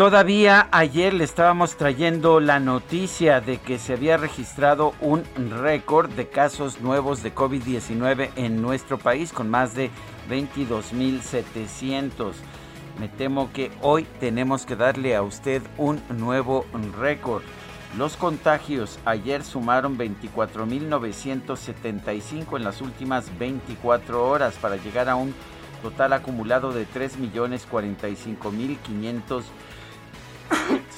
Todavía ayer le estábamos trayendo la noticia de que se había registrado un récord de casos nuevos de COVID-19 en nuestro país con más de 22.700. Me temo que hoy tenemos que darle a usted un nuevo récord. Los contagios ayer sumaron 24.975 en las últimas 24 horas para llegar a un total acumulado de 3.045.500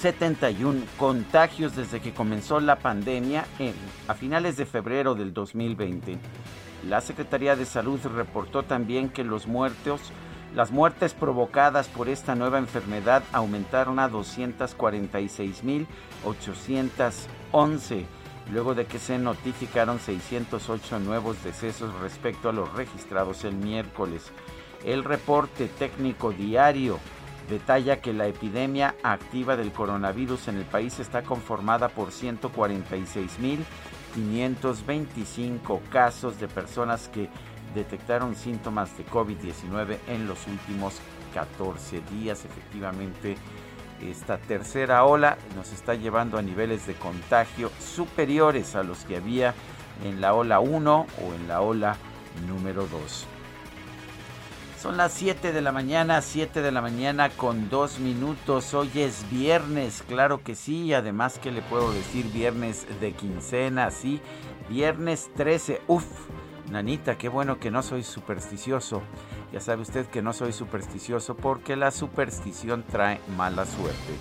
71 contagios desde que comenzó la pandemia en, a finales de febrero del 2020. La Secretaría de Salud reportó también que los muertos, las muertes provocadas por esta nueva enfermedad aumentaron a 246.811, luego de que se notificaron 608 nuevos decesos respecto a los registrados el miércoles. El reporte técnico diario detalla que la epidemia activa del coronavirus en el país está conformada por 146.525 casos de personas que detectaron síntomas de COVID-19 en los últimos 14 días. Efectivamente, esta tercera ola nos está llevando a niveles de contagio superiores a los que había en la ola 1 o en la ola número 2. Son las 7 de la mañana, 7 de la mañana con 2 minutos. Hoy es viernes, claro que sí. Además, que le puedo decir? Viernes de quincena, sí. Viernes 13. Uf, nanita, qué bueno que no soy supersticioso. Ya sabe usted que no soy supersticioso porque la superstición trae mala suerte.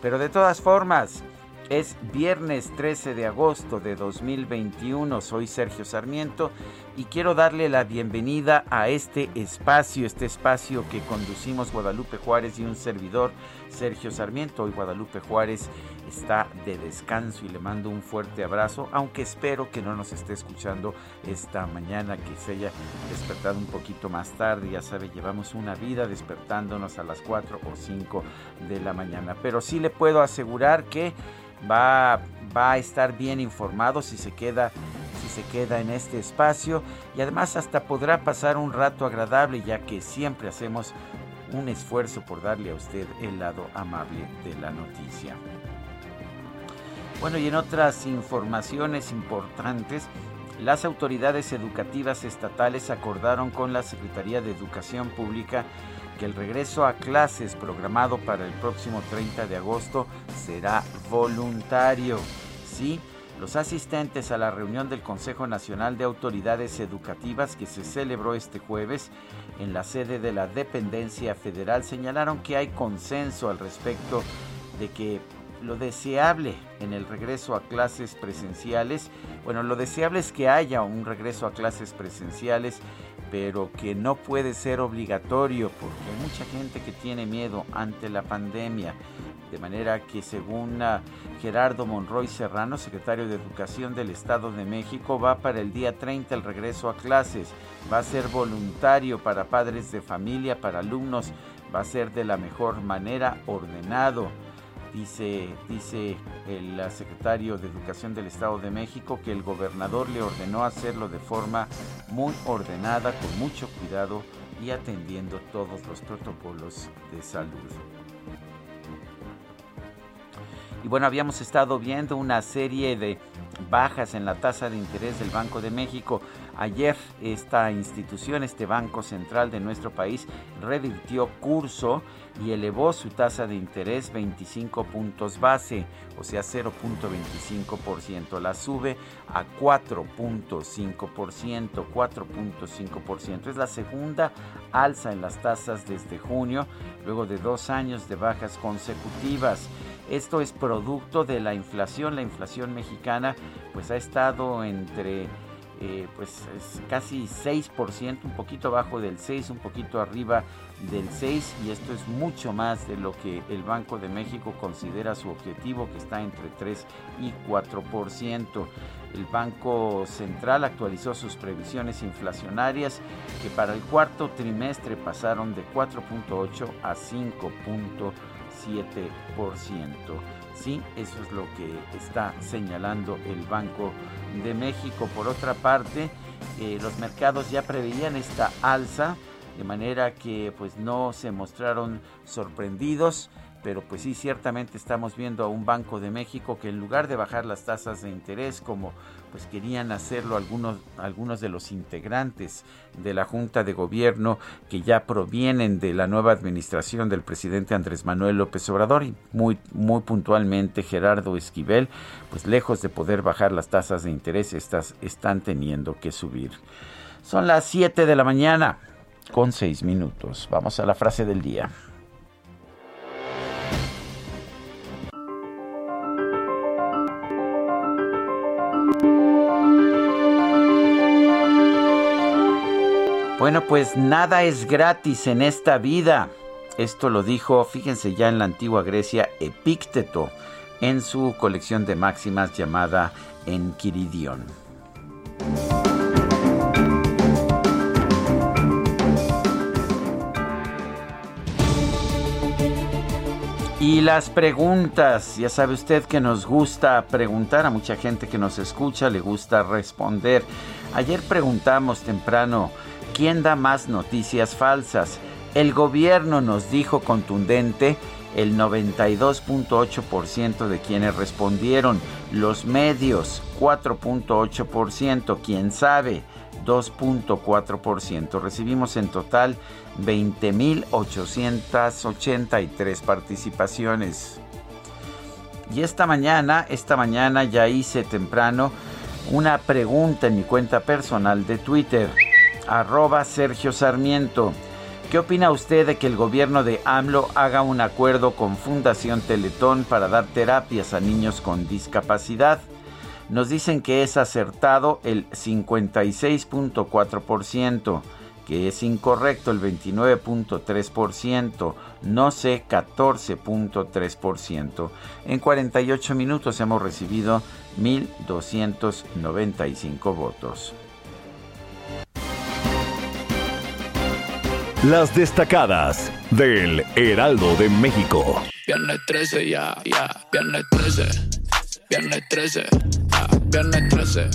Pero de todas formas, es viernes 13 de agosto de 2021. Soy Sergio Sarmiento y quiero darle la bienvenida a este espacio, este espacio que conducimos Guadalupe Juárez y un servidor, Sergio Sarmiento. Hoy Guadalupe Juárez está de descanso y le mando un fuerte abrazo, aunque espero que no nos esté escuchando esta mañana, que se haya despertado un poquito más tarde. Ya sabe, llevamos una vida despertándonos a las 4 o 5 de la mañana. Pero sí le puedo asegurar que va, va a estar bien informado si se queda si se queda en este espacio y además hasta podrá pasar un rato agradable ya que siempre hacemos un esfuerzo por darle a usted el lado amable de la noticia. Bueno, y en otras informaciones importantes, las autoridades educativas estatales acordaron con la Secretaría de Educación Pública que el regreso a clases programado para el próximo 30 de agosto será voluntario. Sí, los asistentes a la reunión del Consejo Nacional de Autoridades Educativas que se celebró este jueves en la sede de la dependencia federal señalaron que hay consenso al respecto de que lo deseable en el regreso a clases presenciales, bueno, lo deseable es que haya un regreso a clases presenciales pero que no puede ser obligatorio porque mucha gente que tiene miedo ante la pandemia. De manera que según ah, Gerardo Monroy Serrano, secretario de Educación del Estado de México, va para el día 30 el regreso a clases. Va a ser voluntario para padres de familia, para alumnos. Va a ser de la mejor manera ordenado Dice, dice el secretario de Educación del Estado de México que el gobernador le ordenó hacerlo de forma muy ordenada, con mucho cuidado y atendiendo todos los protocolos de salud. Y bueno, habíamos estado viendo una serie de bajas en la tasa de interés del Banco de México. Ayer esta institución, este Banco Central de nuestro país, revirtió curso y elevó su tasa de interés 25 puntos base, o sea 0.25%. La sube a 4.5%, 4.5%. Es la segunda alza en las tasas desde junio, luego de dos años de bajas consecutivas. Esto es producto de la inflación. La inflación mexicana pues ha estado entre eh, pues es casi 6%, un poquito abajo del 6, un poquito arriba del 6 y esto es mucho más de lo que el Banco de México considera su objetivo que está entre 3 y 4%. El Banco Central actualizó sus previsiones inflacionarias que para el cuarto trimestre pasaron de 4.8 a 5.7%. Sí, eso es lo que está señalando el Banco de México. Por otra parte, eh, los mercados ya preveían esta alza, de manera que pues no se mostraron sorprendidos pero pues sí, ciertamente estamos viendo a un Banco de México que en lugar de bajar las tasas de interés como pues querían hacerlo algunos, algunos de los integrantes de la Junta de Gobierno que ya provienen de la nueva administración del presidente Andrés Manuel López Obrador y muy, muy puntualmente Gerardo Esquivel, pues lejos de poder bajar las tasas de interés, estas están teniendo que subir. Son las 7 de la mañana con 6 minutos. Vamos a la frase del día. Bueno, pues nada es gratis en esta vida. Esto lo dijo, fíjense ya en la antigua Grecia, Epícteto, en su colección de máximas llamada Enquiridion. Y las preguntas, ya sabe usted que nos gusta preguntar, a mucha gente que nos escucha le gusta responder. Ayer preguntamos temprano, ¿quién da más noticias falsas? El gobierno nos dijo contundente el 92.8% de quienes respondieron, los medios 4.8%, quién sabe 2.4%. Recibimos en total 20.883 participaciones. Y esta mañana, esta mañana ya hice temprano una pregunta en mi cuenta personal de Twitter arroba Sergio Sarmiento. ¿Qué opina usted de que el gobierno de AMLO haga un acuerdo con Fundación Teletón para dar terapias a niños con discapacidad? Nos dicen que es acertado el 56.4%, que es incorrecto el 29.3%, no sé 14.3%. En 48 minutos hemos recibido 1.295 votos. Las destacadas del Heraldo de México. Viernes 13, ya, ya, viernes 13, viernes 13, ya, viernes 13.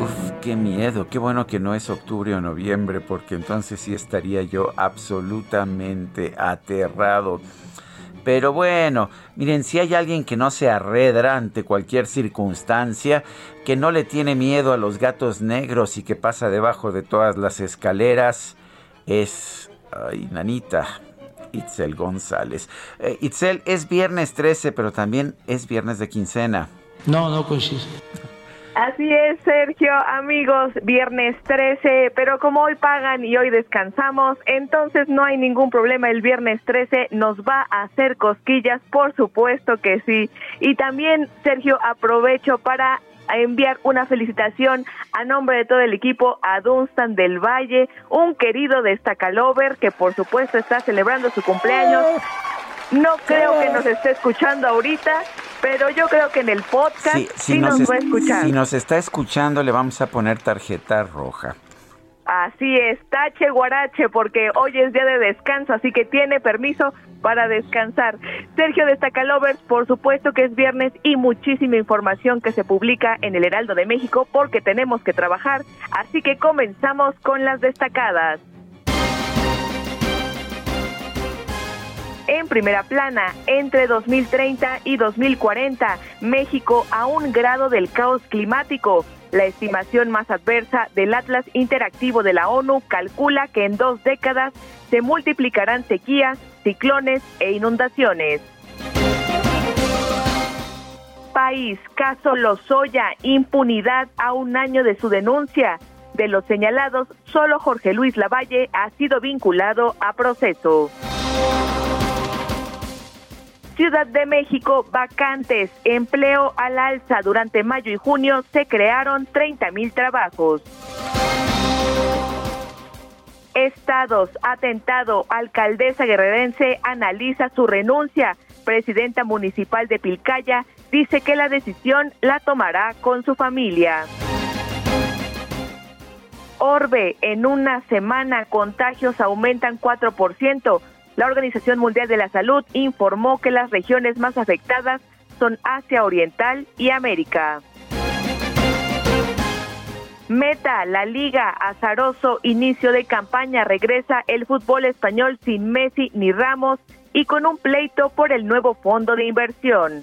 Uf, qué miedo, qué bueno que no es octubre o noviembre, porque entonces sí estaría yo absolutamente aterrado. Pero bueno, miren, si hay alguien que no se arredra ante cualquier circunstancia, que no le tiene miedo a los gatos negros y que pasa debajo de todas las escaleras, es... Ay, nanita. Itzel González. Eh, Itzel, es viernes 13, pero también es viernes de quincena. No, no coincide. Así es, Sergio, amigos, viernes 13, pero como hoy pagan y hoy descansamos, entonces no hay ningún problema, el viernes 13 nos va a hacer cosquillas, por supuesto que sí. Y también, Sergio, aprovecho para enviar una felicitación a nombre de todo el equipo a Dunstan del Valle, un querido destacalover que por supuesto está celebrando su cumpleaños. No creo que nos esté escuchando ahorita, pero yo creo que en el podcast sí, nos, va a escuchar. Si nos está escuchando, le vamos a poner tarjeta roja. Así es, tache guarache, porque hoy es día de descanso, así que tiene permiso para descansar. Sergio Destacalovers, por supuesto que es viernes y muchísima información que se publica en el Heraldo de México porque tenemos que trabajar, así que comenzamos con las destacadas. En primera plana, entre 2030 y 2040, México a un grado del caos climático. La estimación más adversa del Atlas Interactivo de la ONU calcula que en dos décadas se multiplicarán sequías, ciclones e inundaciones. País, caso Lozoya, impunidad a un año de su denuncia. De los señalados, solo Jorge Luis Lavalle ha sido vinculado a proceso. Ciudad de México, vacantes, empleo al alza. Durante mayo y junio se crearon 30 mil trabajos. Estados, atentado, alcaldesa guerrerense analiza su renuncia. Presidenta municipal de Pilcaya dice que la decisión la tomará con su familia. Orbe, en una semana contagios aumentan 4%. La Organización Mundial de la Salud informó que las regiones más afectadas son Asia Oriental y América. Meta, la liga, azaroso inicio de campaña, regresa el fútbol español sin Messi ni Ramos y con un pleito por el nuevo fondo de inversión.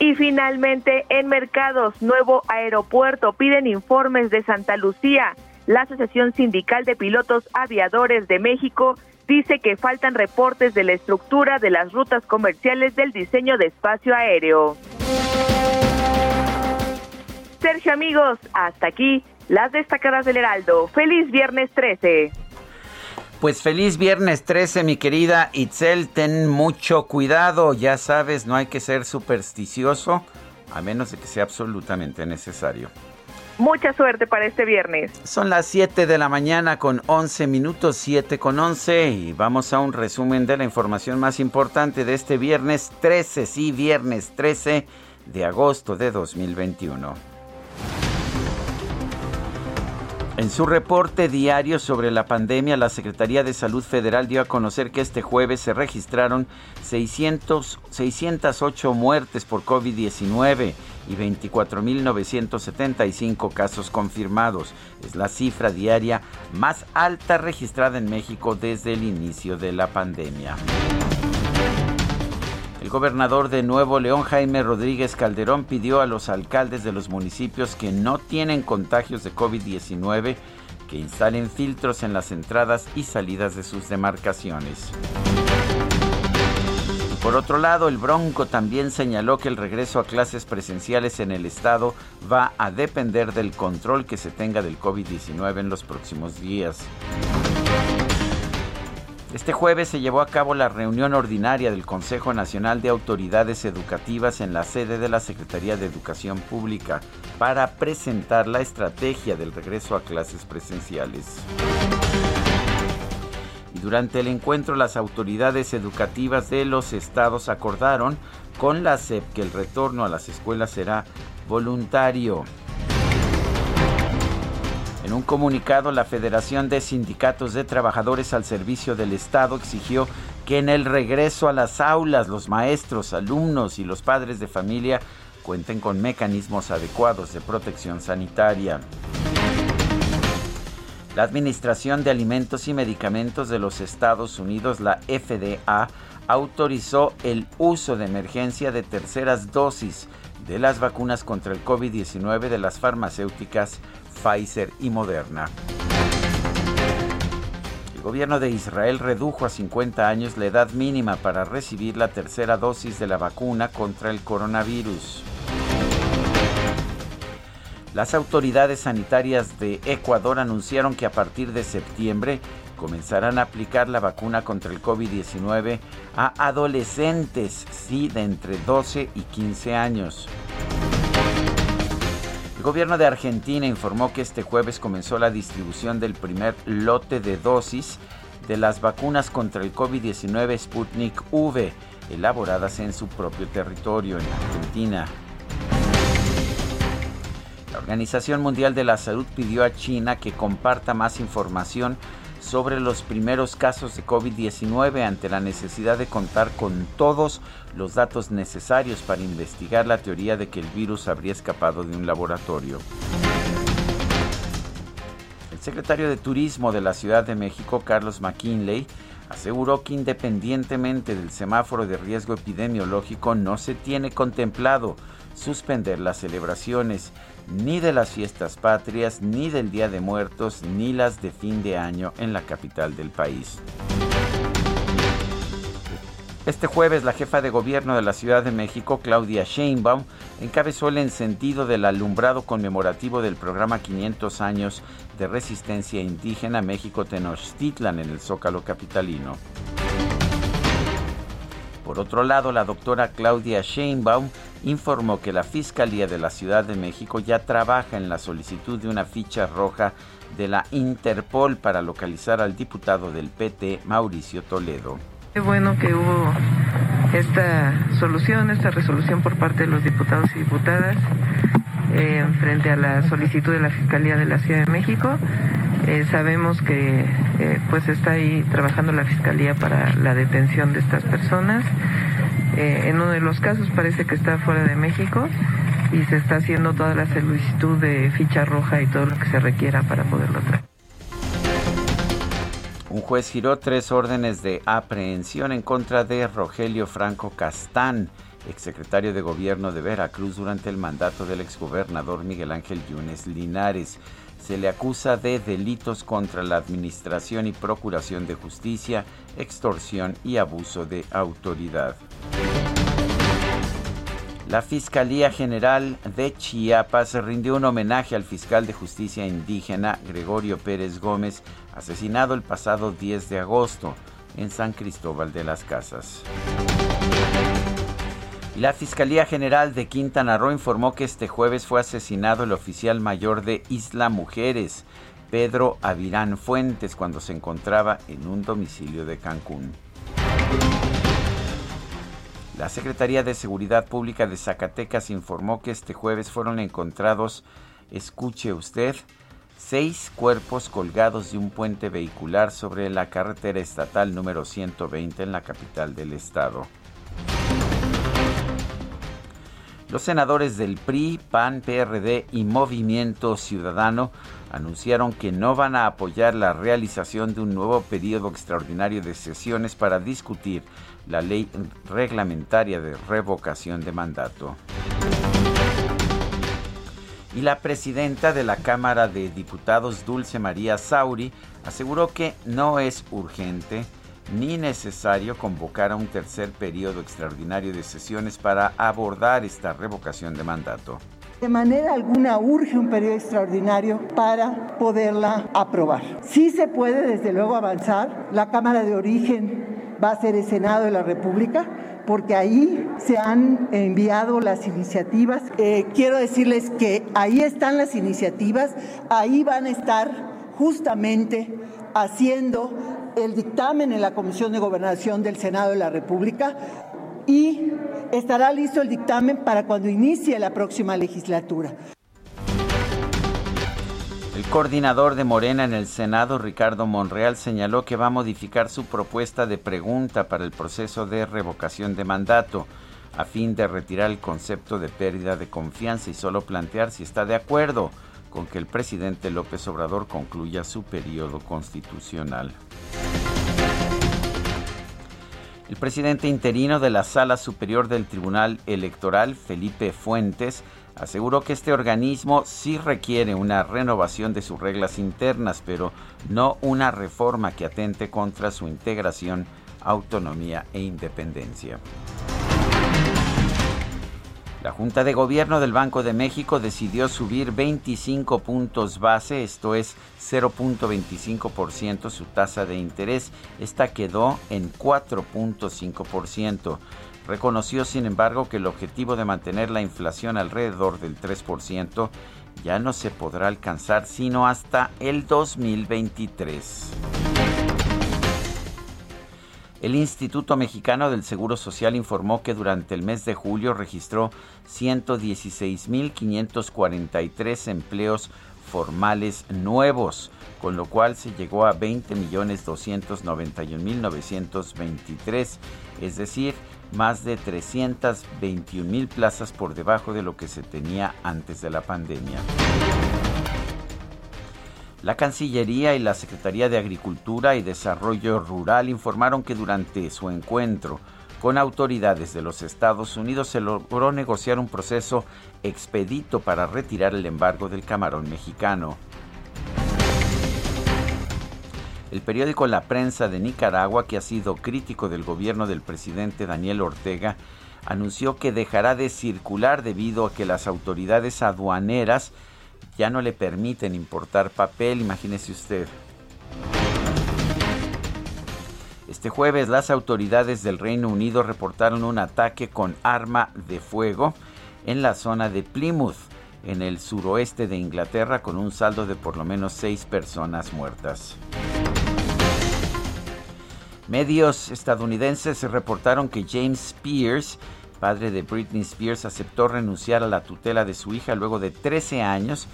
Y finalmente, en mercados, nuevo aeropuerto, piden informes de Santa Lucía. La Asociación Sindical de Pilotos Aviadores de México dice que faltan reportes de la estructura de las rutas comerciales del diseño de espacio aéreo. Sergio amigos, hasta aquí las destacadas del Heraldo. Feliz viernes 13. Pues feliz viernes 13, mi querida Itzel. Ten mucho cuidado. Ya sabes, no hay que ser supersticioso, a menos de que sea absolutamente necesario. Mucha suerte para este viernes. Son las 7 de la mañana con 11 minutos, 7 con 11, y vamos a un resumen de la información más importante de este viernes 13, sí, viernes 13 de agosto de 2021. En su reporte diario sobre la pandemia, la Secretaría de Salud Federal dio a conocer que este jueves se registraron 600, 608 muertes por COVID-19 y 24.975 casos confirmados. Es la cifra diaria más alta registrada en México desde el inicio de la pandemia. El gobernador de Nuevo León, Jaime Rodríguez Calderón, pidió a los alcaldes de los municipios que no tienen contagios de COVID-19 que instalen filtros en las entradas y salidas de sus demarcaciones. Por otro lado, el Bronco también señaló que el regreso a clases presenciales en el estado va a depender del control que se tenga del COVID-19 en los próximos días. Este jueves se llevó a cabo la reunión ordinaria del Consejo Nacional de Autoridades Educativas en la sede de la Secretaría de Educación Pública para presentar la estrategia del regreso a clases presenciales. Y durante el encuentro las autoridades educativas de los estados acordaron con la SEP que el retorno a las escuelas será voluntario. En un comunicado, la Federación de Sindicatos de Trabajadores al Servicio del Estado exigió que en el regreso a las aulas los maestros, alumnos y los padres de familia cuenten con mecanismos adecuados de protección sanitaria. La Administración de Alimentos y Medicamentos de los Estados Unidos, la FDA, autorizó el uso de emergencia de terceras dosis de las vacunas contra el COVID-19 de las farmacéuticas Pfizer y Moderna. El gobierno de Israel redujo a 50 años la edad mínima para recibir la tercera dosis de la vacuna contra el coronavirus. Las autoridades sanitarias de Ecuador anunciaron que a partir de septiembre comenzarán a aplicar la vacuna contra el COVID-19 a adolescentes, sí, de entre 12 y 15 años. El gobierno de Argentina informó que este jueves comenzó la distribución del primer lote de dosis de las vacunas contra el COVID-19 Sputnik V, elaboradas en su propio territorio, en Argentina. La Organización Mundial de la Salud pidió a China que comparta más información sobre los primeros casos de COVID-19 ante la necesidad de contar con todos los datos necesarios para investigar la teoría de que el virus habría escapado de un laboratorio. secretario de Turismo de la Ciudad de México, Carlos McKinley, aseguró que independientemente del semáforo de riesgo epidemiológico no se tiene contemplado suspender las celebraciones ni de las fiestas patrias, ni del Día de Muertos, ni las de fin de año en la capital del país. Este jueves, la jefa de gobierno de la Ciudad de México, Claudia Sheinbaum, encabezó el encendido del alumbrado conmemorativo del programa 500 años de resistencia indígena México Tenochtitlan en el Zócalo capitalino. Por otro lado, la doctora Claudia Sheinbaum informó que la Fiscalía de la Ciudad de México ya trabaja en la solicitud de una ficha roja de la Interpol para localizar al diputado del PT, Mauricio Toledo. Qué bueno que hubo esta solución, esta resolución por parte de los diputados y diputadas eh, frente a la solicitud de la Fiscalía de la Ciudad de México. Eh, sabemos que eh, pues está ahí trabajando la Fiscalía para la detención de estas personas. en uno de los casos parece que está fuera de México y se está haciendo toda la solicitud de ficha roja y todo lo que se requiera para poderlo traer. Un juez giró tres órdenes de aprehensión en contra de Rogelio Franco Castán, exsecretario de Gobierno de Veracruz durante el mandato del exgobernador Miguel Ángel Yunes Linares. Se le acusa de delitos contra la administración y procuración de justicia, extorsión y abuso de autoridad. La Fiscalía General de Chiapas rindió un homenaje al fiscal de justicia indígena Gregorio Pérez Gómez, asesinado el pasado 10 de agosto en San Cristóbal de las Casas. La Fiscalía General de Quintana Roo informó que este jueves fue asesinado el oficial mayor de Isla Mujeres, Pedro Avirán Fuentes, cuando se encontraba en un domicilio de Cancún. La Secretaría de Seguridad Pública de Zacatecas informó que este jueves fueron encontrados, escuche usted, seis cuerpos colgados de un puente vehicular sobre la carretera estatal número 120 en la capital del estado. Los senadores del PRI, PAN, PRD y Movimiento Ciudadano anunciaron que no van a apoyar la realización de un nuevo periodo extraordinario de sesiones para discutir la ley reglamentaria de revocación de mandato. Y la presidenta de la Cámara de Diputados, Dulce María Sauri, aseguró que no es urgente ni necesario convocar a un tercer periodo extraordinario de sesiones para abordar esta revocación de mandato. De manera alguna urge un periodo extraordinario para poderla aprobar. Sí se puede desde luego avanzar. La Cámara de Origen va a ser el Senado de la República porque ahí se han enviado las iniciativas. Eh, quiero decirles que ahí están las iniciativas, ahí van a estar justamente haciendo el dictamen en la Comisión de Gobernación del Senado de la República y estará listo el dictamen para cuando inicie la próxima legislatura. El coordinador de Morena en el Senado, Ricardo Monreal, señaló que va a modificar su propuesta de pregunta para el proceso de revocación de mandato, a fin de retirar el concepto de pérdida de confianza y solo plantear si está de acuerdo con que el presidente López Obrador concluya su periodo constitucional. El presidente interino de la Sala Superior del Tribunal Electoral, Felipe Fuentes, aseguró que este organismo sí requiere una renovación de sus reglas internas, pero no una reforma que atente contra su integración, autonomía e independencia. La Junta de Gobierno del Banco de México decidió subir 25 puntos base, esto es 0.25% su tasa de interés. Esta quedó en 4.5%. Reconoció, sin embargo, que el objetivo de mantener la inflación alrededor del 3% ya no se podrá alcanzar sino hasta el 2023. El Instituto Mexicano del Seguro Social informó que durante el mes de julio registró 116.543 empleos formales nuevos, con lo cual se llegó a 20.291.923, es decir, más de 321.000 plazas por debajo de lo que se tenía antes de la pandemia. La Cancillería y la Secretaría de Agricultura y Desarrollo Rural informaron que durante su encuentro con autoridades de los Estados Unidos se logró negociar un proceso expedito para retirar el embargo del camarón mexicano. El periódico La Prensa de Nicaragua, que ha sido crítico del gobierno del presidente Daniel Ortega, anunció que dejará de circular debido a que las autoridades aduaneras ya no le permiten importar papel, imagínese usted. Este jueves las autoridades del Reino Unido reportaron un ataque con arma de fuego en la zona de Plymouth, en el suroeste de Inglaterra, con un saldo de por lo menos seis personas muertas. Medios estadounidenses reportaron que James Spears, padre de Britney Spears, aceptó renunciar a la tutela de su hija luego de 13 años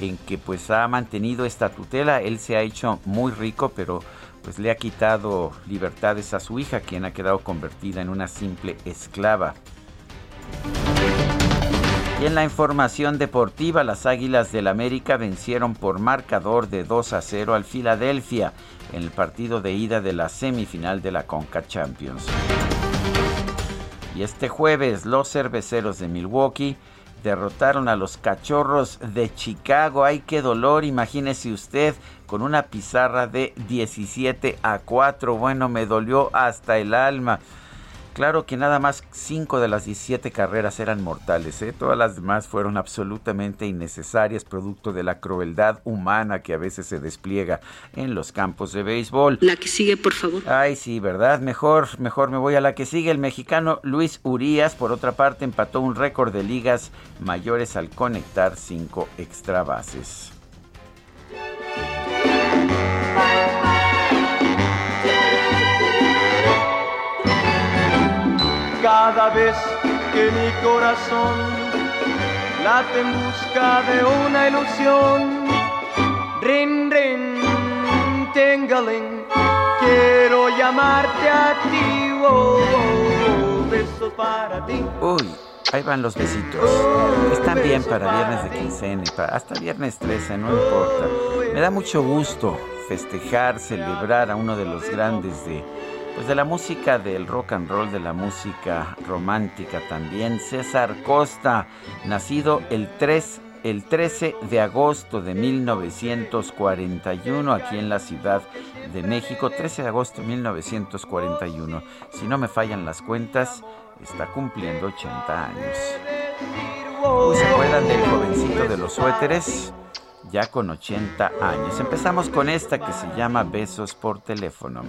en que pues ha mantenido esta tutela. Él se ha hecho muy rico, pero pues le ha quitado libertades a su hija, quien ha quedado convertida en una simple esclava. Y en la información deportiva, las Águilas del América vencieron por marcador de 2 a 0 al Filadelfia en el partido de ida de la semifinal de la Conca Champions. Y este jueves los cerveceros de Milwaukee derrotaron a los cachorros de Chicago. ¡Ay, qué dolor! Imagínese usted con una pizarra de 17 a 4. Bueno, me dolió hasta el alma. Claro que nada más 5 de las 17 carreras eran mortales, ¿eh? todas las demás fueron absolutamente innecesarias, producto de la crueldad humana que a veces se despliega en los campos de béisbol. La que sigue, por favor. Ay, sí, ¿verdad? Mejor, mejor me voy a la que sigue. El mexicano Luis Urías, por otra parte, empató un récord de ligas mayores al conectar 5 extra bases. Cada vez que mi corazón late en busca de una ilusión. Rin, rin, tengaling, quiero llamarte a ti, oh, oh, besos para ti. Uy. Ahí van los besitos. Están bien para viernes de quincena hasta viernes 13, no importa. Me da mucho gusto festejar, celebrar a uno de los grandes de, pues de la música del rock and roll, de la música romántica también, César Costa, nacido el 3 el 13 de agosto de 1941 aquí en la Ciudad de México, 13 de agosto de 1941. Si no me fallan las cuentas, está cumpliendo 80 años. ¿Se acuerdan del jovencito de los suéteres? Ya con 80 años. Empezamos con esta que se llama Besos por teléfono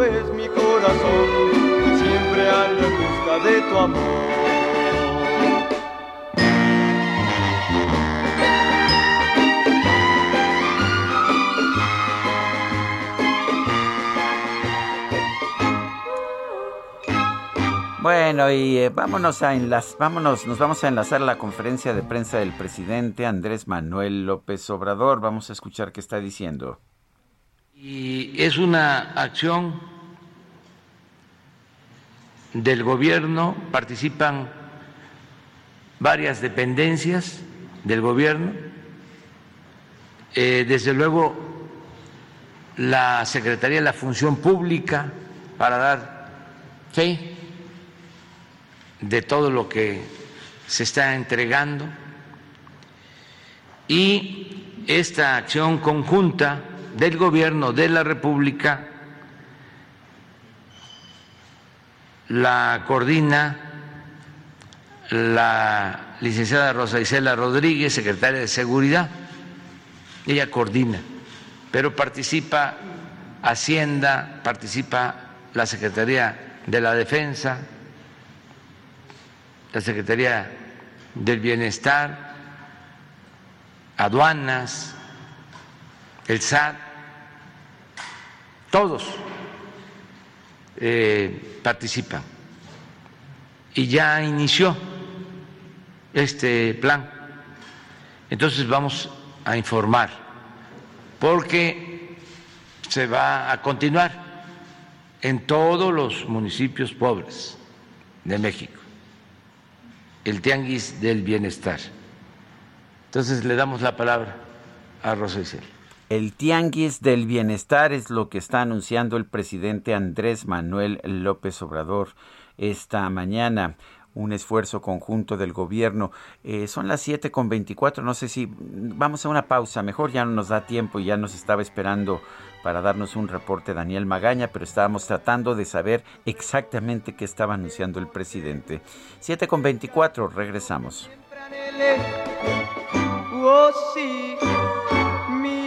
es mi corazón, siempre anda en busca de tu amor. Bueno, y eh, vámonos a enlaz, vámonos, nos vamos a enlazar a la conferencia de prensa del presidente Andrés Manuel López Obrador. Vamos a escuchar qué está diciendo. Y es una acción del gobierno, participan varias dependencias del gobierno, eh, desde luego la Secretaría de la Función Pública para dar fe de todo lo que se está entregando. Y esta acción conjunta del Gobierno de la República la coordina la licenciada Rosa Isela Rodríguez, secretaria de Seguridad. Ella coordina, pero participa Hacienda, participa la Secretaría de la Defensa, la Secretaría del Bienestar, aduanas, el SAT, todos eh, participan. Y ya inició este plan. Entonces vamos a informar, porque se va a continuar en todos los municipios pobres de México, el tianguis del bienestar. Entonces le damos la palabra a Rosa Isela. El tianguis del bienestar es lo que está anunciando el presidente Andrés Manuel López Obrador esta mañana un esfuerzo conjunto del gobierno. Eh, son las 7 con 24, no sé si vamos a una pausa, mejor ya no nos da tiempo y ya nos estaba esperando para darnos un reporte Daniel Magaña, pero estábamos tratando de saber exactamente qué estaba anunciando el presidente. 7 con 24, regresamos.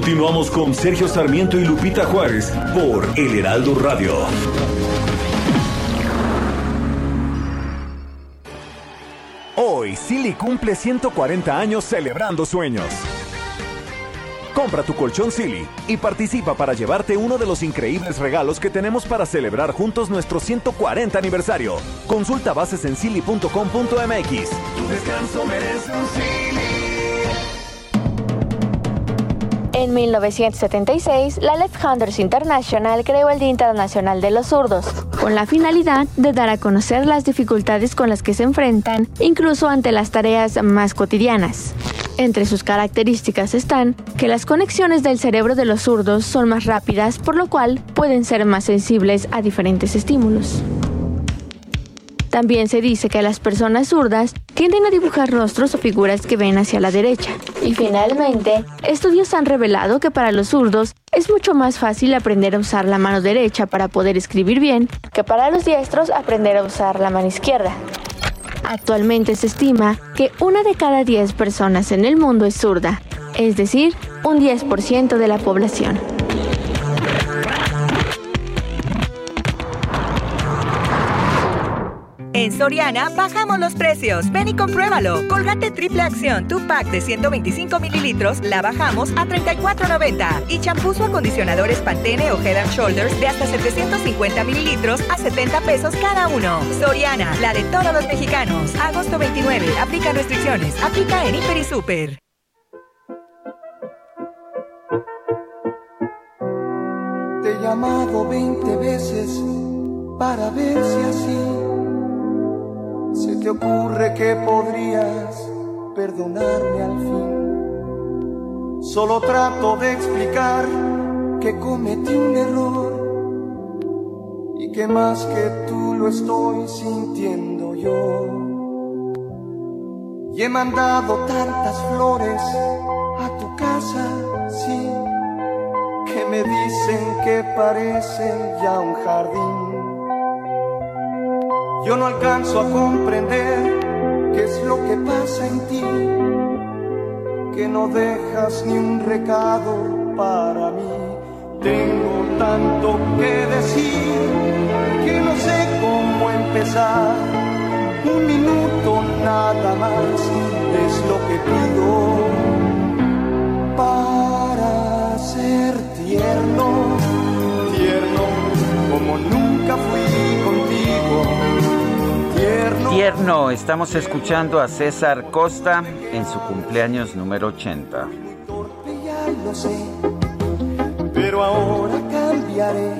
Continuamos con Sergio Sarmiento y Lupita Juárez por El Heraldo Radio. Hoy, Silly cumple 140 años celebrando sueños. Compra tu colchón Silly y participa para llevarte uno de los increíbles regalos que tenemos para celebrar juntos nuestro 140 aniversario. Consulta bases en silly.com.mx. Tu descanso merece un Silly. En 1976, la Left Handers International creó el Día Internacional de los Zurdos, con la finalidad de dar a conocer las dificultades con las que se enfrentan, incluso ante las tareas más cotidianas. Entre sus características están que las conexiones del cerebro de los zurdos son más rápidas, por lo cual pueden ser más sensibles a diferentes estímulos. También se dice que las personas zurdas tienden a dibujar rostros o figuras que ven hacia la derecha. Y finalmente, estudios han revelado que para los zurdos es mucho más fácil aprender a usar la mano derecha para poder escribir bien que para los diestros aprender a usar la mano izquierda. Actualmente se estima que una de cada 10 personas en el mundo es zurda, es decir, un 10% de la población. En Soriana bajamos los precios. Ven y compruébalo. Colgate triple acción, tu pack de 125 mililitros, la bajamos a 34.90. Y champús o acondicionadores Pantene o Head and Shoulders de hasta 750 mililitros a 70 pesos cada uno. Soriana, la de todos los mexicanos. Agosto 29. Aplica restricciones. Aplica en Hiper y Super. Te he llamado 20 veces para ver si así se te ocurre que podrías perdonarme al fin. Solo trato de explicar que cometí un error y que más que tú lo estoy sintiendo yo. Y he mandado tantas flores a tu casa, sí, que me dicen que parece ya un jardín. Yo no alcanzo a comprender qué es lo que pasa en ti, que no dejas ni un recado para mí. Tengo tanto que decir que no sé cómo empezar. Un minuto nada más es lo que pido para ser tierno, tierno como nunca fui. Tierno. Estamos escuchando a César Costa en su cumpleaños número 80. Ya lo sé, pero ahora cambiaré.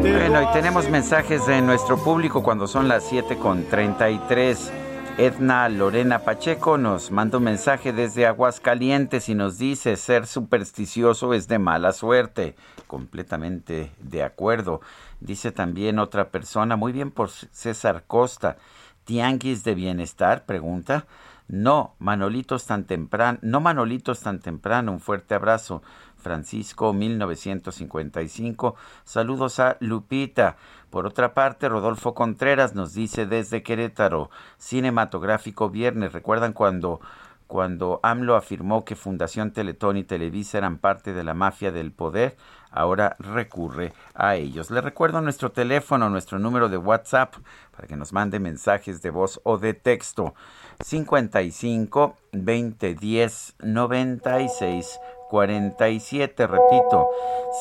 Bueno, y tenemos mensajes de nuestro público cuando son las 7 con 33. Edna Lorena Pacheco nos manda un mensaje desde Aguascalientes y nos dice ser supersticioso es de mala suerte. Completamente de acuerdo. Dice también otra persona, muy bien por César Costa. ¿Tianguis de bienestar? Pregunta. No, Manolitos tan temprano, no Manolitos tan temprano, un fuerte abrazo. Francisco 1955. Saludos a Lupita. Por otra parte, Rodolfo Contreras nos dice desde Querétaro, cinematográfico viernes. ¿Recuerdan cuando cuando AMLO afirmó que Fundación Teletón y Televisa eran parte de la mafia del poder, ahora recurre a ellos. Le recuerdo nuestro teléfono, nuestro número de WhatsApp para que nos mande mensajes de voz o de texto. 55 20 10 96 47, repito,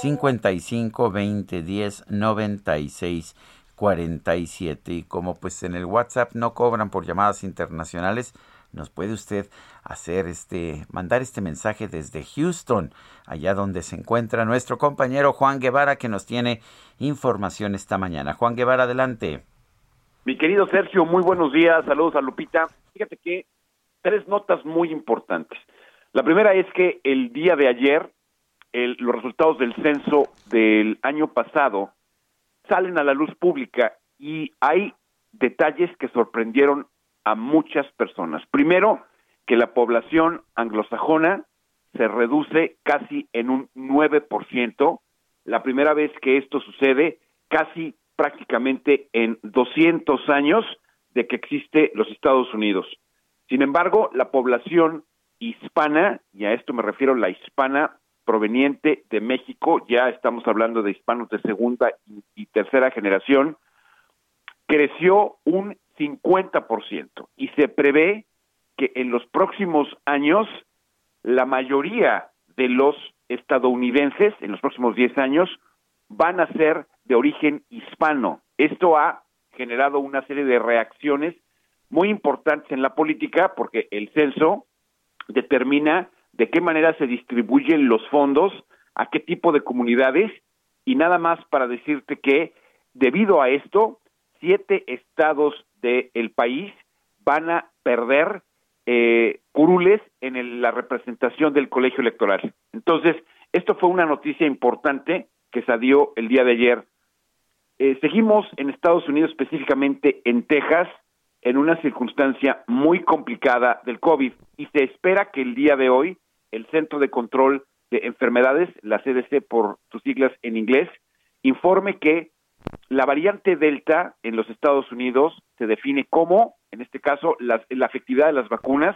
55 20 10 96 47. Y como pues en el WhatsApp no cobran por llamadas internacionales, nos puede usted hacer este, mandar este mensaje desde Houston, allá donde se encuentra nuestro compañero Juan Guevara, que nos tiene información esta mañana. Juan Guevara, adelante. Mi querido Sergio, muy buenos días, saludos a Lupita. Fíjate que tres notas muy importantes. La primera es que el día de ayer los resultados del censo del año pasado salen a la luz pública y hay detalles que sorprendieron a muchas personas. Primero, que la población anglosajona se reduce casi en un 9%, la primera vez que esto sucede casi prácticamente en 200 años de que existe los Estados Unidos. Sin embargo, la población hispana, y a esto me refiero la hispana proveniente de México, ya estamos hablando de hispanos de segunda y, tercera generación, creció un 50% y se prevé que en los próximos años la mayoría de los estadounidenses en los próximos 10 años van a ser de origen hispano. Esto ha generado una serie de reacciones muy importantes en la política porque el censo determina de qué manera se distribuyen los fondos, a qué tipo de comunidades y nada más para decirte que debido a esto, siete estados del país van a perder eh, curules en la representación del colegio electoral. Entonces, esto fue una noticia importante que se dio el día de ayer. Eh, seguimos en Estados Unidos, específicamente en Texas, en una circunstancia muy complicada del COVID y se espera que el día de hoy el Centro de Control de Enfermedades, la CDC por sus siglas en inglés, informe que la variante Delta en los Estados Unidos se define como, en este caso, la, efectividad de las vacunas.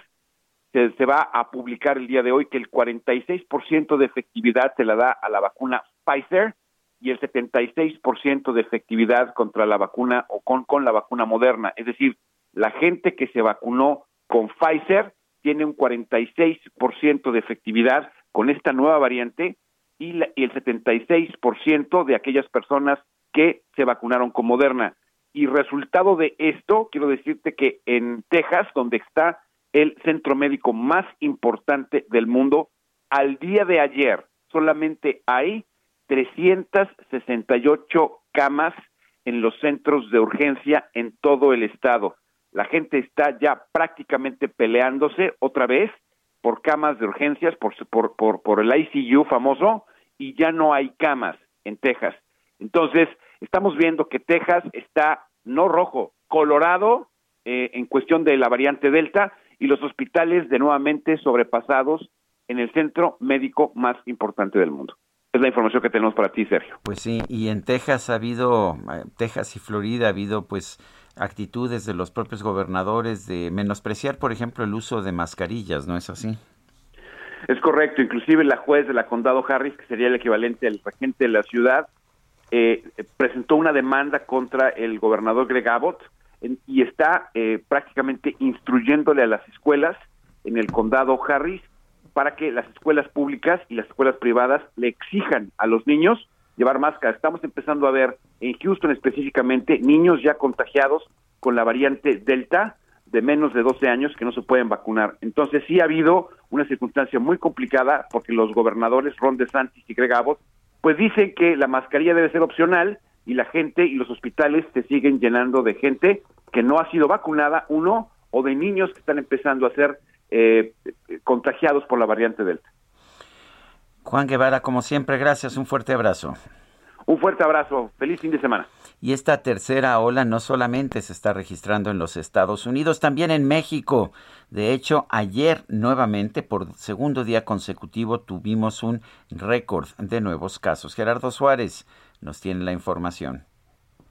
Se, se, va a publicar el día de hoy que el 46% de efectividad se la da a la vacuna Pfizer y el 76% de efectividad contra la vacuna o con, con la vacuna moderna. Es decir, la gente que se vacunó con Pfizer tiene un 46% de efectividad con esta nueva variante y, la, y el 76% de aquellas personas que se vacunaron con Moderna. Y resultado de esto, quiero decirte que en Texas, donde está el centro médico más importante del mundo, al día de ayer solamente hay 368 camas en los centros de urgencia en todo el estado. La gente está ya prácticamente peleándose otra vez por camas de urgencias, por, por, por, por el ICU famoso, y ya no hay camas en Texas. Entonces, estamos viendo que Texas está no rojo, colorado eh, en cuestión de la variante Delta y los hospitales de nuevamente sobrepasados en el centro médico más importante del mundo. Es la información que tenemos para ti, Sergio. Pues sí, y en Texas ha habido, eh, Texas y Florida ha habido pues actitudes de los propios gobernadores de menospreciar, por ejemplo, el uso de mascarillas, ¿no es así? Es correcto, inclusive la juez de la condado Harris, que sería el equivalente al regente de la ciudad, eh, presentó una demanda contra el gobernador Greg Abbott y está eh, prácticamente instruyéndole a las escuelas en el condado Harris para que las escuelas públicas y las escuelas privadas le exijan a los niños llevar máscara. Estamos empezando a ver en Houston específicamente niños ya contagiados con la variante Delta de menos de 12 años que no se pueden vacunar. Entonces sí ha habido una circunstancia muy complicada porque los gobernadores Ron DeSantis y Greg Abbott pues dicen que la mascarilla debe ser opcional y la gente y los hospitales se siguen llenando de gente que no ha sido vacunada, uno, o de niños que están empezando a ser eh, contagiados por la variante Delta. Juan Guevara, como siempre, gracias, un fuerte abrazo. Un fuerte abrazo, feliz fin de semana. Y esta tercera ola no solamente se está registrando en los Estados Unidos, también en México. De hecho, ayer nuevamente, por segundo día consecutivo, tuvimos un récord de nuevos casos. Gerardo Suárez nos tiene la información.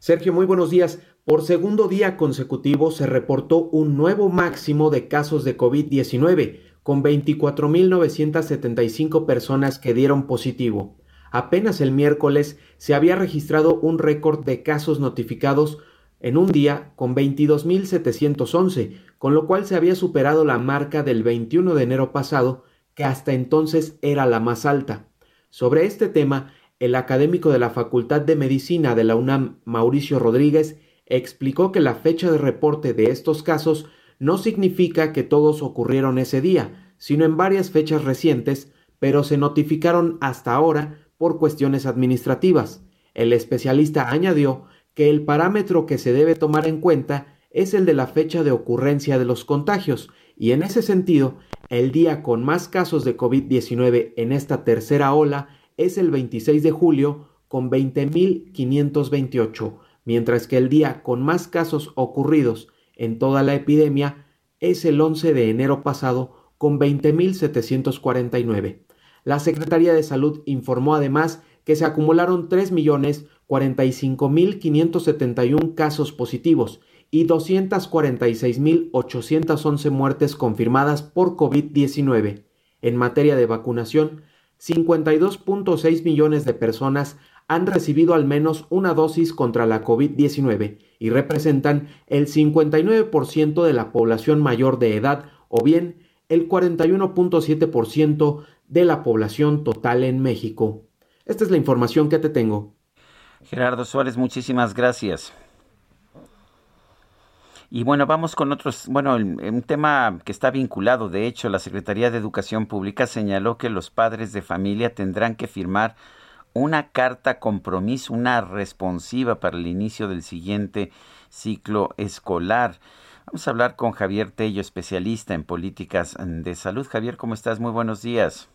Sergio, muy buenos días. Por segundo día consecutivo se reportó un nuevo máximo de casos de COVID-19 con 24.975 personas que dieron positivo. Apenas el miércoles se había registrado un récord de casos notificados en un día con 22.711, con lo cual se había superado la marca del 21 de enero pasado, que hasta entonces era la más alta. Sobre este tema, el académico de la Facultad de Medicina de la UNAM, Mauricio Rodríguez, explicó que la fecha de reporte de estos casos no significa que todos ocurrieron ese día, sino en varias fechas recientes, pero se notificaron hasta ahora por cuestiones administrativas. El especialista añadió que el parámetro que se debe tomar en cuenta es el de la fecha de ocurrencia de los contagios, y en ese sentido, el día con más casos de COVID-19 en esta tercera ola es el 26 de julio con 20.528, mientras que el día con más casos ocurridos en toda la epidemia es el 11 de enero pasado con 20.749. La Secretaría de Salud informó además que se acumularon 3.045.571 casos positivos y 246.811 muertes confirmadas por COVID-19. En materia de vacunación, 52.6 millones de personas han recibido al menos una dosis contra la COVID-19 y representan el 59% de la población mayor de edad o bien el 41.7% de la población total en México. Esta es la información que te tengo. Gerardo Suárez, muchísimas gracias. Y bueno, vamos con otros, bueno, un tema que está vinculado. De hecho, la Secretaría de Educación Pública señaló que los padres de familia tendrán que firmar una carta compromiso, una responsiva para el inicio del siguiente ciclo escolar. Vamos a hablar con Javier Tello, especialista en políticas de salud. Javier, ¿cómo estás? Muy buenos días.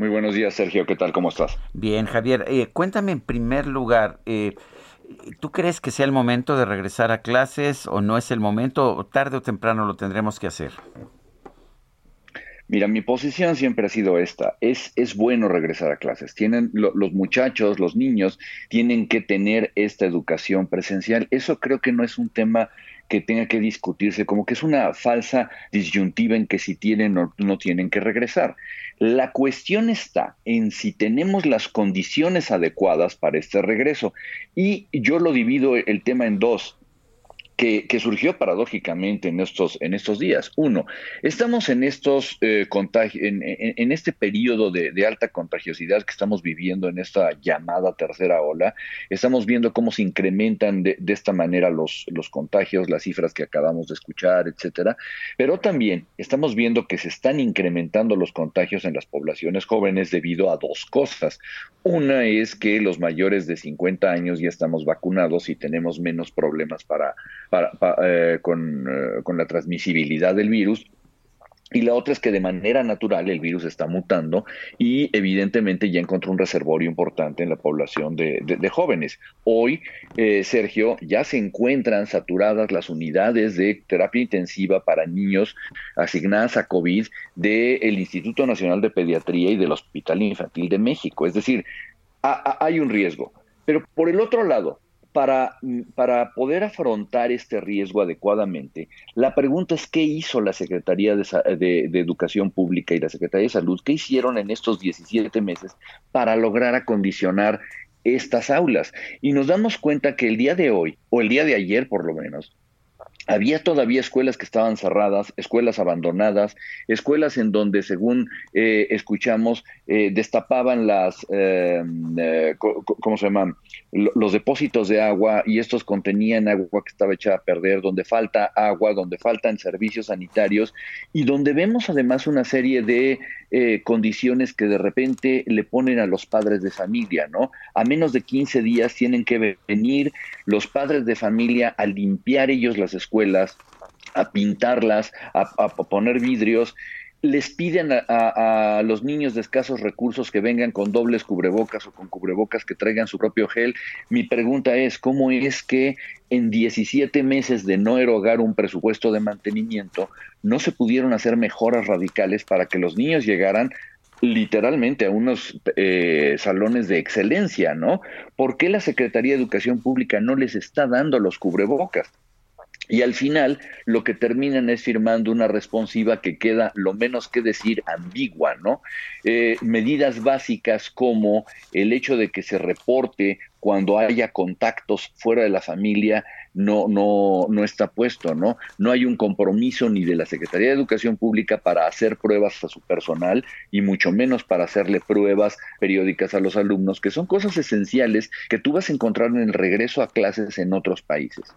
Muy buenos días, Sergio. ¿Qué tal? ¿Cómo estás? Bien, Javier. Eh, cuéntame en primer lugar, eh, ¿Tú crees que sea el momento de regresar a clases o no es el momento o tarde o temprano lo tendremos que hacer? Mira, mi posición siempre ha sido esta. Es, es bueno regresar a clases. Tienen los muchachos, los niños, tienen que tener esta educación presencial. Eso creo que no es un tema que tenga que discutirse, como que es una falsa disyuntiva en que si tienen o no tienen que regresar. La cuestión está en si tenemos las condiciones adecuadas para este regreso. Y yo lo divido el tema en dos que, surgió paradójicamente en estos, en estos días. Uno, estamos en estos eh, en, en, este periodo de, alta contagiosidad que estamos viviendo en esta llamada tercera ola. Estamos viendo cómo se incrementan de, esta manera los, los contagios, las cifras que acabamos de escuchar, etcétera. Pero también estamos viendo que se están incrementando los contagios en las poblaciones jóvenes debido a dos cosas. Una es que los mayores de 50 años ya estamos vacunados y tenemos menos problemas para eh, con, eh, con la transmisibilidad del virus, y la otra es que de manera natural el virus está mutando y evidentemente ya encontró un reservorio importante en la población de, jóvenes. Hoy, eh, Sergio, ya se encuentran saturadas las unidades de terapia intensiva para niños asignadas a COVID del Instituto Nacional de Pediatría y del Hospital Infantil de México. Es decir, hay un riesgo. Pero por el otro lado, para, poder afrontar este riesgo adecuadamente, la pregunta es qué hizo la Secretaría de, de, Educación Pública y la Secretaría de Salud, qué hicieron en estos 17 meses para lograr acondicionar estas aulas. Y nos damos cuenta que el día de hoy, o el día de ayer por lo menos, había todavía escuelas que estaban cerradas, escuelas abandonadas, escuelas en donde, según eh, escuchamos, eh, destapaban las, eh, ¿cómo se llaman? Los depósitos de agua y estos contenían agua que estaba echada a perder, donde falta agua, donde faltan servicios sanitarios y donde vemos además una serie de condiciones que de repente le ponen a los padres de familia, ¿no? A menos de 15 días tienen que venir los padres de familia a limpiar ellos las escuelas a pintarlas, a, poner vidrios, les piden a, los niños de escasos recursos que vengan con dobles cubrebocas o con cubrebocas que traigan su propio gel. Mi pregunta es, ¿cómo es que en 17 meses de no erogar un presupuesto de mantenimiento, no se pudieron hacer mejoras radicales para que los niños llegaran literalmente a unos eh, salones de excelencia, ¿no? ¿Por qué la Secretaría de Educación Pública no les está dando los cubrebocas? Y al final lo que terminan es firmando una responsiva que queda lo menos que decir ambigua, ¿no? Eh, medidas básicas como el hecho de que se reporte cuando haya contactos fuera de la familia no, no, no está puesto, ¿no? No hay un compromiso ni de la Secretaría de Educación Pública para hacer pruebas a su personal y mucho menos para hacerle pruebas periódicas a los alumnos, que son cosas esenciales que tú vas a encontrar en el regreso a clases en otros países.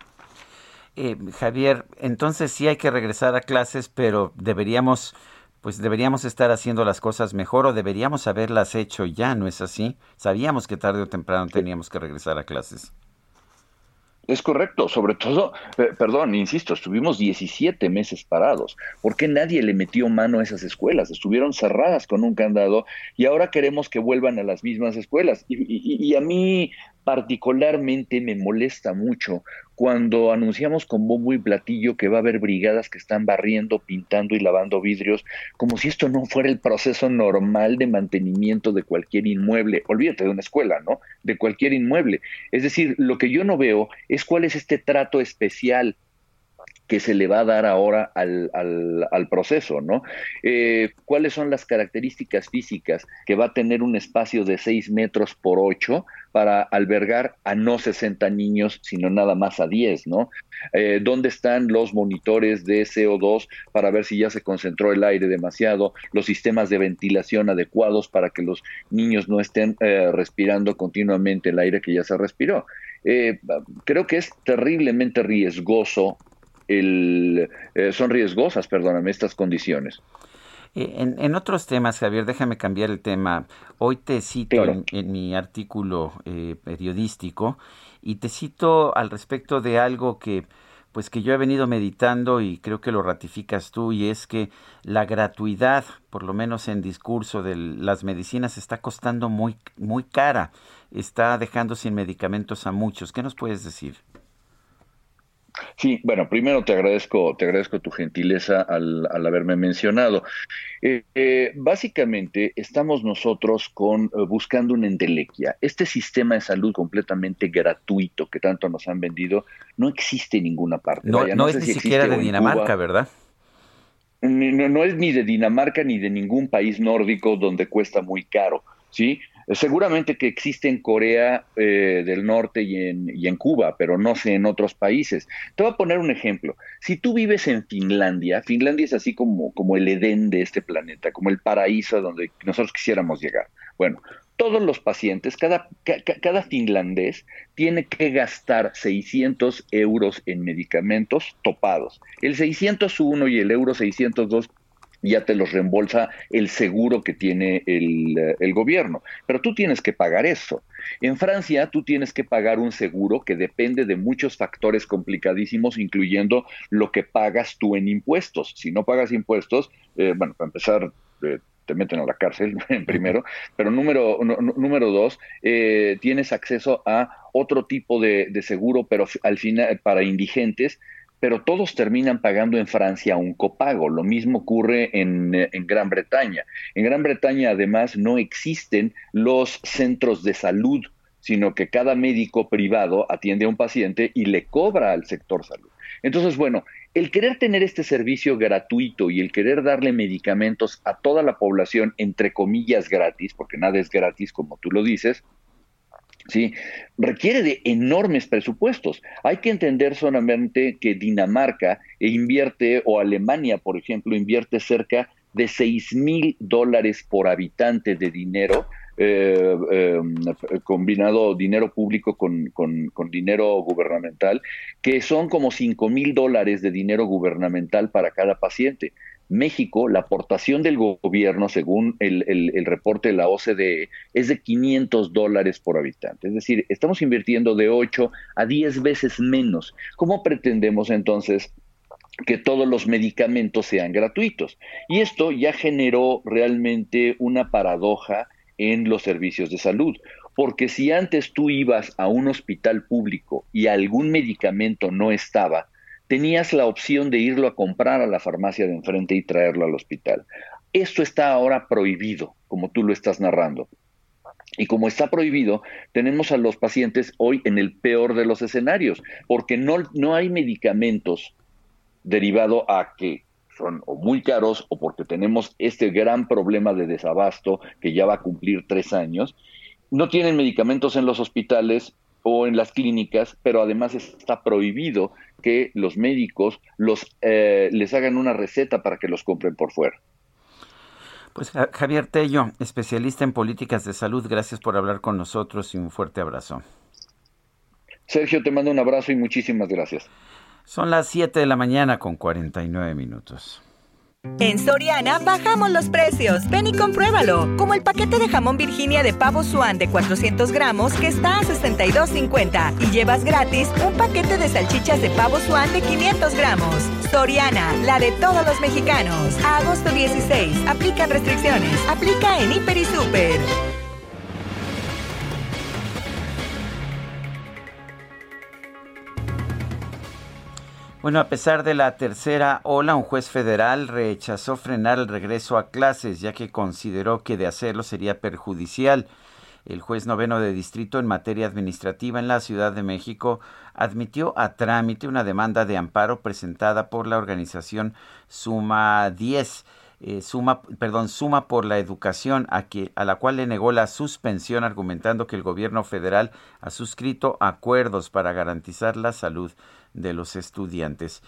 Eh, Javier, entonces sí hay que regresar a clases, pero deberíamos, pues deberíamos estar haciendo las cosas mejor o deberíamos haberlas hecho ya, ¿no es así? Sabíamos que tarde o temprano teníamos que regresar a clases. Es correcto, sobre todo, eh, perdón, insisto, estuvimos 17 meses parados. ¿Por qué nadie le metió mano a esas escuelas? Estuvieron cerradas con un candado y ahora queremos que vuelvan a las mismas escuelas. y a mí particularmente me molesta mucho cuando anunciamos con bombo y platillo que va a haber brigadas que están barriendo, pintando y lavando vidrios, como si esto no fuera el proceso normal de mantenimiento de cualquier inmueble. Olvídate de una escuela, ¿no? De cualquier inmueble. Es decir, lo que yo no veo es cuál es este trato especial que se le va a dar ahora al, al, proceso, ¿no? Eh, ¿Cuáles son las características físicas que va a tener un espacio de 6 metros por 8 para albergar a no 60 niños, sino nada más a 10, ¿no? Eh, ¿Dónde están los monitores de CO2 para ver si ya se concentró el aire demasiado? Los sistemas de ventilación adecuados para que los niños no estén eh, respirando continuamente el aire que ya se respiró. creo que es terriblemente riesgoso el, eh, son riesgosas, perdóname, estas condiciones. Eh, en, otros temas, Javier, déjame cambiar el tema. Hoy te cito en, mi artículo eh, periodístico y te cito al respecto de algo que pues que yo he venido meditando y creo que lo ratificas tú y es que la gratuidad, por lo menos en discurso de las medicinas está costando muy muy cara, está dejando sin medicamentos a muchos. ¿Qué nos puedes decir? Sí, bueno, primero te agradezco, te agradezco tu gentileza al, haberme mencionado. Eh, eh, básicamente estamos nosotros con eh, buscando una entelequia. Este sistema de salud completamente gratuito que tanto nos han vendido no existe en ninguna parte. No, no, es ni siquiera de Dinamarca, ¿verdad? No, no es ni de Dinamarca ni de ningún país nórdico donde cuesta muy caro, ¿sí? Seguramente que existe en Corea eh, del Norte y en, y en, Cuba, pero no sé en otros países. Te voy a poner un ejemplo. Si tú vives en Finlandia, Finlandia es así como, como el Edén de este planeta, como el paraíso donde nosotros quisiéramos llegar. Bueno, todos los pacientes, cada, cada finlandés tiene que gastar 600 euros en medicamentos topados. El 601 y el euro 602 ya te los reembolsa el seguro que tiene el, el, gobierno. Pero tú tienes que pagar eso. En Francia, tú tienes que pagar un seguro que depende de muchos factores complicadísimos, incluyendo lo que pagas tú en impuestos. Si no pagas impuestos, eh, bueno, para empezar, eh, te meten a la cárcel primero, pero número, número dos, eh, tienes acceso a otro tipo de, de seguro, pero al final para indigentes, pero todos terminan pagando en Francia un copago. Lo mismo ocurre en, en, Gran Bretaña. En Gran Bretaña además no existen los centros de salud, sino que cada médico privado atiende a un paciente y le cobra al sector salud. Entonces, bueno, el querer tener este servicio gratuito y el querer darle medicamentos a toda la población, entre comillas, gratis, porque nada es gratis como tú lo dices, ¿sí? requiere de enormes presupuestos. Hay que entender solamente que Dinamarca invierte, o Alemania, por ejemplo, invierte cerca de 6 mil dólares por habitante de dinero, eh, em, combinado dinero público con, con, dinero gubernamental, que son como 5 mil dólares de dinero gubernamental para cada paciente. México, la aportación del gobierno, según el, reporte de la OCDE, es de 500 dólares por habitante. Es decir, estamos invirtiendo de 8 a 10 veces menos. ¿Cómo pretendemos entonces que todos los medicamentos sean gratuitos? Y esto ya generó realmente una paradoja en los servicios de salud. Porque si antes tú ibas a un hospital público y algún medicamento no estaba, tenías la opción de irlo a comprar a la farmacia de enfrente y traerlo al hospital. Esto está ahora prohibido, como tú lo estás narrando. Y como está prohibido, tenemos a los pacientes hoy en el peor de los escenarios, porque no, no hay medicamentos derivado a que son muy caros o porque tenemos este gran problema de desabasto que ya va a cumplir tres años. No tienen medicamentos en los hospitales o en las clínicas, pero además está prohibido que los médicos los, eh, les hagan una receta para que los compren por fuera. Pues Javier Tello, especialista en políticas de salud, gracias por hablar con nosotros y un fuerte abrazo. Sergio, te mando un abrazo y muchísimas gracias. Son las 7 de la mañana con 49 minutos. En Soriana bajamos los precios. Ven y compruébalo. Como el paquete de jamón Virginia de pavo Swan de 400 gramos que está a 62.50. Y llevas gratis un paquete de salchichas de pavo Swan de 500 gramos. Soriana, la de todos los mexicanos. Agosto 16. Aplican restricciones. Aplica en Hiper y Super. Bueno, a pesar de la tercera ola, un juez federal rechazó frenar el regreso a clases, ya que consideró que de hacerlo sería perjudicial. El juez noveno de distrito en materia administrativa en la Ciudad de México admitió a trámite una demanda de amparo presentada por la organización Suma 10. Eh, suma, perdón, suma por la educación a, que, a la cual le negó la suspensión argumentando que el gobierno federal ha suscrito acuerdos para garantizar la salud de los estudiantes.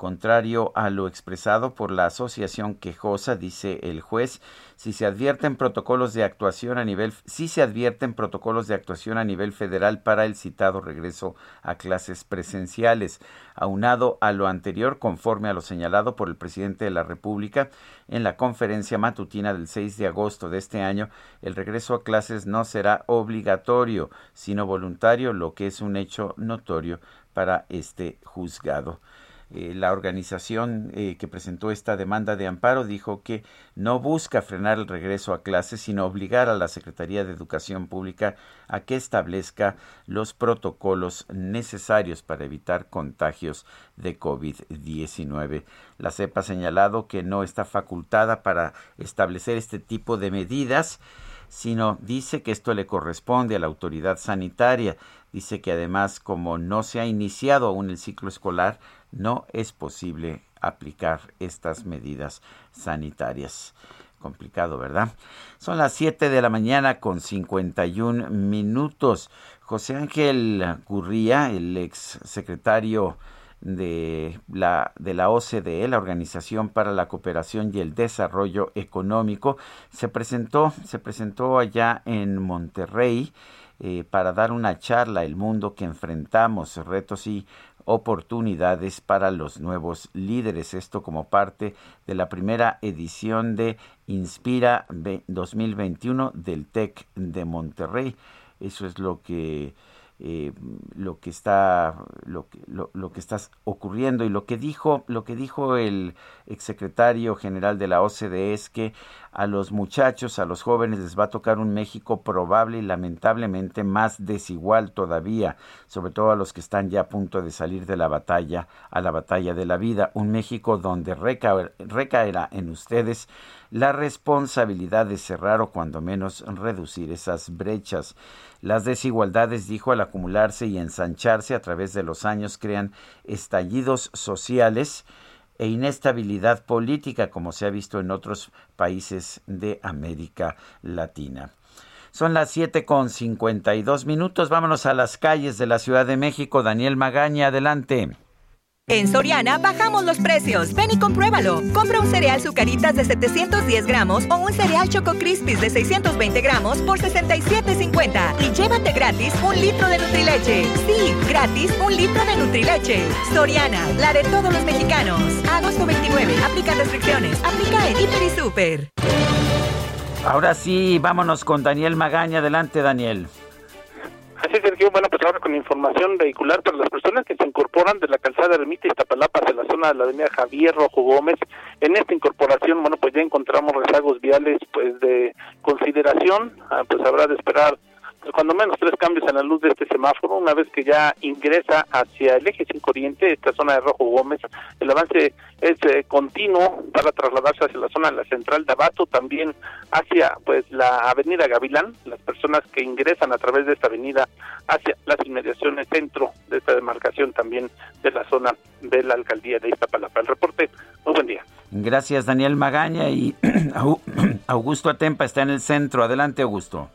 Contrario a lo expresado por la asociación quejosa, dice el juez, si se advierten protocolos de actuación a nivel si se advierten protocolos de actuación a nivel federal para el citado regreso a clases presenciales, aunado a lo anterior conforme a lo señalado por el presidente de la República en la conferencia matutina del 6 de agosto de este año, el regreso a clases no será obligatorio, sino voluntario, lo que es un hecho notorio para este juzgado. Eh, la organización eh, que presentó esta demanda de amparo dijo que no busca frenar el regreso a clases, sino obligar a la Secretaría de Educación Pública a que establezca los protocolos necesarios para evitar contagios de COVID-19. La CEP ha señalado que no está facultada para establecer este tipo de medidas, sino dice que esto le corresponde a la autoridad sanitaria. Dice que además, como no se ha iniciado aún el ciclo escolar, no es posible aplicar estas medidas sanitarias. Complicado, ¿verdad? Son las 7 de la mañana con 51 minutos. José Ángel Gurría, el ex secretario de la, de la OCDE, la Organización para la Cooperación y el Desarrollo Económico, se presentó, se presentó allá en Monterrey eh, para dar una charla El mundo que enfrentamos, retos y oportunidades para los nuevos líderes. Esto como parte de la primera edición de Inspira 2021 del TEC de Monterrey. Eso es lo que eh, lo que está lo, lo, lo, que está ocurriendo. Y lo que dijo lo que dijo el exsecretario general de la OCDE es que a los muchachos a los jóvenes les va a tocar un México probable y lamentablemente más desigual todavía sobre todo a los que están ya a punto de salir de la batalla a la batalla de la vida un México donde recaerá en ustedes la responsabilidad de cerrar o cuando menos reducir esas brechas. Las desigualdades, dijo, al acumularse y ensancharse a través de los años crean estallidos sociales e inestabilidad política, como se ha visto en otros países de América Latina. Son las siete con cincuenta y dos minutos. Vámonos a las calles de la Ciudad de México. Daniel Magaña, adelante. En Soriana bajamos los precios. Ven y compruébalo. Compra un cereal Zucaritas de 710 gramos o un cereal Choco Crispies de 620 gramos por 67.50 y llévate gratis un litro de Nutrileche. Sí, gratis un litro de Nutrileche. Soriana, la de todos los mexicanos. Agosto 29. Aplica restricciones. Aplica en Hiper y Super. Ahora sí, vámonos con Daniel Magaña. Adelante, Daniel. Así Sergio, bueno, pues ahora con información vehicular para las personas que se incorporan de la calzada Ermita Iztapalapa hacia la zona de la avenida Javier Rojo Gómez. En esta incorporación, bueno, pues ya encontramos rezagos viales pues de consideración, ah, pues habrá de esperar cuando menos tres cambios en la luz de este semáforo, una vez que ya ingresa hacia el eje 5 Oriente, esta zona de Rojo Gómez, el avance es eh, continuo para trasladarse hacia la zona de la central de Abato, también hacia pues la avenida Gavilán, las personas que ingresan a través de esta avenida hacia las inmediaciones centro de esta demarcación también de la zona de la alcaldía de Iztapalapa. El reporte, muy buen día. Gracias Daniel Magaña y Augusto Atempa está en el centro. Adelante Augusto.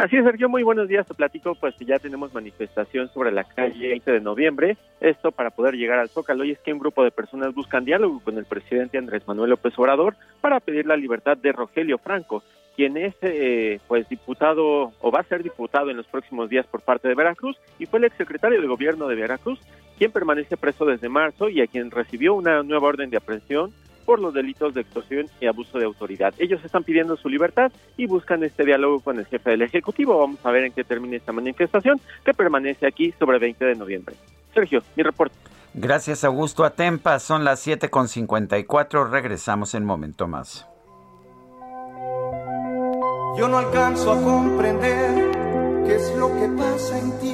Así es, Sergio, muy buenos días. Te platico, pues ya tenemos manifestación sobre la calle 20 de noviembre. Esto para poder llegar al Zócalo. Y es que un grupo de personas buscan diálogo con el presidente Andrés Manuel López Obrador para pedir la libertad de Rogelio Franco, quien es, eh, pues, diputado o va a ser diputado en los próximos días por parte de Veracruz y fue el exsecretario de gobierno de Veracruz, quien permanece preso desde marzo y a quien recibió una nueva orden de aprehensión por los delitos de extorsión y abuso de autoridad. Ellos están pidiendo su libertad y buscan este diálogo con el jefe del Ejecutivo. Vamos a ver en qué termina esta manifestación que permanece aquí sobre el 20 de noviembre. Sergio, mi reporte. Gracias, Augusto Atempa. Son las 7.54. Regresamos en momento más. Yo no alcanzo a comprender qué es lo que pasa en ti,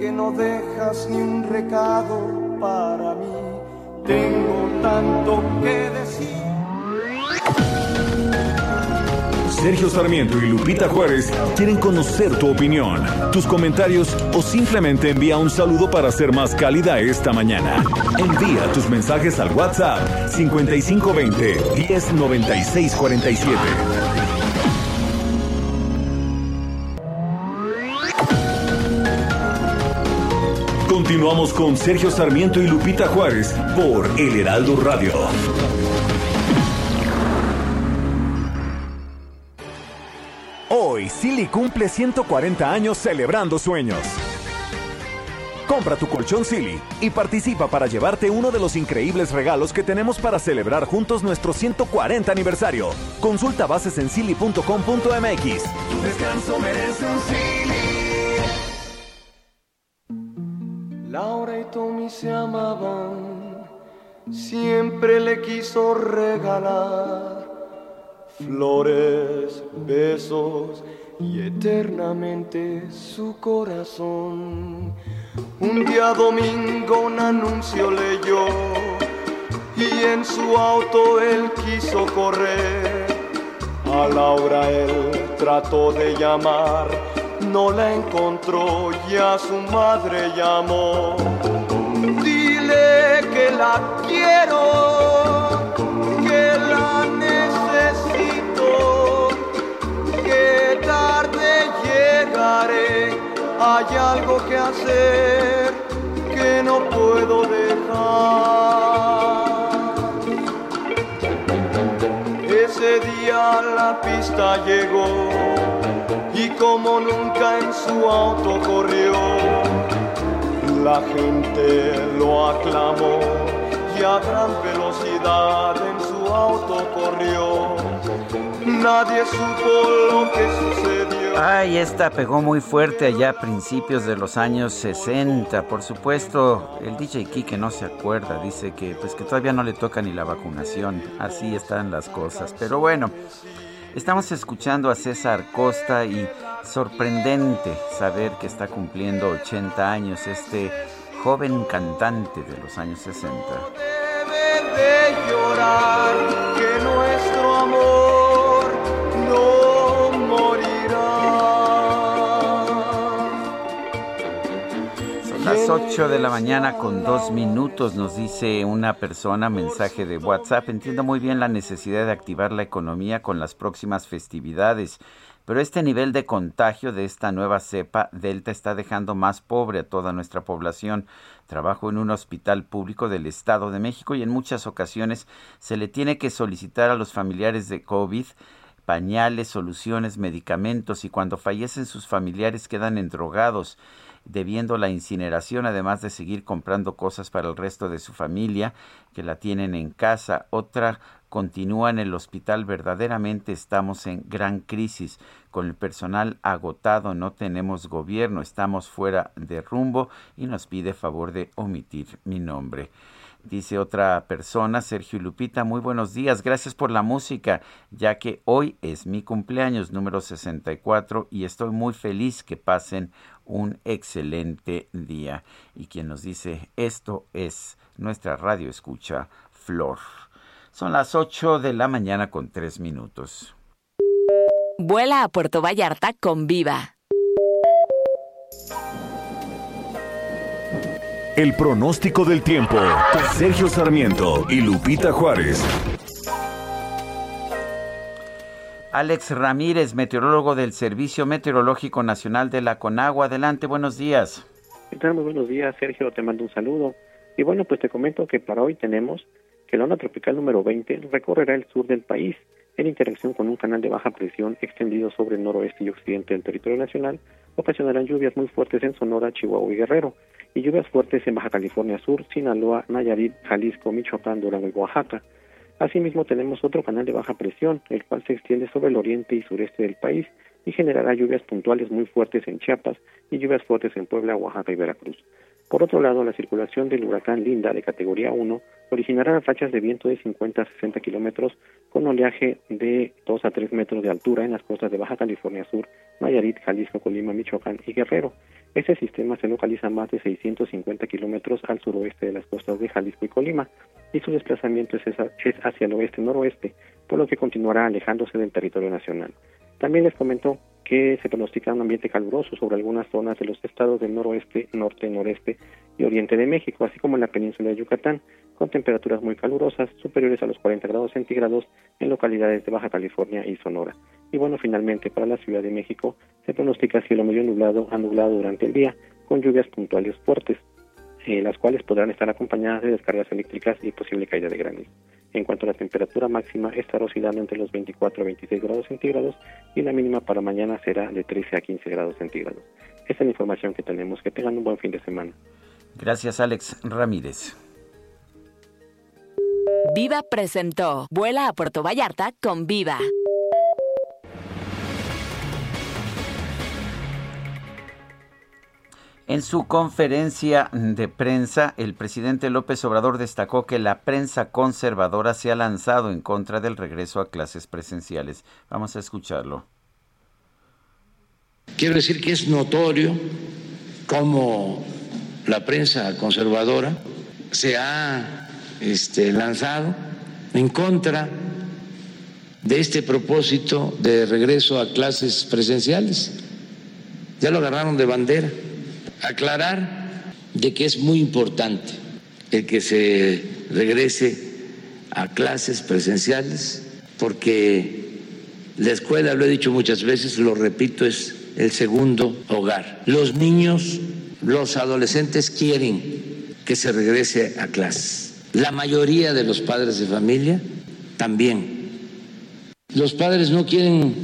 que no dejas ni un recado para mí tengo tanto que decir. Sergio Sarmiento y Lupita Juárez quieren conocer tu opinión, tus comentarios o simplemente envía un saludo para ser más cálida esta mañana. Envía tus mensajes al WhatsApp 5520 109647. Continuamos con Sergio Sarmiento y Lupita Juárez por El Heraldo Radio. Hoy, Silly cumple 140 años celebrando sueños. Compra tu colchón Silly y participa para llevarte uno de los increíbles regalos que tenemos para celebrar juntos nuestro 140 aniversario. Consulta bases en silly.com.mx. Tu descanso merece un Silly. Laura y Tommy se amaban, siempre le quiso regalar flores, besos y eternamente su corazón. Un día domingo un anuncio leyó y en su auto él quiso correr. A Laura él trató de llamar no la encontró y a su madre llamó. Dile que la quiero, que la necesito, que tarde llegaré. Hay algo que hacer que no puedo dejar. Ese día la pista llegó como nunca en su auto corrió, la gente lo aclamó y a gran velocidad en su auto corrió. Nadie supo lo que sucedió. Ay, esta pegó muy fuerte allá a principios de los años 60. Por supuesto, el DJ Kike no se acuerda, dice que pues que todavía no le toca ni la vacunación. Así están las cosas. Pero bueno, Estamos escuchando a César Costa y sorprendente saber que está cumpliendo 80 años este joven cantante de los años 60. Debe de llorar que nuestro amor las 8 de la mañana con dos minutos, nos dice una persona, mensaje de WhatsApp. Entiendo muy bien la necesidad de activar la economía con las próximas festividades. Pero este nivel de contagio de esta nueva cepa Delta está dejando más pobre a toda nuestra población. Trabajo en un hospital público del Estado de México y en muchas ocasiones se le tiene que solicitar a los familiares de COVID pañales, soluciones, medicamentos y cuando fallecen sus familiares quedan endrogados debiendo la incineración, además de seguir comprando cosas para el resto de su familia que la tienen en casa. Otra continúa en el hospital. Verdaderamente estamos en gran crisis. Con el personal agotado, no tenemos gobierno, estamos fuera de rumbo y nos pide favor de omitir mi nombre. Dice otra persona, Sergio Lupita, muy buenos días, gracias por la música, ya que hoy es mi cumpleaños número 64 y estoy muy feliz que pasen un excelente día. Y quien nos dice esto es nuestra radio escucha, Flor. Son las 8 de la mañana con 3 minutos. Vuela a Puerto Vallarta con Viva. El pronóstico del tiempo. Sergio Sarmiento y Lupita Juárez. Alex Ramírez, meteorólogo del Servicio Meteorológico Nacional de la Conagua. Adelante, buenos días. Muy buenos días, Sergio. Te mando un saludo. Y bueno, pues te comento que para hoy tenemos que la onda tropical número 20 recorrerá el sur del país en interacción con un canal de baja presión extendido sobre el noroeste y occidente del territorio nacional, ocasionarán lluvias muy fuertes en Sonora, Chihuahua y Guerrero, y lluvias fuertes en Baja California Sur, Sinaloa, Nayarit, Jalisco, Michoacán, Durango y Oaxaca. Asimismo, tenemos otro canal de baja presión, el cual se extiende sobre el oriente y sureste del país y generará lluvias puntuales muy fuertes en Chiapas y lluvias fuertes en Puebla, Oaxaca y Veracruz. Por otro lado, la circulación del huracán Linda de categoría 1 originará rachas de viento de 50 a 60 kilómetros con oleaje de 2 a 3 metros de altura en las costas de Baja California Sur, Nayarit, Jalisco, Colima, Michoacán y Guerrero. Este sistema se localiza más de 650 kilómetros al suroeste de las costas de Jalisco y Colima y su desplazamiento es, hacia el oeste-noroeste, por lo que continuará alejándose del territorio nacional. También les comentó que se pronostica un ambiente caluroso sobre algunas zonas de los estados del noroeste, norte, noreste y oriente de México, así como en la península de Yucatán, con temperaturas muy calurosas, superiores a los 40 grados centígrados en localidades de Baja California y Sonora. Y bueno, finalmente para la Ciudad de México se pronostica cielo medio nublado a nublado durante el día, con lluvias puntuales fuertes, eh, las cuales podrán estar acompañadas de descargas eléctricas y posible caída de granizo. En cuanto a la temperatura máxima, estará oscilando entre los 24 a 26 grados centígrados y la mínima para mañana será de 13 a 15 grados centígrados. Esta es la información que tenemos. Que tengan un buen fin de semana. Gracias, Alex Ramírez. Viva presentó Vuela a Puerto Vallarta con Viva. En su conferencia de prensa, el presidente López Obrador destacó que la prensa conservadora se ha lanzado en contra del regreso a clases presenciales. Vamos a escucharlo. Quiero decir que es notorio cómo la prensa conservadora se ha este, lanzado en contra de este propósito de regreso a clases presenciales. Ya lo agarraron de bandera aclarar de que es muy importante el que se regrese a clases presenciales, porque la escuela, lo he dicho muchas veces, lo repito, es el segundo hogar. Los niños, los adolescentes quieren que se regrese a clases. La mayoría de los padres de familia también. Los padres no quieren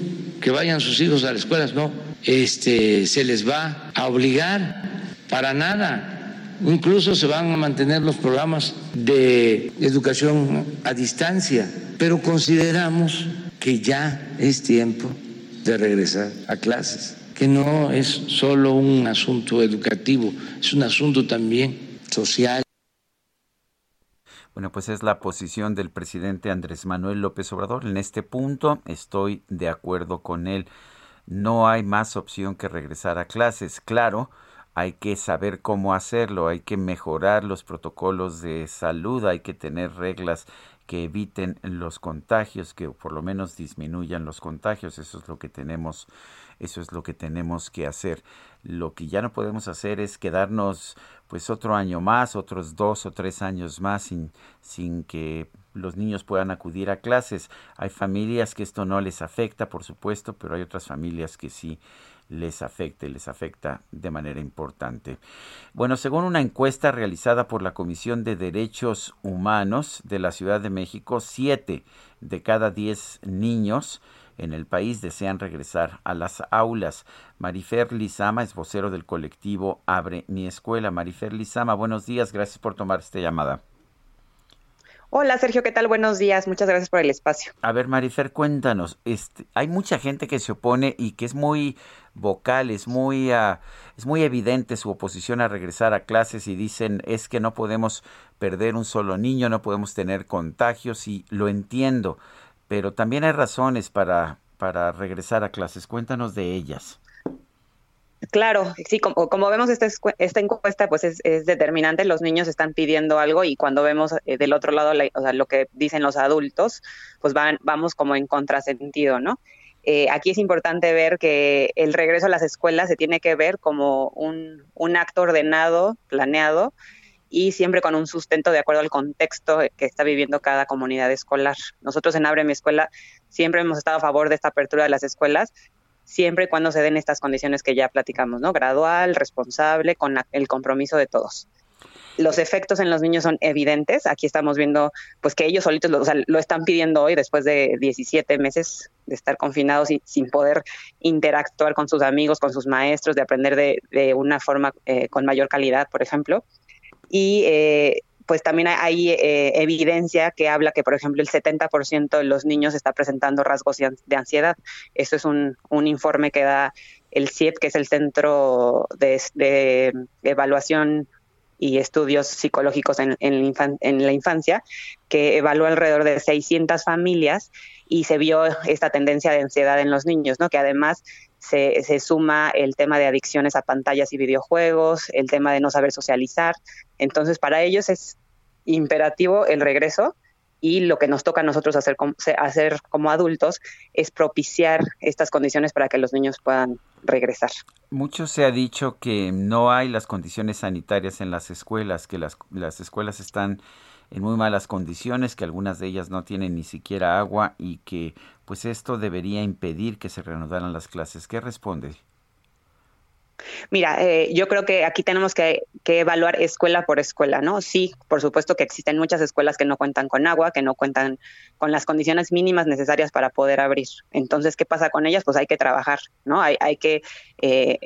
que vayan sus hijos a las escuelas, no. Este, se les va a obligar para nada. Incluso se van a mantener los programas de educación a distancia, pero consideramos que ya es tiempo de regresar a clases, que no es solo un asunto educativo, es un asunto también social. Bueno, pues es la posición del presidente Andrés Manuel López Obrador. En este punto estoy de acuerdo con él. No hay más opción que regresar a clases. Claro, hay que saber cómo hacerlo, hay que mejorar los protocolos de salud, hay que tener reglas que eviten los contagios, que por lo menos disminuyan los contagios, eso es lo que tenemos, eso es lo que tenemos que hacer. Lo que ya no podemos hacer es quedarnos pues otro año más, otros dos o tres años más sin, sin que los niños puedan acudir a clases. Hay familias que esto no les afecta, por supuesto, pero hay otras familias que sí les afecte, les afecta de manera importante. Bueno, según una encuesta realizada por la Comisión de Derechos Humanos de la Ciudad de México, siete de cada diez niños en el país desean regresar a las aulas. Marifer Lizama es vocero del colectivo Abre mi escuela. Marifer Lizama, buenos días, gracias por tomar esta llamada. Hola Sergio, ¿qué tal? Buenos días, muchas gracias por el espacio. A ver, Marifer, cuéntanos, este, hay mucha gente que se opone y que es muy vocal, es muy, uh, es muy evidente su oposición a regresar a clases y dicen es que no podemos perder un solo niño, no podemos tener contagios y lo entiendo, pero también hay razones para, para regresar a clases. Cuéntanos de ellas. Claro, sí, como, vemos esta, esta encuesta, pues es, determinante, los niños están pidiendo algo y cuando vemos eh, del otro lado o sea, lo que dicen los adultos, pues van, vamos como en contrasentido, ¿no? Eh, aquí es importante ver que el regreso a las escuelas se tiene que ver como un, un acto ordenado, planeado y siempre con un sustento de acuerdo al contexto que está viviendo cada comunidad escolar. Nosotros en Abre mi Escuela siempre hemos estado a favor de esta apertura de las escuelas, siempre y cuando se den estas condiciones que ya platicamos, ¿no? Gradual, responsable, con el compromiso de todos. Los efectos en los niños son evidentes. Aquí estamos viendo, pues que ellos solitos lo, están pidiendo hoy después de 17 meses de estar confinados y sin poder interactuar con sus amigos, con sus maestros, de aprender de, de una forma eh, con mayor calidad, por ejemplo. Y eh, pues también hay eh, evidencia que habla que, por ejemplo, el 70% de los niños está presentando rasgos de ansiedad. Eso es un, informe que da el CIEP, que es el Centro de, Evaluación y Estudios Psicológicos en, la Infancia, que evaluó alrededor de 600 familias y se vio esta tendencia de ansiedad en los niños, ¿no? que además se, se, suma el tema de adicciones a pantallas y videojuegos, el tema de no saber socializar. Entonces, para ellos es imperativo el regreso y lo que nos toca a nosotros hacer como, hacer como adultos es propiciar estas condiciones para que los niños puedan regresar. Mucho se ha dicho que no hay las condiciones sanitarias en las escuelas, que las, las escuelas están en muy malas condiciones, que algunas de ellas no tienen ni siquiera agua y que pues esto debería impedir que se reanudaran las clases. ¿Qué responde? Mira, eh, yo creo que aquí tenemos que, que, evaluar escuela por escuela, ¿no? Sí, por supuesto que existen muchas escuelas que no cuentan con agua, que no cuentan con las condiciones mínimas necesarias para poder abrir. Entonces, ¿qué pasa con ellas? Pues hay que trabajar, ¿no? Hay, hay que eh,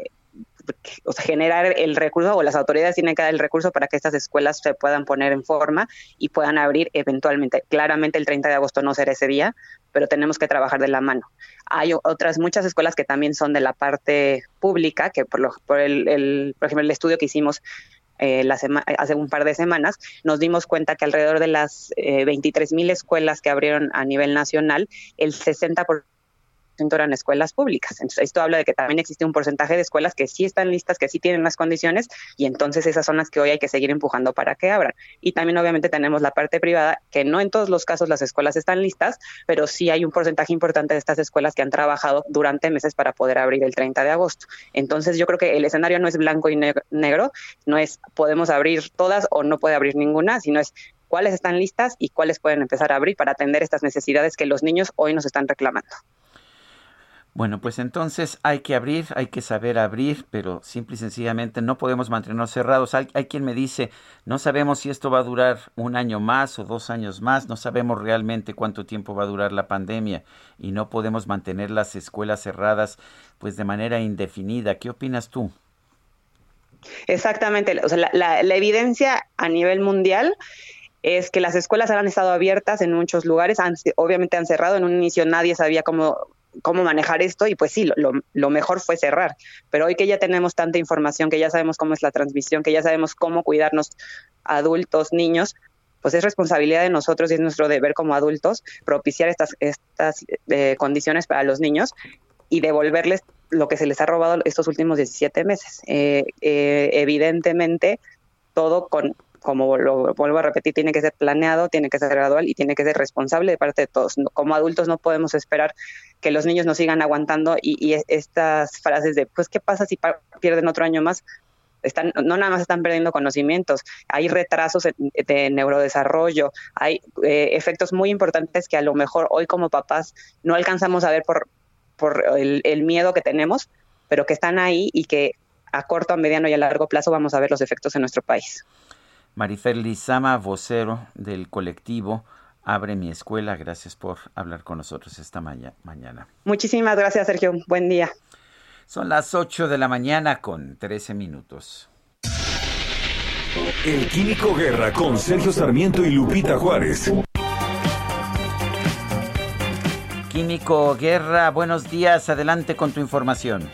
o sea, generar el recurso o las autoridades tienen que dar el recurso para que estas escuelas se puedan poner en forma y puedan abrir eventualmente. Claramente el 30 de agosto no será ese día, pero tenemos que trabajar de la mano. Hay otras muchas escuelas que también son de la parte pública, que por, lo, por, el, por ejemplo el estudio que hicimos eh, la hace un par de semanas, nos dimos cuenta que alrededor de las eh, 23 mil escuelas que abrieron a nivel nacional, el 60% eran escuelas públicas. Entonces, esto habla de que también existe un porcentaje de escuelas que sí están listas, que sí tienen las condiciones, y entonces esas son las que hoy hay que seguir empujando para que abran. Y también, obviamente, tenemos la parte privada, que no en todos los casos las escuelas están listas, pero sí hay un porcentaje importante de estas escuelas que han trabajado durante meses para poder abrir el 30 de agosto. Entonces, yo creo que el escenario no es blanco y negro, no es podemos abrir todas o no puede abrir ninguna, sino es cuáles están listas y cuáles pueden empezar a abrir para atender estas necesidades que los niños hoy nos están reclamando. Bueno, pues entonces hay que abrir, hay que saber abrir, pero simple y sencillamente no podemos mantenernos cerrados. Hay, quien me dice, no sabemos si esto va a durar un año más o dos años más, no sabemos realmente cuánto tiempo va a durar la pandemia y no podemos mantener las escuelas cerradas pues de manera indefinida. ¿Qué opinas tú? Exactamente, o sea, la, evidencia a nivel mundial es que las escuelas han estado abiertas en muchos lugares, obviamente han cerrado, en un inicio nadie sabía cómo cómo manejar esto y pues sí, lo, mejor fue cerrar. Pero hoy que ya tenemos tanta información, que ya sabemos cómo es la transmisión, que ya sabemos cómo cuidarnos adultos, niños, pues es responsabilidad de nosotros y es nuestro deber como adultos propiciar estas, estas eh, condiciones para los niños y devolverles lo que se les ha robado estos últimos 17 meses. Eh, eh, evidentemente, todo con como lo vuelvo a repetir, tiene que ser planeado, tiene que ser gradual y tiene que ser responsable de parte de todos. Como adultos no podemos esperar que los niños nos sigan aguantando y, estas frases de, pues, ¿qué pasa si pierden otro año más? Están, no nada más están perdiendo conocimientos, hay retrasos de neurodesarrollo, hay eh, efectos muy importantes que a lo mejor hoy como papás no alcanzamos a ver por, por el, el miedo que tenemos, pero que están ahí y que a corto, a mediano y a largo plazo vamos a ver los efectos en nuestro país. Marifer Lizama, vocero del colectivo Abre mi escuela. Gracias por hablar con nosotros esta mañana. Muchísimas gracias, Sergio. Buen día. Son las 8 de la mañana con 13 minutos. El Químico Guerra con Sergio Sarmiento y Lupita Juárez. Químico Guerra, buenos días, adelante con tu información.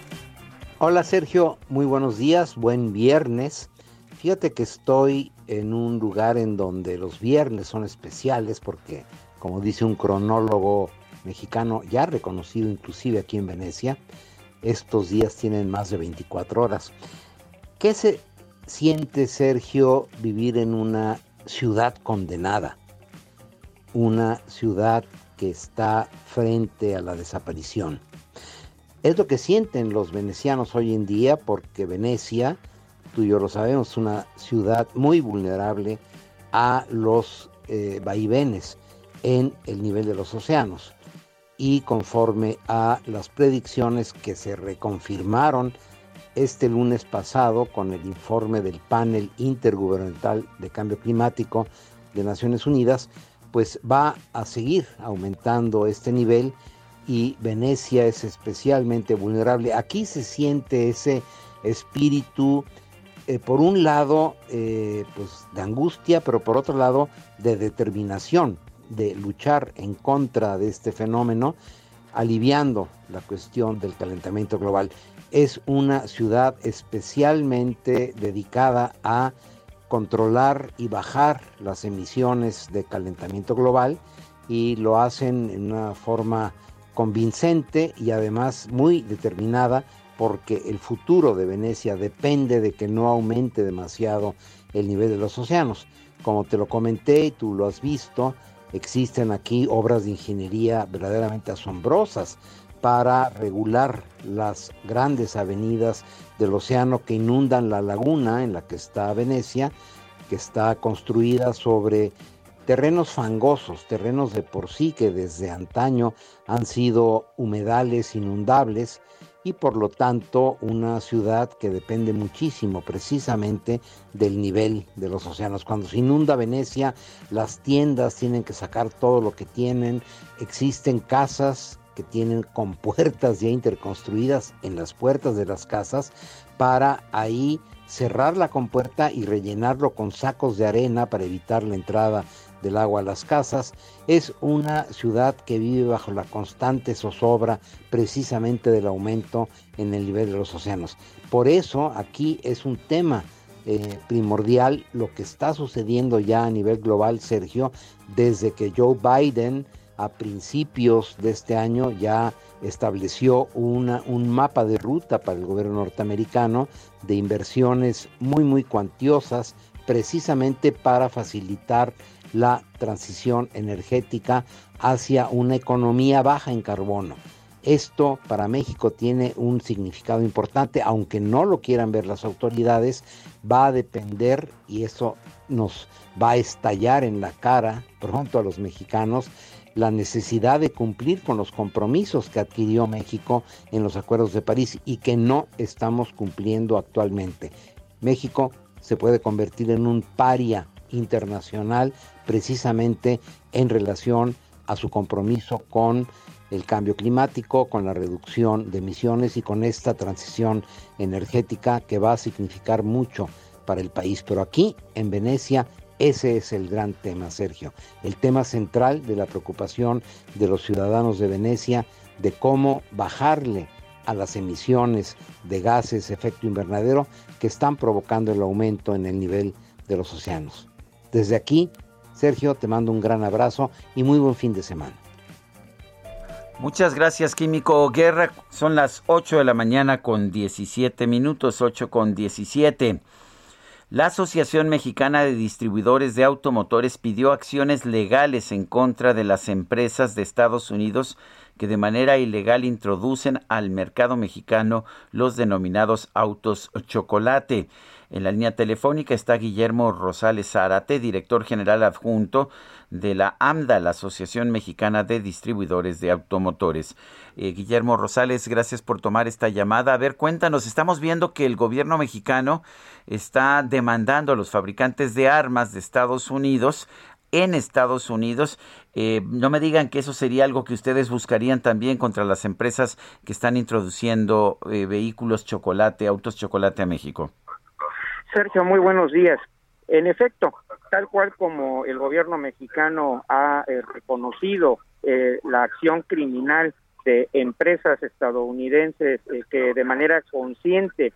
Hola Sergio, muy buenos días, buen viernes. Fíjate que estoy en un lugar en donde los viernes son especiales porque, como dice un cronólogo mexicano ya reconocido inclusive aquí en Venecia, estos días tienen más de 24 horas. ¿Qué se siente, Sergio, vivir en una ciudad condenada? Una ciudad que está frente a la desaparición. Es lo que sienten los venecianos hoy en día porque Venecia, tú y yo lo sabemos, una ciudad muy vulnerable a los eh, vaivenes en el nivel de los océanos. Y conforme a las predicciones que se reconfirmaron este lunes pasado con el informe del panel intergubernamental de cambio climático de Naciones Unidas, pues va a seguir aumentando este nivel y Venecia es especialmente vulnerable. Aquí se siente ese espíritu, eh, por un lado, eh, pues de angustia, pero por otro lado, de determinación, de luchar en contra de este fenómeno, aliviando la cuestión del calentamiento global. Es una ciudad especialmente dedicada a controlar y bajar las emisiones de calentamiento global y lo hacen en una forma convincente y además muy determinada porque el futuro de Venecia depende de que no aumente demasiado el nivel de los océanos. Como te lo comenté y tú lo has visto, existen aquí obras de ingeniería verdaderamente asombrosas para regular las grandes avenidas del océano que inundan la laguna en la que está Venecia, que está construida sobre terrenos fangosos, terrenos de por sí que desde antaño han sido humedales inundables y por lo tanto una ciudad que depende muchísimo precisamente del nivel de los océanos. Cuando se inunda Venecia, las tiendas tienen que sacar todo lo que tienen, existen casas que tienen compuertas ya interconstruidas en las puertas de las casas para ahí cerrar la compuerta y rellenarlo con sacos de arena para evitar la entrada del agua a las casas. Es una ciudad que vive bajo la constante zozobra precisamente del aumento en el nivel de los océanos. Por eso aquí es un tema eh, primordial lo que está sucediendo ya a nivel global, Sergio, desde que Joe Biden a principios de este año ya estableció un mapa de ruta para el gobierno norteamericano de inversiones muy, muy cuantiosas, precisamente para facilitar la transición energética hacia una economía baja en carbono. Esto para México tiene un significado importante, aunque no lo quieran ver las autoridades, va a depender, y eso nos va a estallar en la cara pronto a los mexicanos, la necesidad de cumplir con los compromisos que adquirió México en los acuerdos de París y que no estamos cumpliendo actualmente. México se puede convertir en un paria internacional precisamente en relación a su compromiso con el cambio climático, con la reducción de emisiones y con esta transición energética que va a significar mucho para el país. Pero aquí en Venecia ese es el gran tema, Sergio. El tema central de la preocupación de los ciudadanos de Venecia de cómo bajarle a las emisiones de gases efecto invernadero que están provocando el aumento en el nivel de los océanos. Desde aquí, Sergio, te mando un gran abrazo y muy buen fin de semana. Muchas gracias, Químico Guerra. Son las 8 de la mañana con 17 minutos, 8 con 17. La Asociación Mexicana de Distribuidores de Automotores pidió acciones legales en contra de las empresas de Estados Unidos que de manera ilegal introducen al mercado mexicano los denominados autos chocolate. En la línea telefónica está Guillermo Rosales Zárate, director general adjunto de la AMDA, la Asociación Mexicana de Distribuidores de Automotores. Eh, Guillermo Rosales, gracias por tomar esta llamada. A ver, cuéntanos, estamos viendo que el gobierno mexicano está demandando a los fabricantes de armas de Estados Unidos en Estados Unidos. Eh, no me digan que eso sería algo que ustedes buscarían también contra las empresas que están introduciendo eh, vehículos chocolate, autos chocolate a México. Sergio, muy buenos días. En efecto, tal cual como el gobierno mexicano ha eh, reconocido eh, la acción criminal de empresas estadounidenses eh, que de manera consciente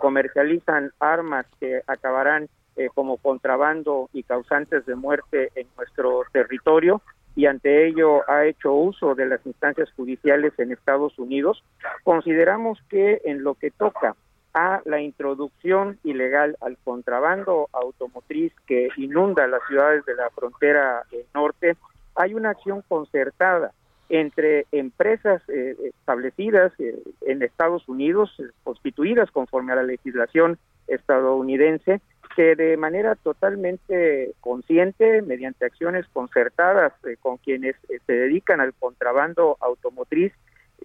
comercializan armas que acabarán como contrabando y causantes de muerte en nuestro territorio, y ante ello ha hecho uso de las instancias judiciales en Estados Unidos, consideramos que en lo que toca a la introducción ilegal al contrabando automotriz que inunda las ciudades de la frontera eh, norte, hay una acción concertada entre empresas eh, establecidas eh, en Estados Unidos, constituidas conforme a la legislación estadounidense, que de manera totalmente consciente, mediante acciones concertadas con quienes se dedican al contrabando automotriz,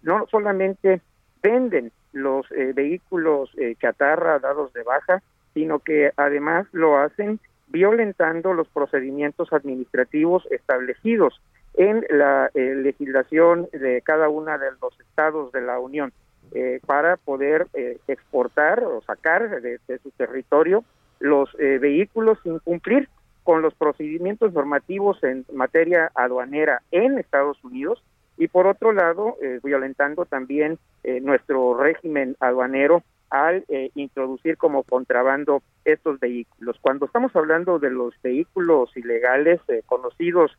no solamente venden los eh, vehículos eh, chatarra dados de baja, sino que además lo hacen violentando los procedimientos administrativos establecidos en la eh, legislación de cada uno de los estados de la Unión para poder exportar o sacar de, de su territorio los vehículos sin cumplir con los procedimientos normativos en materia aduanera en Estados Unidos y por otro lado, eh, violentando también eh, nuestro régimen aduanero al eh, introducir como contrabando estos vehículos. Cuando estamos hablando de los vehículos ilegales conocidos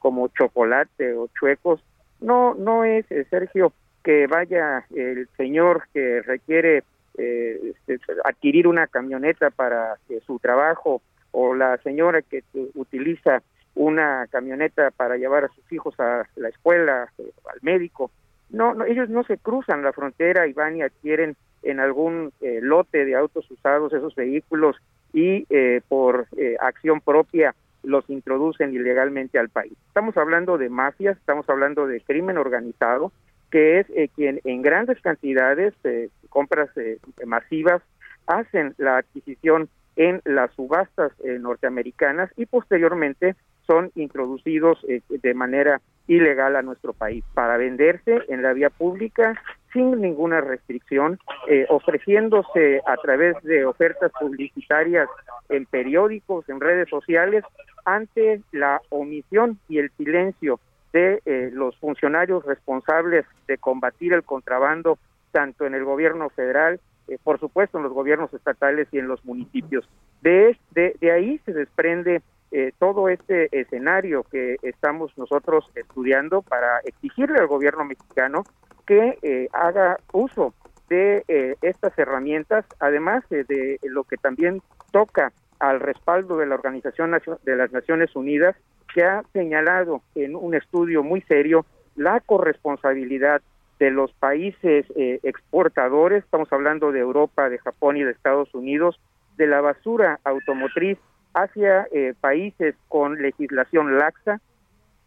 como chocolate o chuecos, no no es Sergio que vaya el señor que requiere este, adquirir una camioneta para su trabajo o la señora que utiliza una camioneta para llevar a sus hijos a la escuela, eh, al médico. No, no, ellos no se cruzan la frontera y van y adquieren en algún eh, lote de autos usados esos vehículos y eh, por acción propia los introducen ilegalmente al país. Estamos hablando de mafias, estamos hablando de crimen organizado, que es quien en grandes cantidades, compras masivas, hacen la adquisición en las subastas norteamericanas y posteriormente son introducidos eh, de manera ilegal a nuestro país para venderse en la vía pública sin ninguna restricción, eh, ofreciéndose a través de ofertas publicitarias en periódicos, en redes sociales, ante la omisión y el silencio de eh, los funcionarios responsables de combatir el contrabando, tanto en el gobierno federal, por supuesto en los gobiernos estatales y en los municipios. De, de, de ahí se desprende eh, todo este escenario que estamos nosotros estudiando para exigirle al gobierno mexicano que eh, haga uso de eh, estas herramientas, además de lo que también toca al respaldo de la Organización de las Naciones Unidas, que ha señalado en un estudio muy serio la corresponsabilidad de los países exportadores, estamos hablando de Europa, de Japón y de Estados Unidos, de la basura automotriz hacia eh, países con legislación laxa,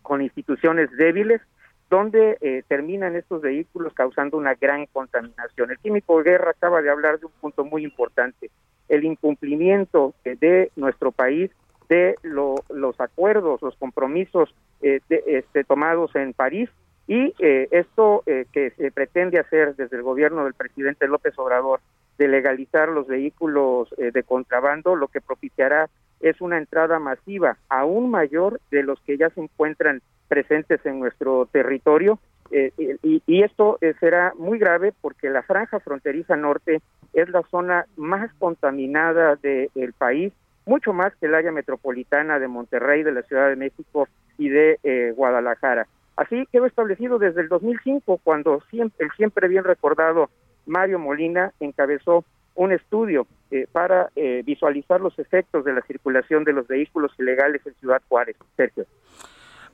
con instituciones débiles, donde eh, terminan estos vehículos causando una gran contaminación. El químico Guerra acaba de hablar de un punto muy importante, el incumplimiento de nuestro país de los acuerdos, los compromisos eh, este, tomados en París y esto que se pretende hacer desde el gobierno del presidente López Obrador de legalizar los vehículos de contrabando, lo que propiciará es una entrada masiva aún mayor de los que ya se encuentran presentes en nuestro territorio eh, y, esto eh, será muy grave porque la franja fronteriza norte es la zona más contaminada del país, mucho más que el área metropolitana de Monterrey, de la Ciudad de México y de eh, Guadalajara. Así quedó establecido desde el 2005 cuando siempre, el siempre bien recordado Mario Molina encabezó un estudio eh, para eh, visualizar los efectos de la circulación de los vehículos ilegales en Ciudad Juárez. Sergio.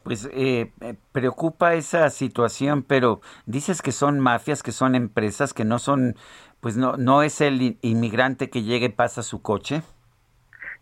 Pues eh, preocupa esa situación, pero dices que son mafias, que son empresas, que no son, pues no, no es el inmigrante que llegue y pasa su coche.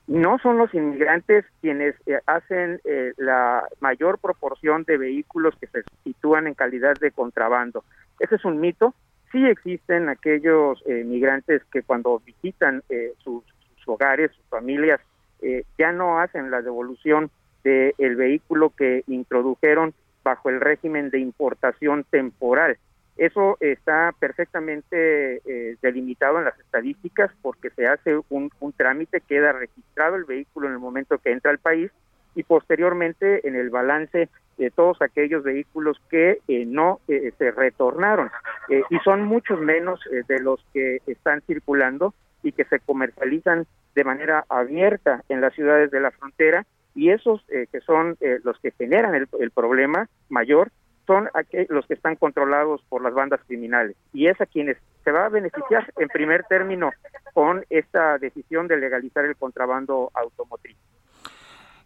No son los inmigrantes quienes hacen la mayor proporción de vehículos que se sitúan en calidad de contrabando. Ese es un mito sí existen aquellos eh, migrantes que cuando visitan eh, sus, hogares, sus familias, eh, ya no hacen la devolución del vehículo que introdujeron bajo el régimen de importación temporal. Eso está perfectamente eh, delimitado en las estadísticas porque se hace un, un trámite, queda registrado el vehículo en el momento que entra al país y posteriormente en el balance de todos aquellos vehículos que eh, no eh, se retornaron. Eh, y son muchos menos de los que están circulando y que se comercializan de manera abierta en las ciudades de la frontera. Y esos que son los que generan el, el problema mayor son los que están controlados por las bandas criminales. Y es a quienes se va a beneficiar en primer término con esta decisión de legalizar el contrabando automotriz.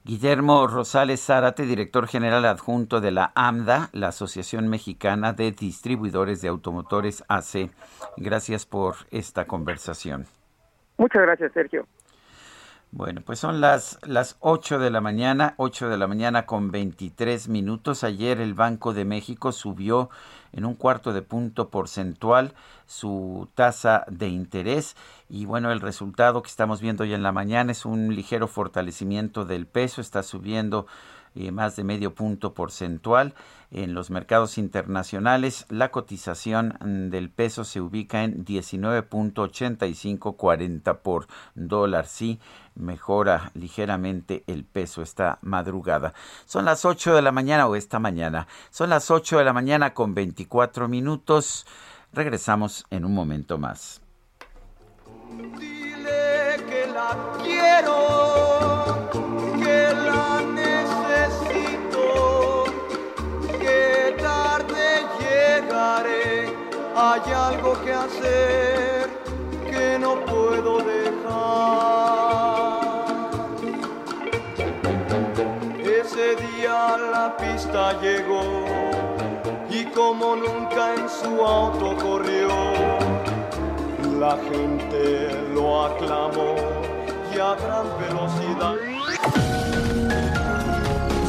Guillermo Rosales Zárate, director general adjunto de la AMDA, la Asociación Mexicana de Distribuidores de Automotores AC. Gracias por esta conversación. Muchas gracias, Sergio. Bueno, pues son las, las 8 de la mañana, 8 de la mañana con 23 minutos. Ayer el Banco de México subió en un cuarto de punto porcentual su tasa de interés y bueno, el resultado que estamos viendo hoy en la mañana es un ligero fortalecimiento del peso, está subiendo eh, más de medio punto porcentual. En los mercados internacionales, la cotización mm, del peso se ubica en 19.8540 por dólar. Sí, mejora ligeramente el peso esta madrugada. Son las 8 de la mañana o esta mañana. Son las 8 de la mañana con 24 minutos. Regresamos en un momento más. Dile que la quiero, Hay algo que hacer que no puedo dejar. Ese día la pista llegó y como nunca en su auto corrió la gente lo aclamó y a gran velocidad.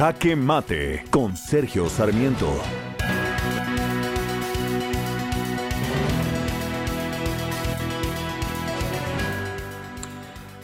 Jaque Mate con Sergio Sarmiento.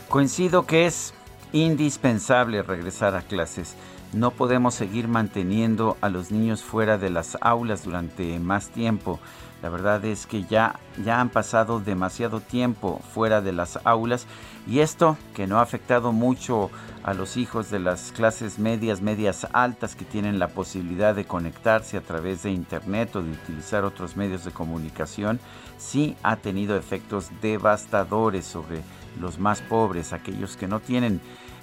Coincido que es indispensable regresar a clases. No podemos seguir manteniendo a los niños fuera de las aulas durante más tiempo. La verdad es que ya, ya han pasado demasiado tiempo fuera de las aulas y esto que no ha afectado mucho a los hijos de las clases medias, medias altas que tienen la posibilidad de conectarse a través de internet o de utilizar otros medios de comunicación, sí ha tenido efectos devastadores sobre los más pobres, aquellos que no tienen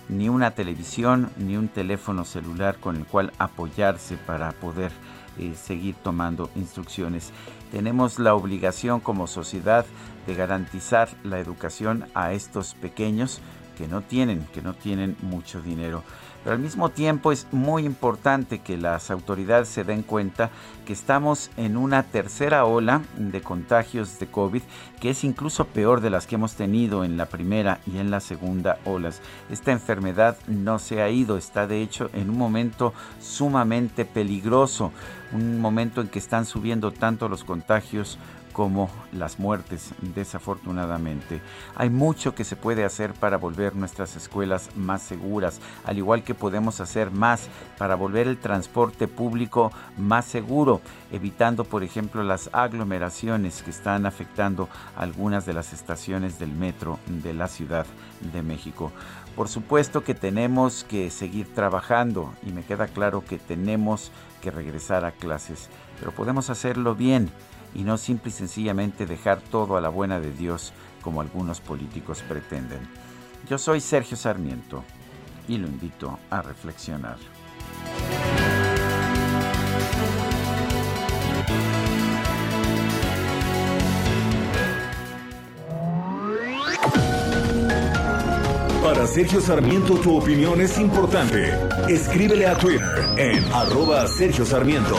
ni una televisión ni un teléfono celular con el cual apoyarse para poder eh, seguir tomando instrucciones. Tenemos la obligación como sociedad de garantizar la educación a estos pequeños que no tienen, que no tienen mucho dinero. Pero al mismo tiempo es muy importante que las autoridades se den cuenta que estamos en una tercera ola de contagios de COVID que es incluso peor de las que hemos tenido en la primera y en la segunda olas. Esta enfermedad no se ha ido, está de hecho en un momento sumamente peligroso, un momento en que están subiendo tanto los contagios como las muertes, desafortunadamente. Hay mucho que se puede hacer para volver nuestras escuelas más seguras, al igual que podemos hacer más para volver el transporte público más seguro, evitando, por ejemplo, las aglomeraciones que están afectando algunas de las estaciones del metro de la Ciudad de México. Por supuesto que tenemos que seguir trabajando y me queda claro que tenemos que regresar a clases pero podemos hacerlo bien y no simple y sencillamente dejar todo a la buena de Dios como algunos políticos pretenden. Yo soy Sergio Sarmiento y lo invito a reflexionar. Para Sergio Sarmiento tu opinión es importante. Escríbele a Twitter en arroba Sergio Sarmiento.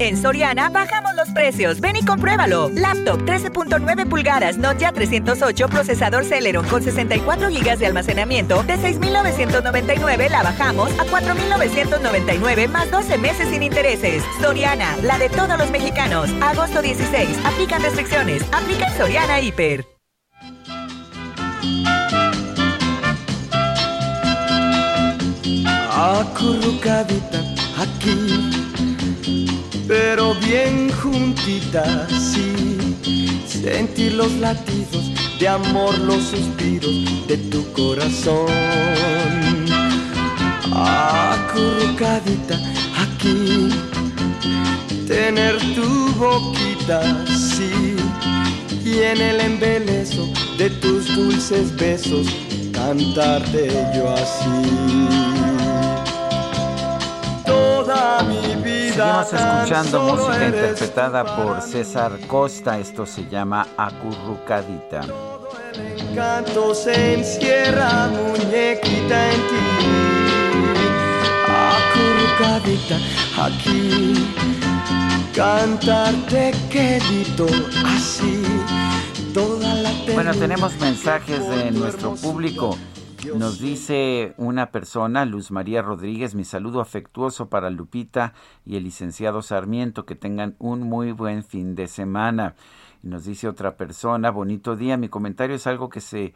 En Soriana bajamos los precios. Ven y compruébalo. Laptop 13.9 pulgadas, Nokia 308, procesador Celeron con 64 GB de almacenamiento de 6.999 la bajamos a 4.999 más 12 meses sin intereses. Soriana, la de todos los mexicanos. Agosto 16. Aplican restricciones. Aplica en Soriana Hiper. Aquí pero bien juntita, sí. Sentir los latidos de amor, los suspiros de tu corazón. Acurrucadita aquí, tener tu boquita, sí. Y en el embelezo de tus dulces besos, cantarte yo así. Seguimos escuchando música interpretada por César Costa. Esto se llama Acurrucadita. Canto se encierra muñequita en ti. Acurrucadita aquí. Cantarte quedito así. Toda la bueno, tenemos mensajes de nuestro público. Nos dice una persona, Luz María Rodríguez, mi saludo afectuoso para Lupita y el licenciado Sarmiento, que tengan un muy buen fin de semana. Nos dice otra persona, bonito día, mi comentario es algo que se,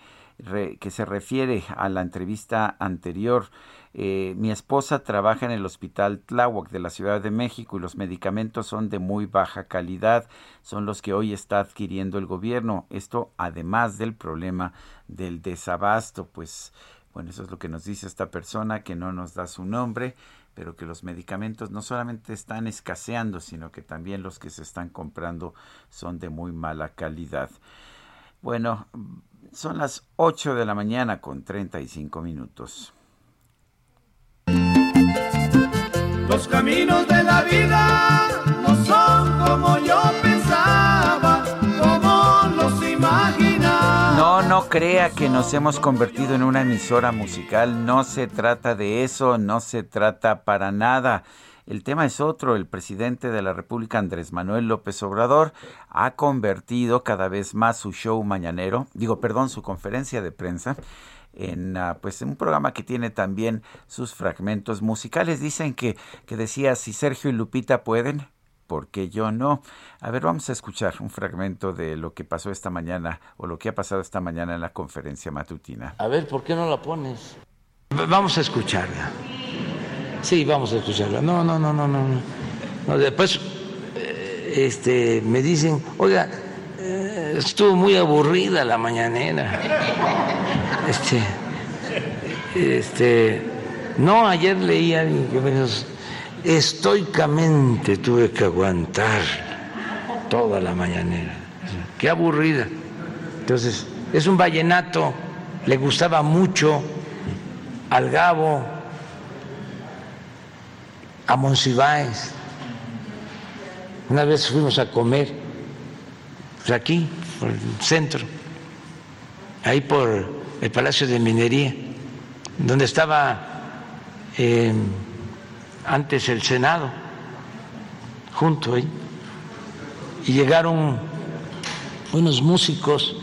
que se refiere a la entrevista anterior. Eh, mi esposa trabaja en el Hospital Tláhuac de la Ciudad de México y los medicamentos son de muy baja calidad, son los que hoy está adquiriendo el gobierno. Esto además del problema del desabasto, pues bueno, eso es lo que nos dice esta persona que no nos da su nombre, pero que los medicamentos no solamente están escaseando, sino que también los que se están comprando son de muy mala calidad. Bueno, son las 8 de la mañana con 35 minutos. Los caminos de la vida no son como yo pensaba, como los imaginaba. No, no crea que nos hemos convertido en una emisora musical. No se trata de eso, no se trata para nada. El tema es otro. El presidente de la República, Andrés Manuel López Obrador, ha convertido cada vez más su show mañanero, digo, perdón, su conferencia de prensa, en uh, pues un programa que tiene también sus fragmentos musicales. Dicen que, que decía si Sergio y Lupita pueden, porque yo no. A ver, vamos a escuchar un fragmento de lo que pasó esta mañana o lo que ha pasado esta mañana en la conferencia matutina. A ver, ¿por qué no la pones? Vamos a escucharla. Sí, vamos a escucharla. No, no, no, no, no. no después eh, este, me dicen, oiga, estuvo muy aburrida la mañanera. Este, este, no, ayer leí a estoicamente tuve que aguantar toda la mañanera. Qué aburrida. Entonces, es un vallenato, le gustaba mucho al Gabo, a Monsiváis. Una vez fuimos a comer, aquí, por el centro, ahí por el Palacio de Minería, donde estaba eh, antes el Senado, junto ahí, y llegaron unos músicos,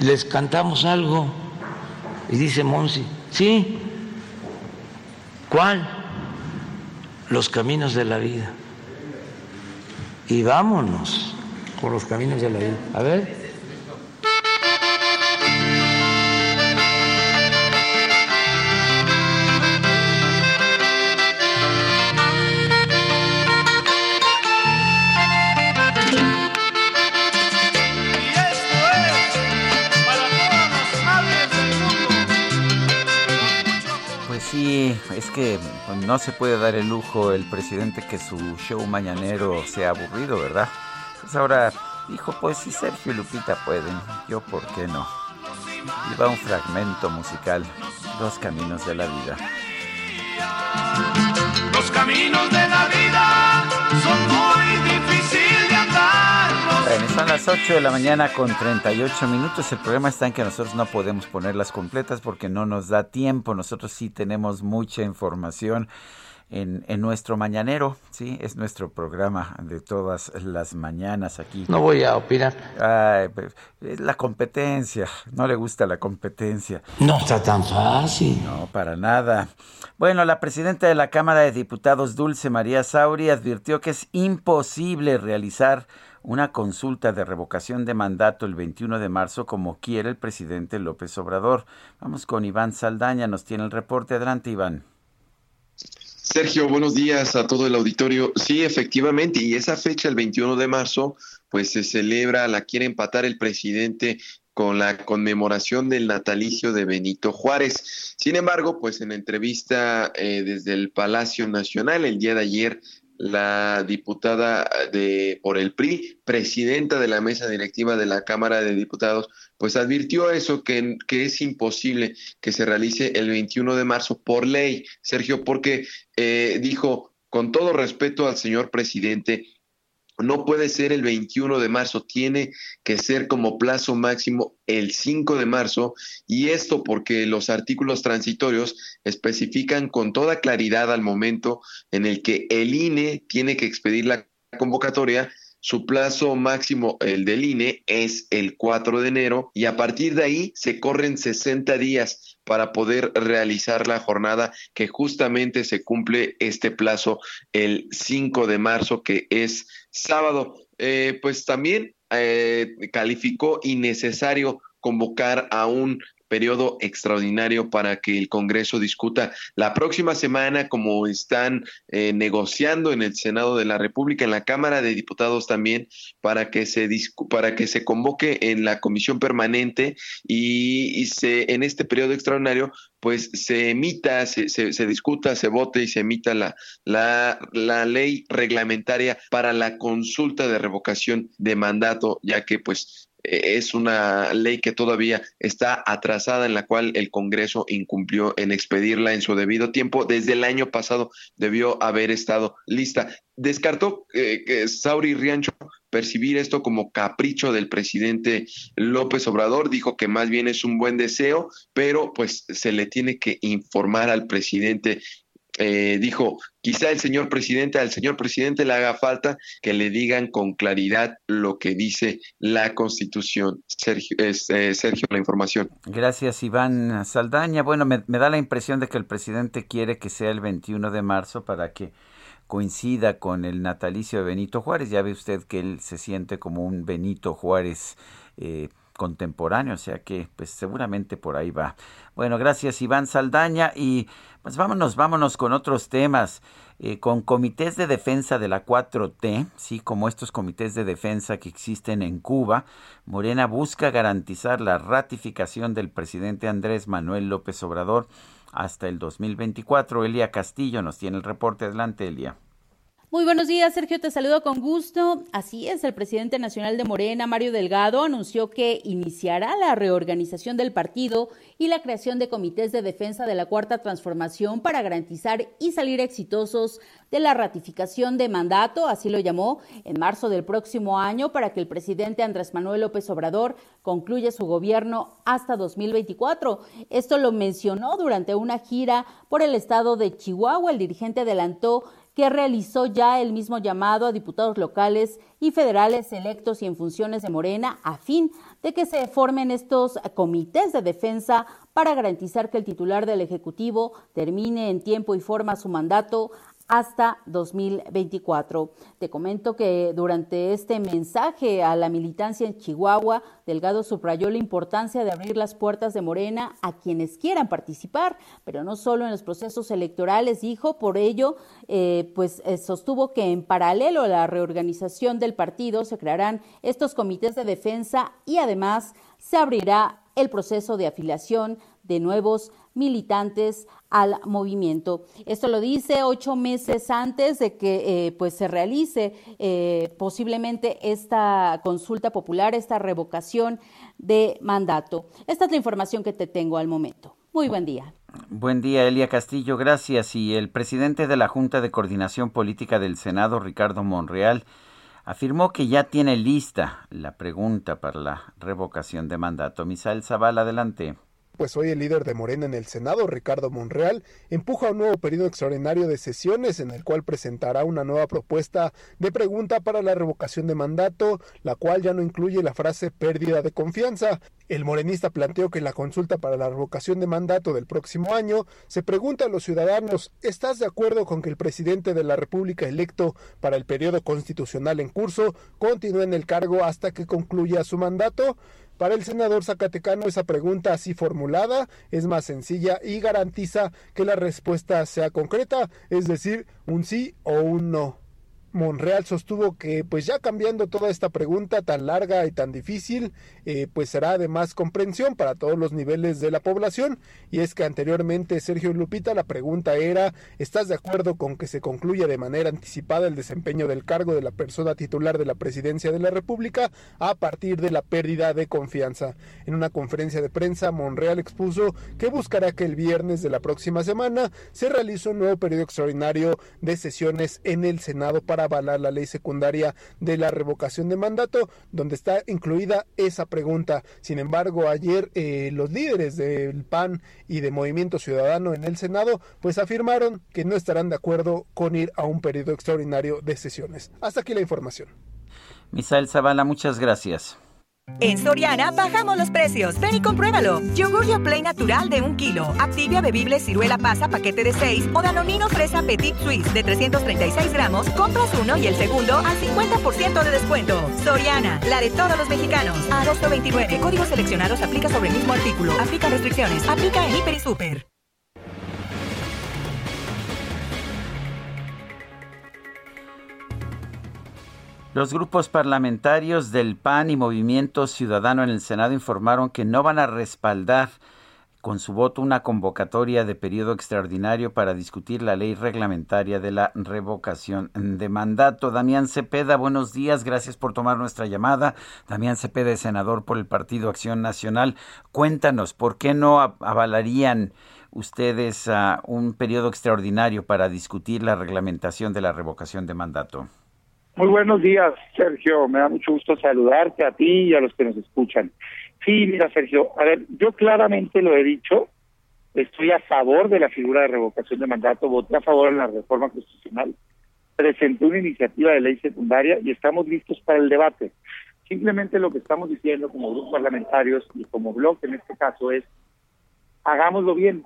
les cantamos algo, y dice Monsi, sí, ¿cuál? Los caminos de la vida. Y vámonos por los caminos de la vida. A ver. pues sí, es que pues, no se puede dar el lujo el presidente que su show mañanero sea aburrido, ¿verdad? Pues ahora dijo, pues si Sergio y Lupita pueden, yo por qué no. Y va un fragmento musical, Los Caminos de la Vida. Los caminos de la vida son muy difíciles de andar. Bueno, son las 8 de la mañana con 38 minutos. El problema está en que nosotros no podemos ponerlas completas porque no nos da tiempo. Nosotros sí tenemos mucha información en, en, nuestro mañanero, sí, es nuestro programa de todas las mañanas aquí. No voy a opinar. Ay, pues, la competencia, no le gusta la competencia. No está tan fácil. No, para nada. Bueno, la presidenta de la Cámara de Diputados, Dulce María Sauri, advirtió que es imposible realizar una consulta de revocación de mandato el 21 de marzo como quiere el presidente López Obrador. Vamos con Iván Saldaña, nos tiene el reporte. Adelante, Iván. Sergio, buenos días a todo el auditorio. Sí, efectivamente, y esa fecha, el 21 de marzo, pues se celebra, la quiere empatar el presidente con la conmemoración del natalicio de Benito Juárez. Sin embargo, pues en entrevista eh, desde el Palacio Nacional el día de ayer, la diputada de por el PRI, presidenta de la mesa directiva de la Cámara de Diputados, pues advirtió eso, que, que es imposible que se realice el 21 de marzo por ley, Sergio, porque eh, dijo, con todo respeto al señor presidente, no puede ser el 21 de marzo, tiene que ser como plazo máximo el 5 de marzo y esto porque los artículos transitorios especifican con toda claridad al momento en el que el INE tiene que expedir la convocatoria su plazo máximo, el del INE, es el 4 de enero y a partir de ahí se corren 60 días para poder realizar la jornada que justamente se cumple este plazo el 5 de marzo, que es sábado. Eh, pues también eh, calificó innecesario convocar a un periodo extraordinario para que el Congreso discuta. La próxima semana, como están eh, negociando en el Senado de la República, en la Cámara de Diputados también, para que se para que se convoque en la comisión permanente y, se en este periodo extraordinario pues se emita, se, se, se, discuta, se vote y se emita la, la, la ley reglamentaria para la consulta de revocación de mandato, ya que pues es una ley que todavía está atrasada en la cual el Congreso incumplió en expedirla en su debido tiempo. Desde el año pasado debió haber estado lista. Descartó eh, que Sauri Riancho percibir esto como capricho del presidente López Obrador, dijo que más bien es un buen deseo, pero pues se le tiene que informar al presidente eh, dijo, quizá el señor presidente, al señor presidente le haga falta que le digan con claridad lo que dice la Constitución. Sergio, eh, Sergio la información. Gracias, Iván Saldaña. Bueno, me, me da la impresión de que el presidente quiere que sea el 21 de marzo para que coincida con el natalicio de Benito Juárez. Ya ve usted que él se siente como un Benito Juárez. Eh, contemporáneo, o sea que pues seguramente por ahí va. Bueno, gracias Iván Saldaña y pues vámonos, vámonos con otros temas. Eh, con comités de defensa de la 4T, sí, como estos comités de defensa que existen en Cuba, Morena busca garantizar la ratificación del presidente Andrés Manuel López Obrador hasta el 2024. Elia Castillo nos tiene el reporte. Adelante, Elia. Muy buenos días, Sergio, te saludo con gusto. Así es, el presidente nacional de Morena, Mario Delgado, anunció que iniciará la reorganización del partido y la creación de comités de defensa de la Cuarta Transformación para garantizar y salir exitosos de la ratificación de mandato, así lo llamó, en marzo del próximo año para que el presidente Andrés Manuel López Obrador concluya su gobierno hasta 2024. Esto lo mencionó durante una gira por el estado de Chihuahua. El dirigente adelantó que realizó ya el mismo llamado a diputados locales y federales electos y en funciones de Morena a fin de que se formen estos comités de defensa para garantizar que el titular del Ejecutivo termine en tiempo y forma su mandato hasta 2024. Te comento que durante este mensaje a la militancia en Chihuahua, Delgado subrayó la importancia de abrir las puertas de Morena a quienes quieran participar, pero no solo en los procesos electorales, dijo, por ello, eh, pues eh, sostuvo que en paralelo a la reorganización del partido se crearán estos comités de defensa y además se abrirá el proceso de afiliación de nuevos militantes al movimiento. Esto lo dice ocho meses antes de que eh, pues se realice eh, posiblemente esta consulta popular, esta revocación de mandato. Esta es la información que te tengo al momento. Muy buen día. Buen día, Elia Castillo, gracias. Y el presidente de la Junta de Coordinación Política del Senado, Ricardo Monreal, afirmó que ya tiene lista la pregunta para la revocación de mandato. Misael Zavala, adelante pues hoy el líder de Morena en el Senado, Ricardo Monreal, empuja un nuevo periodo extraordinario de sesiones en el cual presentará una nueva propuesta de pregunta para la revocación de mandato, la cual ya no incluye la frase pérdida de confianza. El morenista planteó que en la consulta para la revocación de mandato del próximo año se pregunta a los ciudadanos, ¿estás de acuerdo con que el presidente de la República electo para el periodo constitucional en curso continúe en el cargo hasta que concluya su mandato? Para el senador Zacatecano esa pregunta así formulada es más sencilla y garantiza que la respuesta sea concreta, es decir, un sí o un no. Monreal sostuvo que pues ya cambiando toda esta pregunta tan larga y tan difícil, eh, pues será de más comprensión para todos los niveles de la población. Y es que anteriormente Sergio Lupita la pregunta era ¿estás de acuerdo con que se concluya de manera anticipada el desempeño del cargo de la persona titular de la presidencia de la República a partir de la pérdida de confianza? En una conferencia de prensa, Monreal expuso que buscará que el viernes de la próxima semana se realice un nuevo periodo extraordinario de sesiones en el Senado para avalar la ley secundaria de la revocación de mandato, donde está incluida esa pregunta. Sin embargo, ayer eh, los líderes del PAN y de Movimiento Ciudadano en el Senado, pues afirmaron que no estarán de acuerdo con ir a un periodo extraordinario de sesiones. Hasta aquí la información. Misael Zavala, muchas gracias. En Soriana bajamos los precios. Ven y compruébalo. Yogur Play natural de un kilo. Activia bebible ciruela pasa paquete de 6 o Danonino fresa Petit Suisse de 336 gramos. Compras uno y el segundo al 50% de descuento. Soriana, la de todos los mexicanos. Agosto 29. Códigos seleccionados aplica sobre el mismo artículo. Aplica restricciones. Aplica en Hiper y Super. Los grupos parlamentarios del PAN y Movimiento Ciudadano en el Senado informaron que no van a respaldar con su voto una convocatoria de periodo extraordinario para discutir la ley reglamentaria de la revocación de mandato. Damián Cepeda, buenos días, gracias por tomar nuestra llamada. Damián Cepeda es senador por el Partido Acción Nacional. Cuéntanos, ¿por qué no avalarían ustedes un periodo extraordinario para discutir la reglamentación de la revocación de mandato? Muy buenos días, Sergio. Me da mucho gusto saludarte a ti y a los que nos escuchan. Sí, mira, Sergio, a ver, yo claramente lo he dicho, estoy a favor de la figura de revocación de mandato, voté a favor de la reforma constitucional, presenté una iniciativa de ley secundaria y estamos listos para el debate. Simplemente lo que estamos diciendo como grupos parlamentarios y como bloque en este caso es, hagámoslo bien.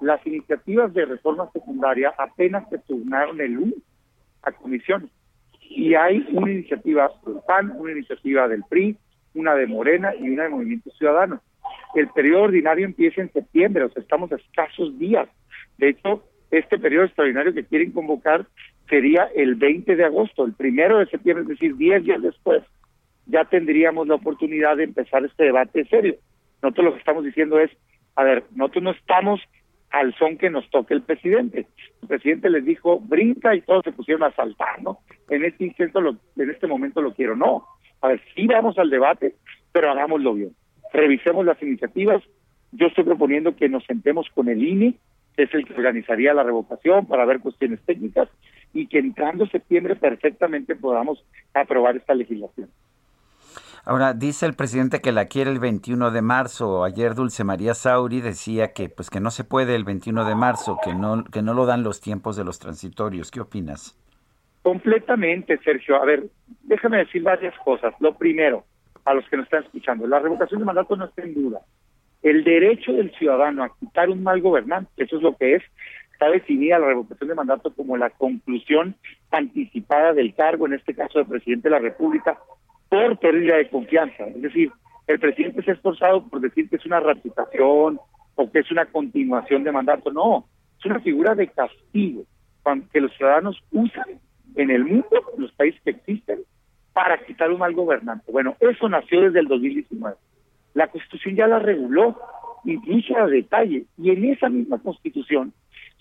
Las iniciativas de reforma secundaria apenas se turnaron el lunes a comisiones y hay una iniciativa del PAN, una iniciativa del PRI, una de Morena y una de Movimiento Ciudadano. El periodo ordinario empieza en septiembre, o sea, estamos a escasos días. De hecho, este periodo extraordinario que quieren convocar sería el 20 de agosto, el primero de septiembre, es decir, 10 días después, ya tendríamos la oportunidad de empezar este debate serio. Nosotros lo que estamos diciendo es, a ver, nosotros no estamos al son que nos toque el presidente. El presidente les dijo, brinca y todos se pusieron a saltar, ¿no? En este instante, lo, en este momento lo quiero. No, a ver, sí vamos al debate, pero hagámoslo bien. Revisemos las iniciativas. Yo estoy proponiendo que nos sentemos con el INE, que es el que organizaría la revocación para ver cuestiones técnicas, y que entrando septiembre perfectamente podamos aprobar esta legislación. Ahora, dice el presidente que la quiere el 21 de marzo. Ayer Dulce María Sauri decía que pues que no se puede el 21 de marzo, que no que no lo dan los tiempos de los transitorios. ¿Qué opinas? Completamente, Sergio. A ver, déjame decir varias cosas. Lo primero, a los que nos están escuchando, la revocación de mandato no está en duda. El derecho del ciudadano a quitar un mal gobernante, eso es lo que es, está definida la revocación de mandato como la conclusión anticipada del cargo, en este caso de presidente de la República, por pérdida de confianza. Es decir, el presidente se ha esforzado por decir que es una ratificación o que es una continuación de mandato. No, es una figura de castigo que los ciudadanos usan en el mundo, en los países que existen, para quitar un mal gobernante. Bueno, eso nació desde el 2019. La Constitución ya la reguló incluso a detalle. Y en esa misma constitución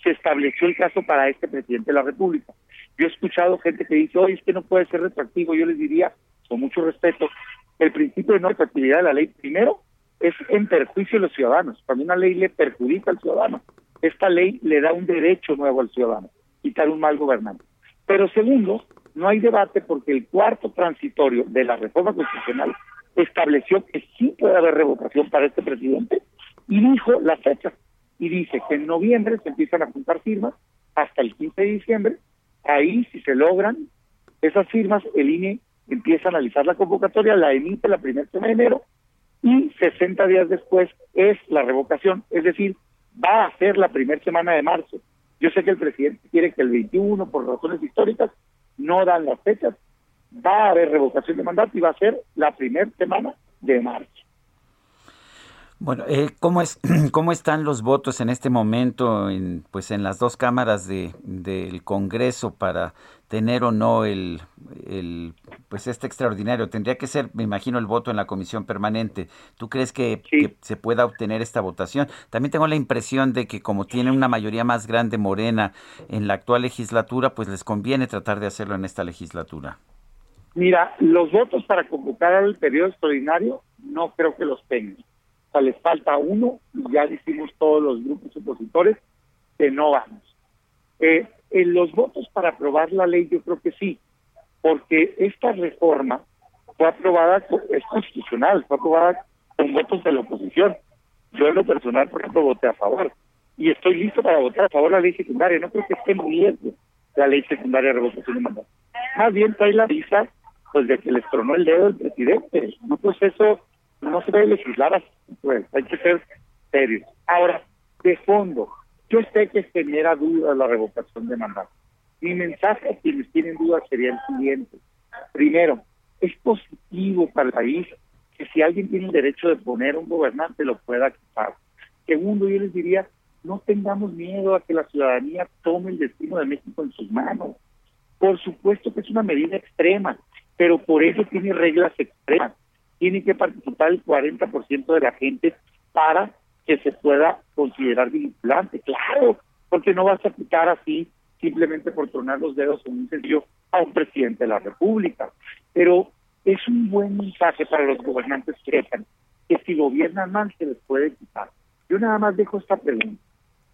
se estableció el caso para este presidente de la República. Yo he escuchado gente que dice, oye, es que no puede ser retroactivo. Yo les diría, con mucho respeto, el principio de no retroactividad de la ley, primero, es en perjuicio de los ciudadanos. Cuando una ley le perjudica al ciudadano, esta ley le da un derecho nuevo al ciudadano, quitar un mal gobernante. Pero segundo, no hay debate porque el cuarto transitorio de la reforma constitucional estableció que sí puede haber revocación para este presidente y dijo la fecha. Y dice que en noviembre se empiezan a juntar firmas hasta el 15 de diciembre. Ahí, si se logran esas firmas, el INE empieza a analizar la convocatoria, la emite la primera semana de enero y 60 días después es la revocación. Es decir, va a ser la primera semana de marzo. Yo sé que el presidente quiere que el 21, por razones históricas, no dan las fechas. Va a haber revocación de mandato y va a ser la primera semana de marzo. Bueno, eh, ¿cómo, es, ¿cómo están los votos en este momento en, pues en las dos cámaras de, del Congreso para tener o no el, el, pues este extraordinario? Tendría que ser, me imagino, el voto en la comisión permanente. ¿Tú crees que, que, se pueda obtener esta votación? También tengo la impresión de que como tiene una mayoría más grande morena en la actual legislatura, pues les conviene tratar de hacerlo en esta legislatura. Mira, los votos para convocar al periodo extraordinario no creo que los tengan les falta uno y ya decimos todos los grupos opositores que no vamos. Eh, en los votos para aprobar la ley yo creo que sí, porque esta reforma fue aprobada, es constitucional, fue aprobada con votos de la oposición. Yo en lo personal, por ejemplo, voté a favor y estoy listo para votar a favor de la ley secundaria. No creo que esté en riesgo la ley secundaria de revocación de mandato. Más bien trae la visa pues de que les tronó el dedo el presidente. No, pues no se debe legislar así, pues hay que ser serios. Ahora, de fondo, yo sé que genera dudas la revocación de mandato. Mi mensaje a quienes tienen dudas sería el siguiente. Primero, es positivo para el país que si alguien tiene el derecho de poner un gobernante lo pueda quitar. Segundo, yo les diría, no tengamos miedo a que la ciudadanía tome el destino de México en sus manos. Por supuesto que es una medida extrema, pero por eso tiene reglas extremas tiene que participar el 40% de la gente para que se pueda considerar vinculante. Claro, porque no vas a quitar así simplemente por tronar los dedos en un sentido a un presidente de la República. Pero es un buen mensaje para los gobernantes sepan que si gobiernan mal se les puede quitar. Yo nada más dejo esta pregunta.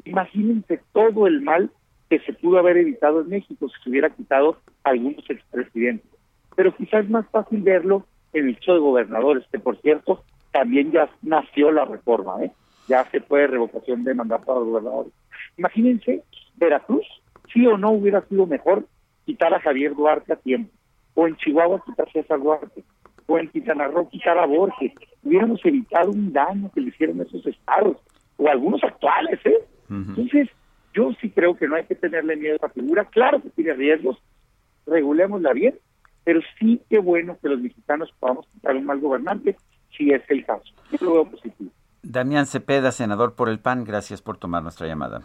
Imagínense todo el mal que se pudo haber evitado en México si se hubiera quitado a algunos expresidentes. Pero quizás es más fácil verlo el dicho de gobernadores, que por cierto también ya nació la reforma, ¿eh? ya se puede revocación de mandato a los gobernadores. Imagínense, Veracruz, sí o no hubiera sido mejor quitar a Javier Duarte a tiempo, o en Chihuahua quitar a César Duarte, o en Quintana Roo quitar a Borges. Hubiéramos evitado un daño que le hicieron esos estados, o algunos actuales, ¿eh? Entonces, yo sí creo que no hay que tenerle miedo a la figura, claro que tiene riesgos, regulémosla bien, pero sí que bueno que los mexicanos podamos quitar un mal gobernante, si es el caso. Yo lo veo positivo. Damián Cepeda, senador por el PAN, gracias por tomar nuestra llamada.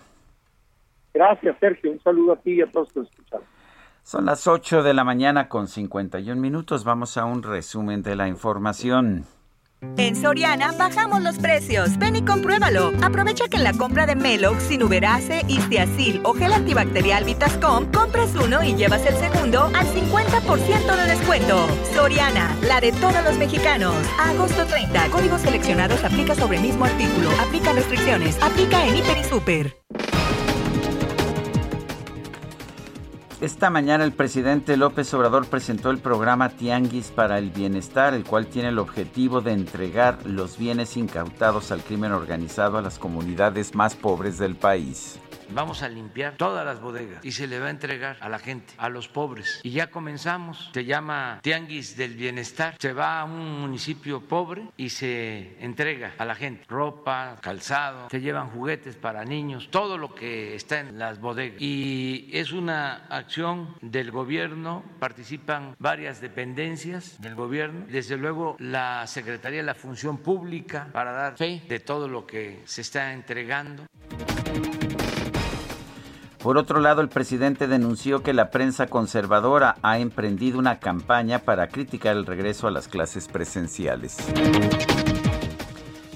Gracias, Sergio. Un saludo a ti y a todos los escucharon. Son las 8 de la mañana con 51 minutos. Vamos a un resumen de la información. En Soriana bajamos los precios. Ven y compruébalo. Aprovecha que en la compra de Melox, Sinuberase, Istiazil o gel antibacterial Vitascom, compras uno y llevas el segundo al 50% de descuento. Soriana, la de todos los mexicanos. agosto 30. Códigos seleccionados aplica sobre mismo artículo. Aplica restricciones. Aplica en Hiper y Super. Esta mañana el presidente López Obrador presentó el programa Tianguis para el Bienestar, el cual tiene el objetivo de entregar los bienes incautados al crimen organizado a las comunidades más pobres del país. Vamos a limpiar todas las bodegas y se le va a entregar a la gente, a los pobres. Y ya comenzamos, se llama Tianguis del Bienestar. Se va a un municipio pobre y se entrega a la gente ropa, calzado, se llevan juguetes para niños, todo lo que está en las bodegas. Y es una acción del gobierno, participan varias dependencias del gobierno, desde luego la Secretaría de la Función Pública para dar fe de todo lo que se está entregando. Por otro lado, el presidente denunció que la prensa conservadora ha emprendido una campaña para criticar el regreso a las clases presenciales.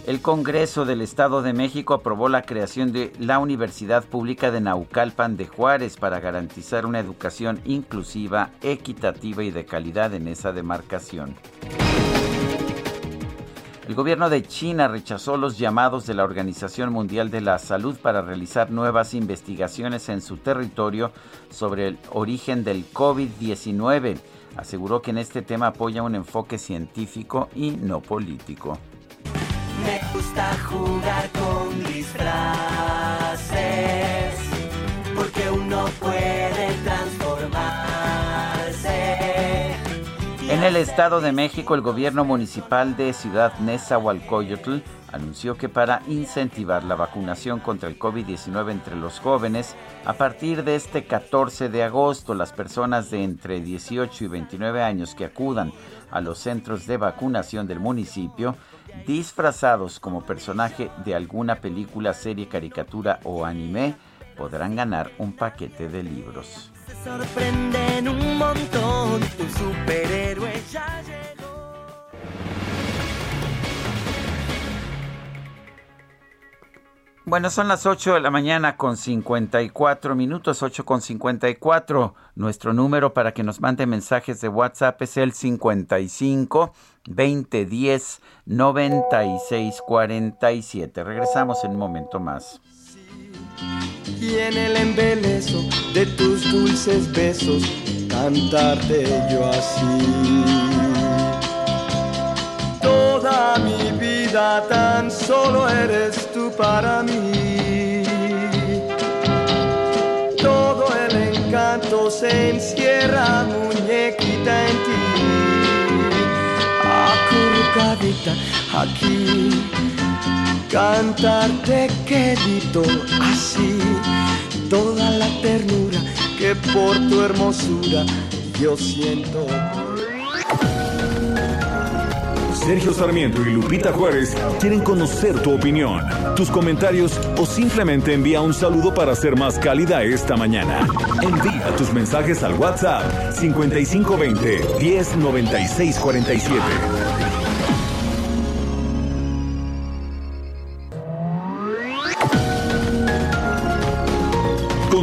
El Congreso del Estado de México aprobó la creación de la Universidad Pública de Naucalpan de Juárez para garantizar una educación inclusiva, equitativa y de calidad en esa demarcación. El gobierno de China rechazó los llamados de la Organización Mundial de la Salud para realizar nuevas investigaciones en su territorio sobre el origen del COVID-19. Aseguró que en este tema apoya un enfoque científico y no político. Me gusta jugar con disfraces, porque uno puede. En el Estado de México, el gobierno municipal de Ciudad Nezahualcóyotl anunció que para incentivar la vacunación contra el COVID-19 entre los jóvenes, a partir de este 14 de agosto, las personas de entre 18 y 29 años que acudan a los centros de vacunación del municipio disfrazados como personaje de alguna película, serie, caricatura o anime, podrán ganar un paquete de libros. sorprenden un montón, tu superhéroe ya llegó. Bueno, son las 8 de la mañana con 54 minutos, 8 con 54. Nuestro número para que nos mande mensajes de WhatsApp es el 55 2010 96 47. Regresamos en un momento más. Y en el embeleso de tus dulces besos cantarte yo así. Toda mi vida tan solo eres tú para mí. Todo el encanto se encierra, muñequita en ti. Acurrucadita aquí cantarte querido así toda la ternura que por tu hermosura yo siento. Sergio Sarmiento y Lupita Juárez quieren conocer tu opinión, tus comentarios o simplemente envía un saludo para ser más cálida esta mañana. Envía tus mensajes al WhatsApp 5520 109647.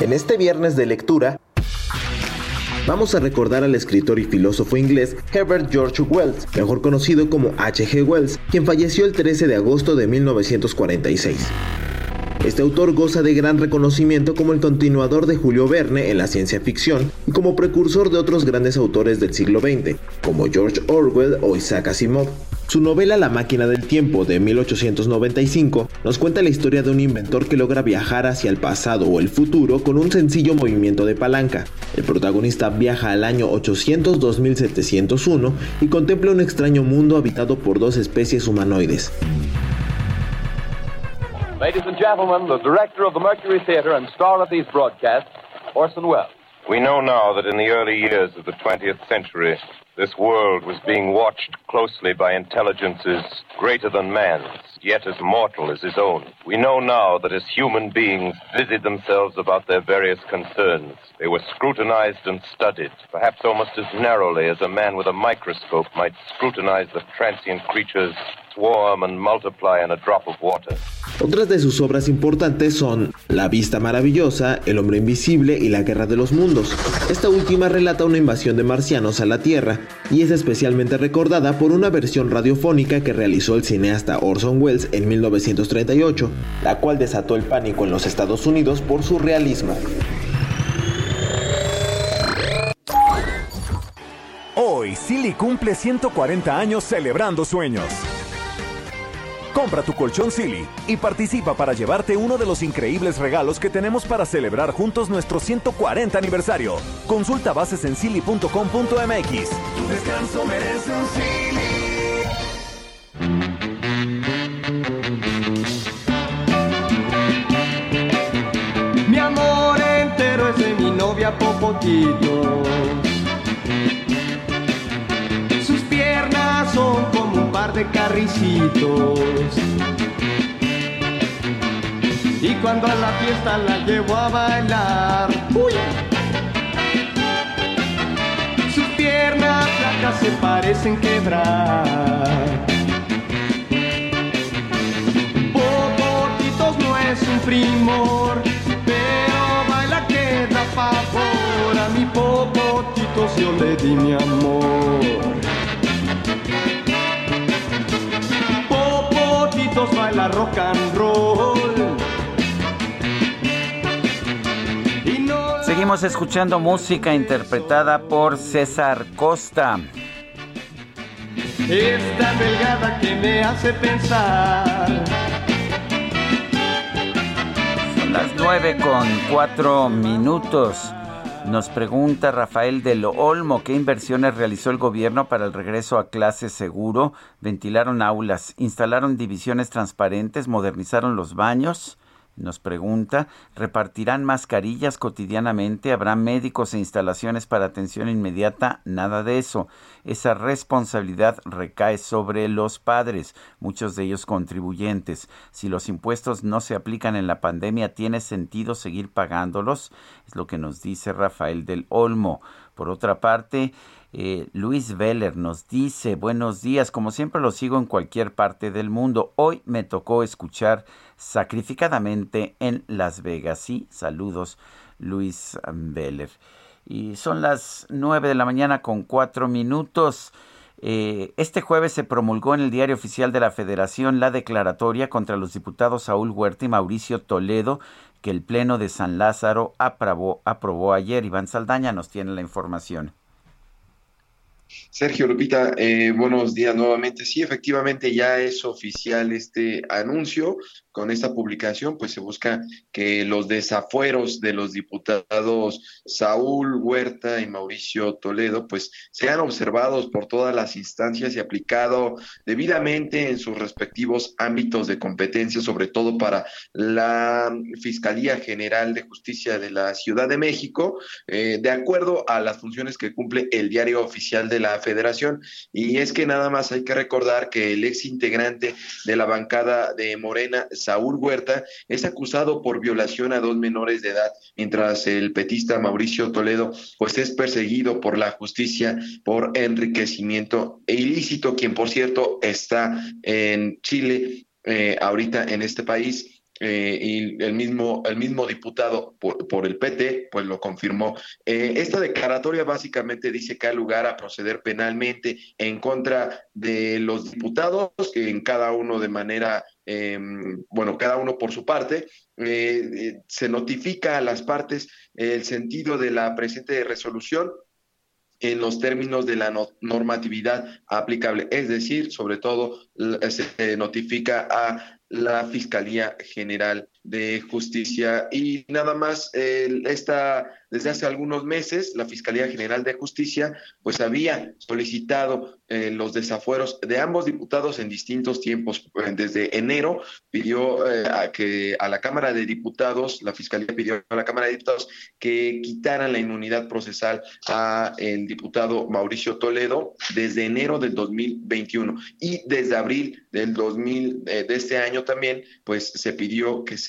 En este viernes de lectura, vamos a recordar al escritor y filósofo inglés Herbert George Wells, mejor conocido como H.G. Wells, quien falleció el 13 de agosto de 1946. Este autor goza de gran reconocimiento como el continuador de Julio Verne en la ciencia ficción y como precursor de otros grandes autores del siglo XX, como George Orwell o Isaac Asimov. Su novela La máquina del tiempo de 1895 nos cuenta la historia de un inventor que logra viajar hacia el pasado o el futuro con un sencillo movimiento de palanca. El protagonista viaja al año 802-2701 y contempla un extraño mundo habitado por dos especies humanoides. Ladies and gentlemen, the director of the Mercury Theater and star of these broadcasts, Orson Welles. We know now that in the early years of the 20th century, this world was being watched closely by intelligences greater than man's, yet as mortal as his own. We know now that as human beings busied themselves about their various concerns, they were scrutinized and studied, perhaps almost as narrowly as a man with a microscope might scrutinize the transient creatures swarm and multiply in a drop of water. Otras de sus obras importantes son La Vista Maravillosa, El Hombre Invisible y La Guerra de los Mundos. Esta última relata una invasión de marcianos a la Tierra y es especialmente recordada por una versión radiofónica que realizó el cineasta Orson Welles en 1938, la cual desató el pánico en los Estados Unidos por su realismo. Hoy, Silly cumple 140 años celebrando sueños. Compra tu colchón Silly y participa para llevarte uno de los increíbles regalos que tenemos para celebrar juntos nuestro 140 aniversario. Consulta bases en silly.com.mx. Tu descanso merece un Mi amor entero es de mi novia Popotito. Par de carricitos. Y cuando a la fiesta la llevo a bailar, ¡uy! sus piernas flacas se parecen quebrar. Popotitos no es un primor, pero baila que da favor. A mi popotitos yo le di mi amor. Baila rock and roll. Seguimos escuchando música interpretada por César Costa. Esta delgada que me hace pensar. Son las 9 con 4 minutos. Nos pregunta Rafael del Olmo, ¿qué inversiones realizó el gobierno para el regreso a clases seguro? ¿Ventilaron aulas? ¿Instalaron divisiones transparentes? ¿Modernizaron los baños? Nos pregunta, ¿repartirán mascarillas cotidianamente? ¿Habrá médicos e instalaciones para atención inmediata? Nada de eso. Esa responsabilidad recae sobre los padres, muchos de ellos contribuyentes. Si los impuestos no se aplican en la pandemia, ¿tiene sentido seguir pagándolos? Es lo que nos dice Rafael del Olmo. Por otra parte, eh, Luis Veller nos dice, buenos días, como siempre lo sigo en cualquier parte del mundo. Hoy me tocó escuchar sacrificadamente en Las Vegas. Sí, saludos Luis Veller. Y son las nueve de la mañana con cuatro minutos. Eh, este jueves se promulgó en el Diario Oficial de la Federación la declaratoria contra los diputados Saúl Huerta y Mauricio Toledo que el Pleno de San Lázaro aprobó, aprobó ayer. Iván Saldaña nos tiene la información. Sergio Lupita, eh, buenos días nuevamente. Sí, efectivamente ya es oficial este anuncio. Con esta publicación, pues se busca que los desafueros de los diputados Saúl Huerta y Mauricio Toledo, pues sean observados por todas las instancias y aplicado debidamente en sus respectivos ámbitos de competencia, sobre todo para la Fiscalía General de Justicia de la Ciudad de México, eh, de acuerdo a las funciones que cumple el diario oficial de la Federación. Y es que nada más hay que recordar que el ex integrante de la bancada de Morena, Saúl Huerta, es acusado por violación a dos menores de edad, mientras el petista Mauricio Toledo, pues es perseguido por la justicia por enriquecimiento ilícito, quien por cierto está en Chile, eh, ahorita en este país. Eh, y el mismo, el mismo diputado por, el PT, pues lo confirmó. Eh, esta declaratoria básicamente dice que hay lugar a proceder penalmente en contra de los diputados, que en cada uno de manera eh, bueno, cada uno por su parte, eh, se notifica a las partes el sentido de la presente resolución en los términos de la normatividad aplicable, es decir, sobre todo se notifica a la Fiscalía General de Justicia. Y nada más eh, esta desde hace algunos meses la Fiscalía General de Justicia pues había solicitado eh, los desafueros de ambos diputados en distintos tiempos. Desde enero pidió eh, a que a la Cámara de Diputados la Fiscalía pidió a la Cámara de Diputados que quitaran la inmunidad procesal a el diputado Mauricio Toledo desde enero del 2021 y desde abril del 2000 de este año también pues se pidió que se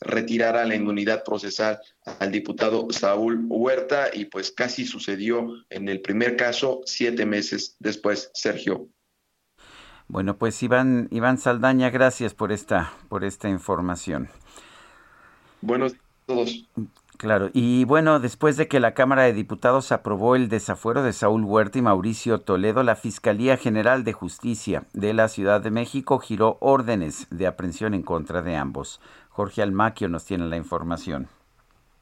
retirara la inmunidad procesal al diputado Saúl Huerta y pues casi sucedió en el primer caso siete meses después, Sergio. Bueno, pues Iván, Iván Saldaña, gracias por esta, por esta información. Buenos días a todos. Claro, y bueno, después de que la Cámara de Diputados aprobó el desafuero de Saúl Huerta y Mauricio Toledo, la Fiscalía General de Justicia de la Ciudad de México giró órdenes de aprehensión en contra de ambos. Jorge Almaquio nos tiene la información.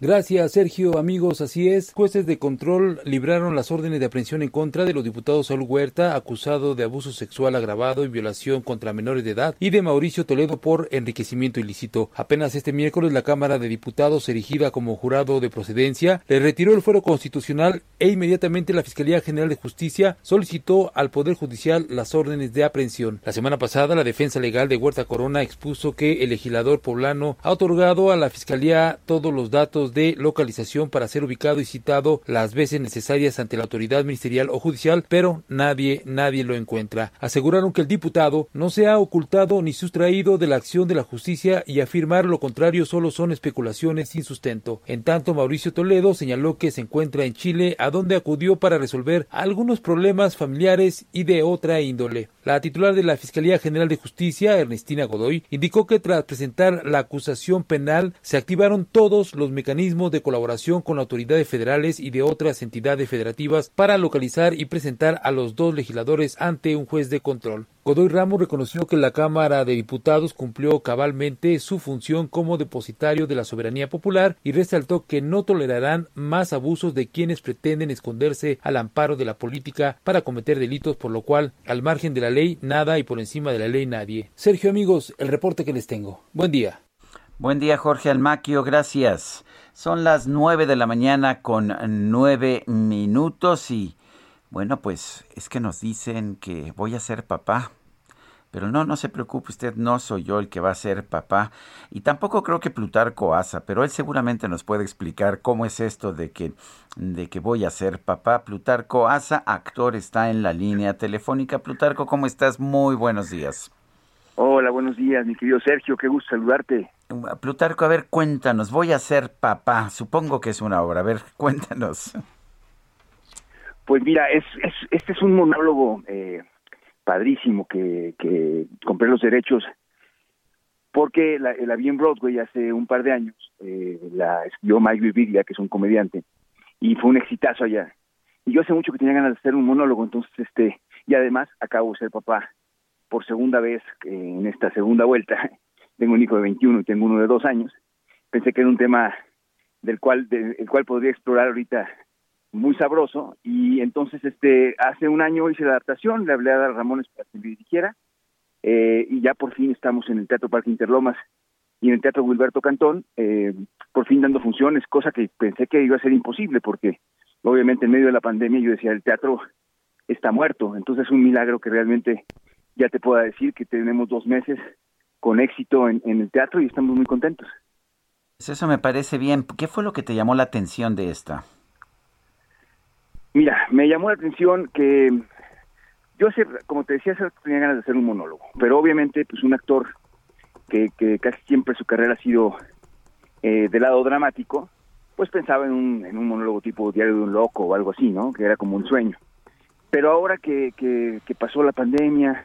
Gracias, Sergio. Amigos, así es. Jueces de control libraron las órdenes de aprehensión en contra de los diputados Saúl Huerta, acusado de abuso sexual agravado y violación contra menores de edad, y de Mauricio Toledo por enriquecimiento ilícito. Apenas este miércoles, la Cámara de Diputados, erigida como jurado de procedencia, le retiró el fuero constitucional e inmediatamente la Fiscalía General de Justicia solicitó al Poder Judicial las órdenes de aprehensión. La semana pasada, la defensa legal de Huerta Corona expuso que el legislador poblano ha otorgado a la Fiscalía todos los datos de localización para ser ubicado y citado las veces necesarias ante la autoridad ministerial o judicial, pero nadie, nadie lo encuentra. Aseguraron que el diputado no se ha ocultado ni sustraído de la acción de la justicia y afirmar lo contrario solo son especulaciones sin sustento. En tanto, Mauricio Toledo señaló que se encuentra en Chile, a donde acudió para resolver algunos problemas familiares y de otra índole. La titular de la Fiscalía General de Justicia, Ernestina Godoy, indicó que tras presentar la acusación penal se activaron todos los mecanismos de colaboración con autoridades federales y de otras entidades federativas para localizar y presentar a los dos legisladores ante un juez de control. Godoy Ramos reconoció que la Cámara de Diputados cumplió cabalmente su función como depositario de la soberanía popular y resaltó que no tolerarán más abusos de quienes pretenden esconderse al amparo de la política para cometer delitos, por lo cual, al margen de la ley, nada y por encima de la ley nadie. Sergio amigos, el reporte que les tengo. Buen día. Buen día, Jorge Almaquio, gracias. Son las nueve de la mañana con nueve minutos y bueno, pues es que nos dicen que voy a ser papá. Pero no, no se preocupe usted, no soy yo el que va a ser papá. Y tampoco creo que Plutarco Asa, pero él seguramente nos puede explicar cómo es esto de que, de que voy a ser papá. Plutarco Asa, actor, está en la línea telefónica. Plutarco, ¿cómo estás? Muy buenos días. Hola, buenos días, mi querido Sergio, qué gusto saludarte. Plutarco, a ver, cuéntanos, voy a ser papá, supongo que es una obra, a ver, cuéntanos. Pues mira, es, es este es un monólogo eh, padrísimo que, que compré los derechos porque la, la vi en Broadway hace un par de años, eh, la escribió Mike Viviglia, que es un comediante, y fue un exitazo allá. Y yo hace mucho que tenía ganas de hacer un monólogo, entonces, este, y además acabo de ser papá por segunda vez en esta segunda vuelta. Tengo un hijo de 21 y tengo uno de dos años. Pensé que era un tema del cual, del cual podría explorar ahorita muy sabroso y entonces este hace un año hice la adaptación, le hablé a Ramones para que me dirigiera eh, y ya por fin estamos en el Teatro Parque Interlomas y en el Teatro Wilberto Cantón, eh, por fin dando funciones, cosa que pensé que iba a ser imposible porque obviamente en medio de la pandemia yo decía el teatro está muerto, entonces es un milagro que realmente ya te puedo decir que tenemos dos meses con éxito en, el teatro y estamos muy contentos. Pues eso me parece bien. ¿Qué fue lo que te llamó la atención de esta? Mira, me llamó la atención que yo, como te decía, tenía ganas de hacer un monólogo, pero obviamente, pues un actor que, que casi siempre su carrera ha sido eh, del lado dramático, pues pensaba en un, en un monólogo tipo Diario de un Loco o algo así, ¿no? Que era como un sueño. Pero ahora que, que, que pasó la pandemia,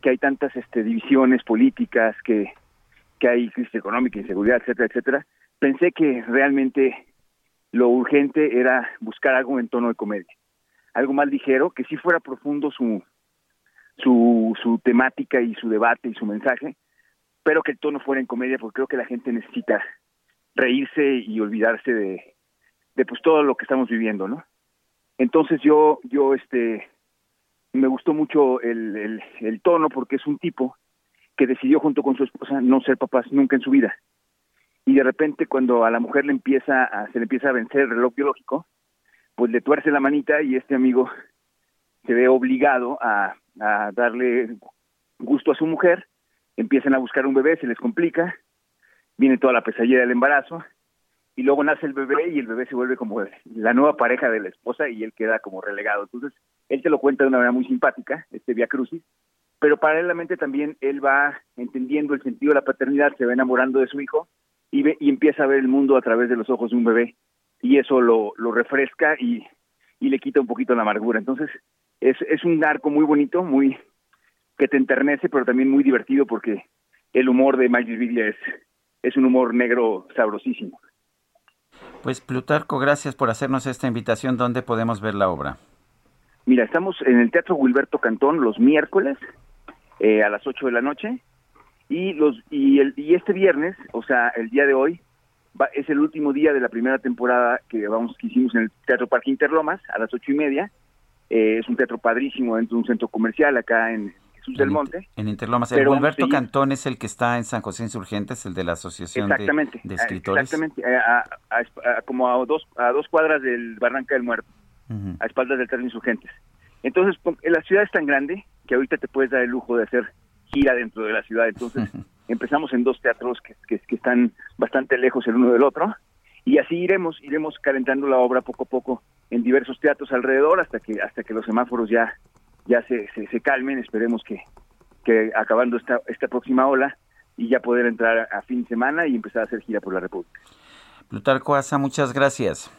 que hay tantas este, divisiones políticas, que, que hay crisis económica, inseguridad, etcétera, etcétera, pensé que realmente lo urgente era buscar algo en tono de comedia, algo más ligero, que sí fuera profundo su, su, su temática y su debate y su mensaje, pero que el tono fuera en comedia, porque creo que la gente necesita reírse y olvidarse de, de pues todo lo que estamos viviendo, ¿no? Entonces yo, yo este, me gustó mucho el, el, tono porque es un tipo que decidió junto con su esposa no ser papás nunca en su vida. Y de repente cuando a la mujer le empieza a, se le empieza a vencer el reloj biológico, pues le tuerce la manita y este amigo se ve obligado a, darle gusto a su mujer, empiezan a buscar un bebé, se les complica, viene toda la pesadilla del embarazo, y luego nace el bebé y el bebé se vuelve como la nueva pareja de la esposa y él queda como relegado. Entonces, él te lo cuenta de una manera muy simpática, este Via Crucis, pero paralelamente también él va entendiendo el sentido de la paternidad, se va enamorando de su hijo y, ve, y empieza a ver el mundo a través de los ojos de un bebé y eso lo, lo refresca y, y le quita un poquito la amargura. Entonces, es, es un arco muy bonito, muy que te enternece, pero también muy divertido porque el humor de Mike Viglia es, es un humor negro sabrosísimo. Pues Plutarco, gracias por hacernos esta invitación. ¿Dónde podemos ver la obra? Mira, estamos en el Teatro Wilberto Cantón los miércoles eh, a las 8 de la noche y los y el y este viernes, o sea, el día de hoy, es el último día de la primera temporada que vamos que hicimos en el Teatro Parque Interlomas a las ocho y media. Eh, es un teatro padrísimo dentro de un centro comercial acá en Jesús del Monte. En Interlomas. El Humberto Cantón es el que está en San José Insurgentes, el de la Asociación de, de, Escritores. Exactamente, como a dos, a dos cuadras del Barranca del Muerto, a espaldas del Teatro Insurgentes. Entonces, la ciudad es tan grande que ahorita te puedes dar el lujo de hacer gira dentro de la ciudad. Entonces, empezamos en dos teatros que, que, están bastante lejos el uno del otro y así iremos iremos calentando la obra poco a poco en diversos teatros alrededor hasta que hasta que los semáforos ya ya se, se, calmen. Esperemos que, que acabando esta esta próxima ola y ya poder entrar a, fin de semana y empezar a hacer gira por la República. Plutarco Asa muchas gracias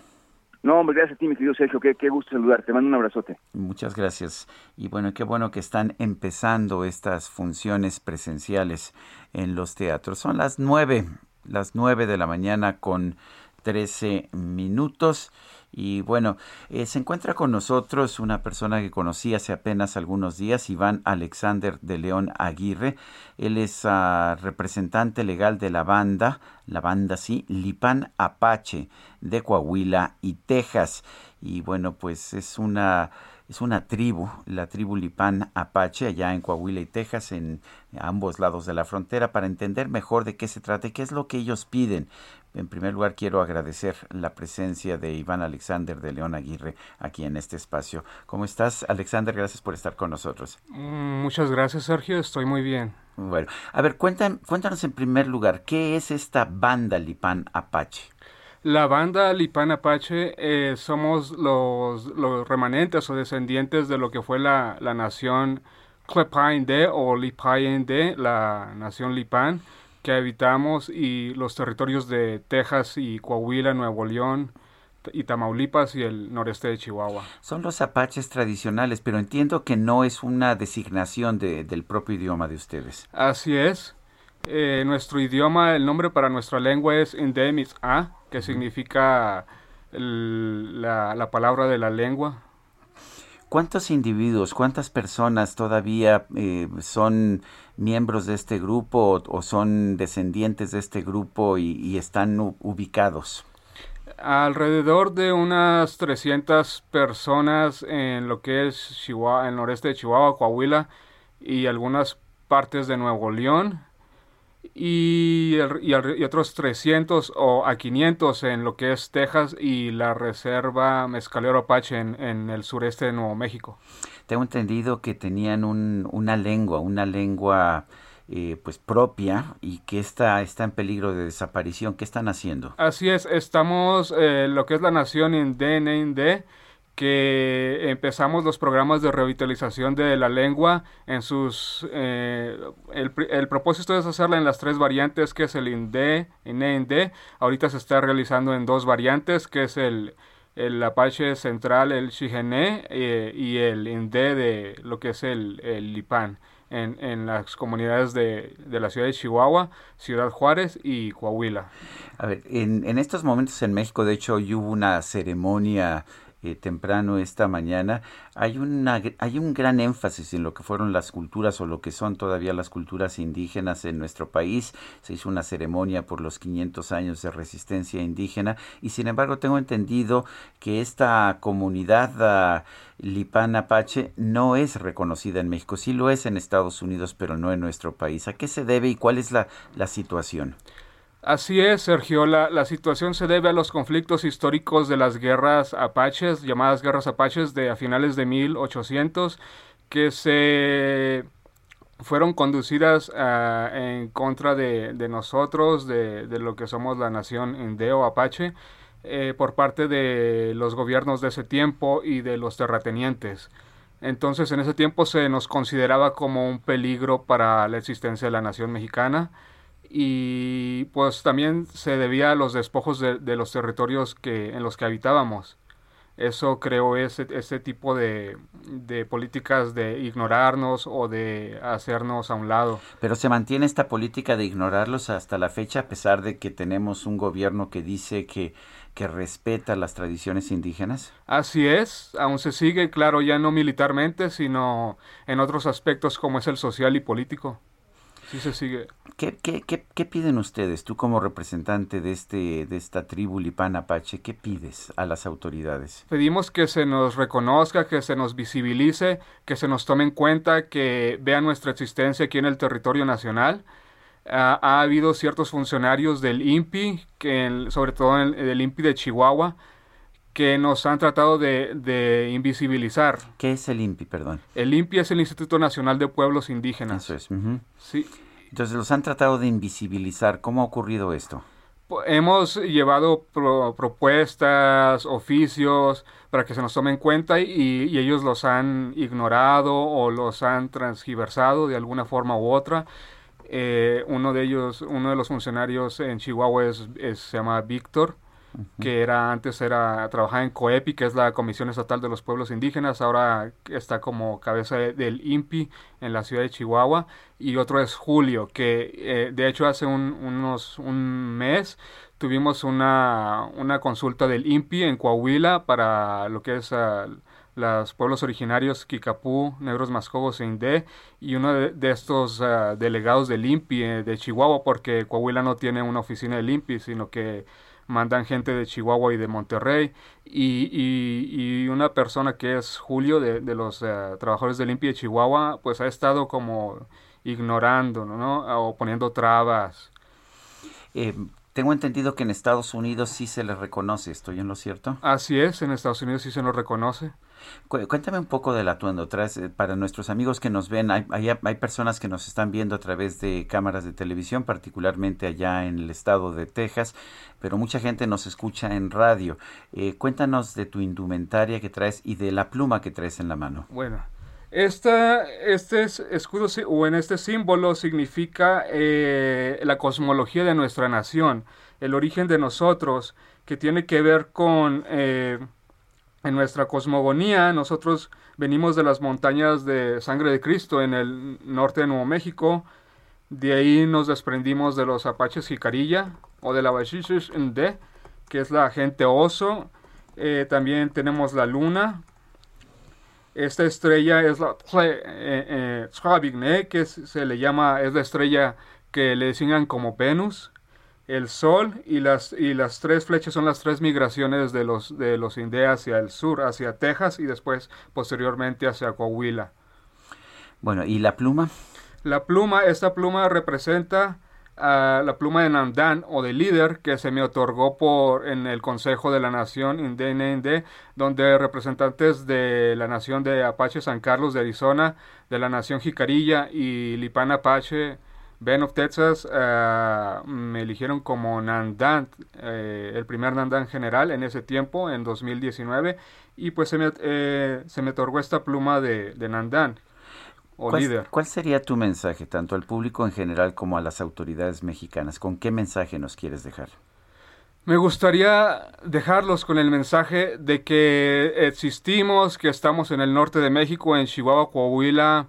no, hombre, gracias a ti, mi querido Sergio. Qué, qué gusto saludarte. Te mando un abrazote. Muchas gracias. Y bueno, qué bueno que están empezando estas funciones presenciales en los teatros. Son las nueve, las nueve de la mañana con trece minutos. Y bueno, eh, se encuentra con nosotros una persona que conocí hace apenas algunos días, Iván Alexander de León Aguirre. Él es ah, representante legal de la banda, la banda sí, Lipan Apache de Coahuila y Texas. Y bueno, pues es una es una tribu, la tribu Lipan Apache, allá en Coahuila y Texas, en ambos lados de la frontera, para entender mejor de qué se trata y qué es lo que ellos piden. En primer lugar, quiero agradecer la presencia de Iván Alexander de León Aguirre aquí en este espacio. ¿Cómo estás, Alexander? Gracias por estar con nosotros. Mm, muchas gracias, Sergio. Estoy muy bien. Bueno, a ver, cuéntanos en primer lugar, ¿qué es esta banda Lipan Apache? La banda Lipan Apache eh, somos los, remanentes o descendientes de lo que fue la, la nación Klepain de o Lipain de, la nación Lipan que habitamos y los territorios de Texas y Coahuila, Nuevo León y Tamaulipas y el noreste de Chihuahua. Son los apaches tradicionales, pero entiendo que no es una designación del propio idioma de ustedes. Así es. Eh, nuestro idioma, el nombre para nuestra lengua es Indemis A, que significa la, la palabra de la lengua. ¿Cuántos individuos, cuántas personas todavía eh, son miembros de este grupo o, son descendientes de este grupo y, están ubicados? Alrededor de unas 300 personas en lo que es Chihuahua, el noreste de Chihuahua, Coahuila y algunas partes de Nuevo León y, otros 300 o a 500 en lo que es Texas y la reserva Mezcalero Apache en, el sureste de Nuevo México. Tengo entendido que tenían una lengua, una lengua eh, pues propia y que está, está en peligro de desaparición. ¿Qué están haciendo? Así es, estamos, eh, lo que es la nación Indé, que empezamos los programas de revitalización de la lengua en sus eh, el, propósito es hacerla en las tres variantes que es el INDE, INE, ahorita se está realizando en dos variantes que es el, el Apache central, el Chigene eh, y el INDE de lo que es el, el Lipan. En, en, las comunidades de, de, la ciudad de Chihuahua, Ciudad Juárez y Coahuila. A ver, en, en estos momentos en México, de hecho, hubo una ceremonia eh, temprano esta mañana, hay, una, hay un gran énfasis en lo que fueron las culturas o lo que son todavía las culturas indígenas en nuestro país. Se hizo una ceremonia por los 500 años de resistencia indígena y sin embargo tengo entendido que esta comunidad uh, Lipan Apache no es reconocida en México. Sí lo es en Estados Unidos, pero no en nuestro país. ¿A qué se debe y cuál es la, la situación? Así es, Sergio. La, situación se debe a los conflictos históricos de las guerras apaches, llamadas guerras apaches de a finales de 1800, que se fueron conducidas ah, en contra de, nosotros, de, de, lo que somos la nación indeo apache, eh, por parte de los gobiernos de ese tiempo y de los terratenientes. Entonces, en ese tiempo se nos consideraba como un peligro para la existencia de la nación mexicana y pues también se debía a los despojos de, los territorios que, en los que habitábamos. Eso creó ese, ese tipo de, de, políticas de ignorarnos o de hacernos a un lado. Pero se mantiene esta política de ignorarlos hasta la fecha, a pesar de que tenemos un gobierno que dice que, que respeta las tradiciones indígenas. Así es, aún se sigue, claro, ya no militarmente, sino en otros aspectos como es el social y político. Sí se sigue. ¿Qué, qué, qué, qué piden ustedes, tú como representante de, este, de esta tribu Lipán Apache, qué pides a las autoridades? Pedimos que se nos reconozca, que se nos visibilice, que se nos tome en cuenta, que vean nuestra existencia aquí en el territorio nacional. Ha habido ciertos funcionarios del INPI, que sobre todo en el, del INPI de Chihuahua, que nos han tratado de, de, invisibilizar. ¿Qué es el INPI, perdón? El INPI es el Instituto Nacional de Pueblos Indígenas. Eso es. Sí. Entonces los han tratado de invisibilizar. ¿Cómo ha ocurrido esto? Hemos llevado pro, propuestas, oficios para que se nos tome en cuenta y, y, ellos los han ignorado o los han transgiversado de alguna forma u otra. Eh, uno de ellos, uno de los funcionarios en Chihuahua es, es se llama Víctor, que era antes era trabajaba en COEPI, que es la Comisión Estatal de los Pueblos Indígenas, ahora está como cabeza de, del INPI en la ciudad de Chihuahua, y otro es Julio, que eh, de hecho hace un, unos un mes tuvimos una, una consulta del INPI en Coahuila para lo que es uh, los pueblos originarios Kikapú, Negros Mascogos e Indé, y uno de, de estos uh, delegados del INPI eh, de Chihuahua, porque Coahuila no tiene una oficina del INPI, sino que mandan gente de Chihuahua y de Monterrey, y, y, y una persona que es Julio, de, de los uh, trabajadores del INPI de Chihuahua, pues ha estado como ignorando, ¿no? O poniendo trabas. Eh, tengo entendido que en Estados Unidos sí se les reconoce, ¿estoy en lo cierto? Así es, en Estados Unidos sí se nos reconoce. Cuéntame un poco del atuendo. Traes, para nuestros amigos que nos ven, hay, hay, personas que nos están viendo a través de cámaras de televisión, particularmente allá en el estado de Texas, pero mucha gente nos escucha en radio. Eh, cuéntanos de tu indumentaria que traes y de la pluma que traes en la mano. Bueno, esta, este escudo o en este símbolo significa eh, la cosmología de nuestra nación, el origen de nosotros, que tiene que ver con... Eh, en nuestra cosmogonía, nosotros venimos de las montañas de sangre de Cristo en el norte de Nuevo México. De ahí nos desprendimos de los apaches jicarilla o de la Bashishish que es la gente oso. Eh, también tenemos la luna. Esta estrella es la eh, eh, que se le llama, es la estrella que le designan como Venus el sol y las, y las tres flechas son las tres migraciones de los, de los hacia el sur, hacia Texas y después posteriormente hacia Coahuila. Bueno, ¿y la pluma? La pluma, esta pluma representa uh, la pluma de Nandan o de líder que se me otorgó por en el Consejo de la Nación Indé, donde representantes de la Nación de Apache San Carlos de Arizona, de la Nación Jicarilla y Lipan Apache Ben of Texas uh, me eligieron como Nandan, eh, el primer Nandan general en ese tiempo, en 2019, y pues se me, eh, se me otorgó esta pluma de, de Nandan, o ¿Cuál, líder. ¿Cuál sería tu mensaje, tanto al público en general como a las autoridades mexicanas? ¿Con qué mensaje nos quieres dejar? Me gustaría dejarlos con el mensaje de que existimos, que estamos en el norte de México, en Chihuahua, Coahuila,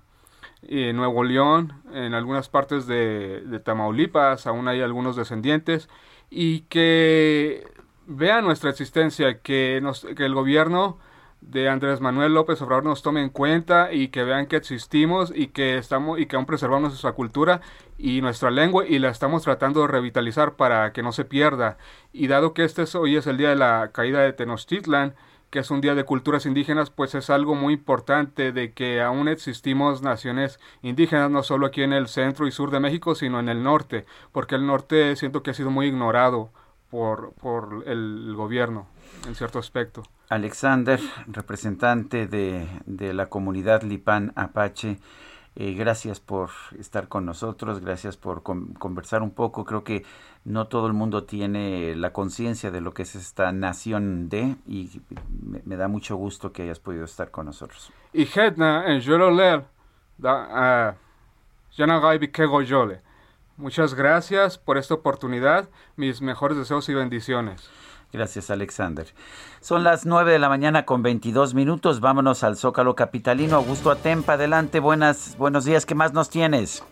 en Nuevo León, en algunas partes de, Tamaulipas, aún hay algunos descendientes, y que vean nuestra existencia, que el gobierno de Andrés Manuel López Obrador nos tome en cuenta y que vean que existimos y que estamos y que aún preservamos nuestra cultura y nuestra lengua y la estamos tratando de revitalizar para que no se pierda. Y dado que este es, hoy es el día de la caída de Tenochtitlan, que es un día de culturas indígenas, pues es algo muy importante de que aún existimos naciones indígenas, no solo aquí en el centro y sur de México, sino en el norte, porque el norte siento que ha sido muy ignorado por, por el gobierno en cierto aspecto. Alexander, representante de, de la comunidad Lipan Apache, eh, gracias por estar con nosotros, gracias por con, conversar un poco. Creo que no todo el mundo tiene la conciencia de lo que es esta nación de y me, me, da mucho gusto que hayas podido estar con nosotros. Y Hedna en Jololer, Muchas gracias por esta oportunidad. Mis mejores deseos y bendiciones. Gracias, Alexander. Son las 9 de la mañana con 22 minutos. Vámonos al Zócalo Capitalino. Augusto Atempa, adelante. Buenas, buenos días. ¿Qué más nos tienes?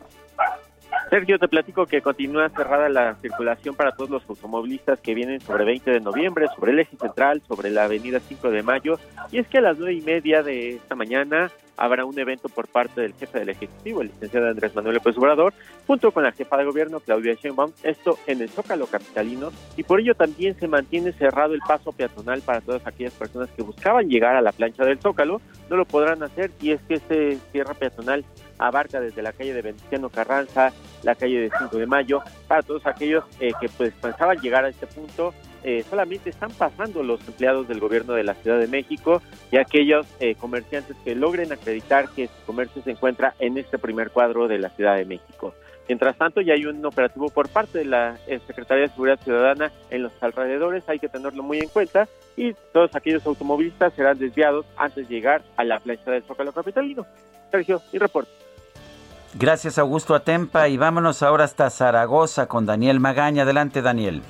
Sergio, te platico que continúa cerrada la circulación para todos los automovilistas que vienen sobre 20 de noviembre, sobre el eje central, sobre la avenida 5 de mayo. Y es que a las nueve y media de esta mañana habrá un evento por parte del jefe del Ejecutivo, el licenciado Andrés Manuel López Obrador, junto con la jefa de gobierno, Claudia Sheinbaum, esto en el Zócalo Capitalino, y por ello también se mantiene cerrado el paso peatonal para todas aquellas personas que buscaban llegar a la plancha del Zócalo, no lo podrán hacer, y es que este cierre peatonal abarca desde la calle de Veneciano Carranza, la calle de 5 de Mayo, para todos aquellos eh, que pues pensaban llegar a este punto, eh, solamente están pasando los empleados del gobierno de la Ciudad de México y aquellos eh, comerciantes que logren acreditar que su comercio se encuentra en este primer cuadro de la Ciudad de México. Mientras tanto, ya hay un operativo por parte de la eh, Secretaría de Seguridad Ciudadana en los alrededores, hay que tenerlo muy en cuenta, y todos aquellos automovilistas serán desviados antes de llegar a la plancha del Zócalo Capitalino. Sergio, mi reporte. Gracias, Augusto Atempa, y vámonos ahora hasta Zaragoza con Daniel Magaña. Adelante, Daniel.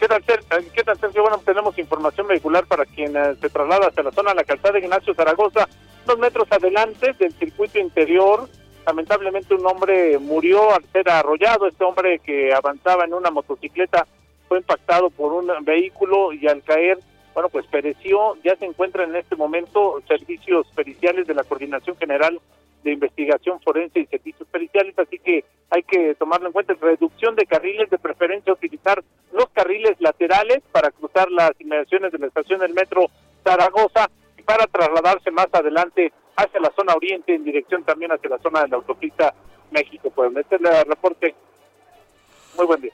¿Qué tal, eh, ¿Qué tal, Sergio? Bueno, tenemos información vehicular para quien eh, se traslada hacia la zona de la calzada de Ignacio Zaragoza, dos metros adelante del circuito interior. Lamentablemente un hombre murió al ser arrollado. Este hombre que avanzaba en una motocicleta fue impactado por un vehículo y al caer, bueno, pues pereció. Ya se encuentra en este momento servicios periciales de la Coordinación General de investigación forense y servicios periciales, así que hay que tomarlo en cuenta. Reducción de carriles, de preferencia utilizar los carriles laterales para cruzar las inmediaciones de la estación del metro Zaragoza y para trasladarse más adelante hacia la zona oriente, en dirección también hacia la zona de la autopista México. Este es el reporte. Muy buen día.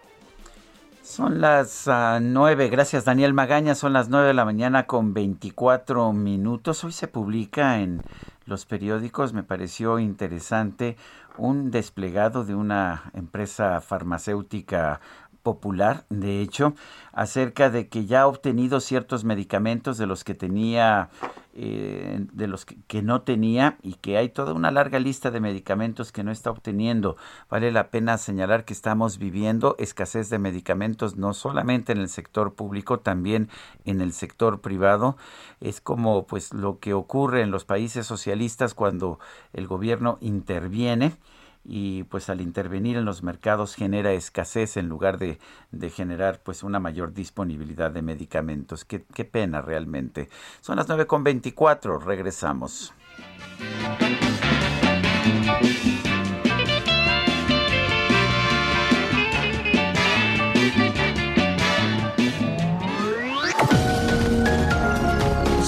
Son las uh, nueve, gracias Daniel Magaña, son las nueve de la mañana con 24 minutos. Hoy se publica en los periódicos, me pareció interesante, un desplegado de una empresa farmacéutica popular, de hecho, acerca de que ya ha obtenido ciertos medicamentos de los que tenía, eh, de los que, que, no tenía y que hay toda una larga lista de medicamentos que no está obteniendo. Vale la pena señalar que estamos viviendo escasez de medicamentos no solamente en el sector público, también en el sector privado. Es como pues lo que ocurre en los países socialistas cuando el gobierno interviene y pues al intervenir en los mercados genera escasez en lugar de, de generar pues una mayor disponibilidad de medicamentos. Qué, qué pena realmente. Son las 9.24, regresamos.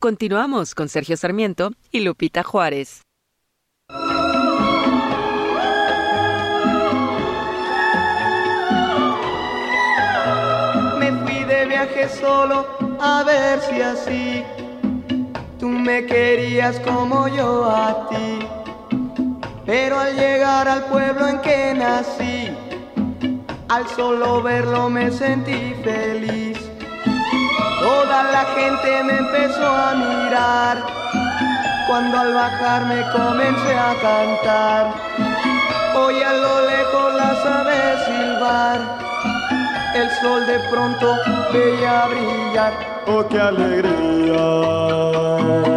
Continuamos con Sergio Sarmiento y Lupita Juárez. Me fui de viaje solo a ver si así tú me querías como yo a ti. Pero al llegar al pueblo en que nací, al solo verlo me sentí feliz. Toda la gente me empezó a mirar cuando al bajar me comencé a cantar. Hoy a lo lejos las aves silbar, el sol de pronto veía brillar. ¡Oh, qué alegría!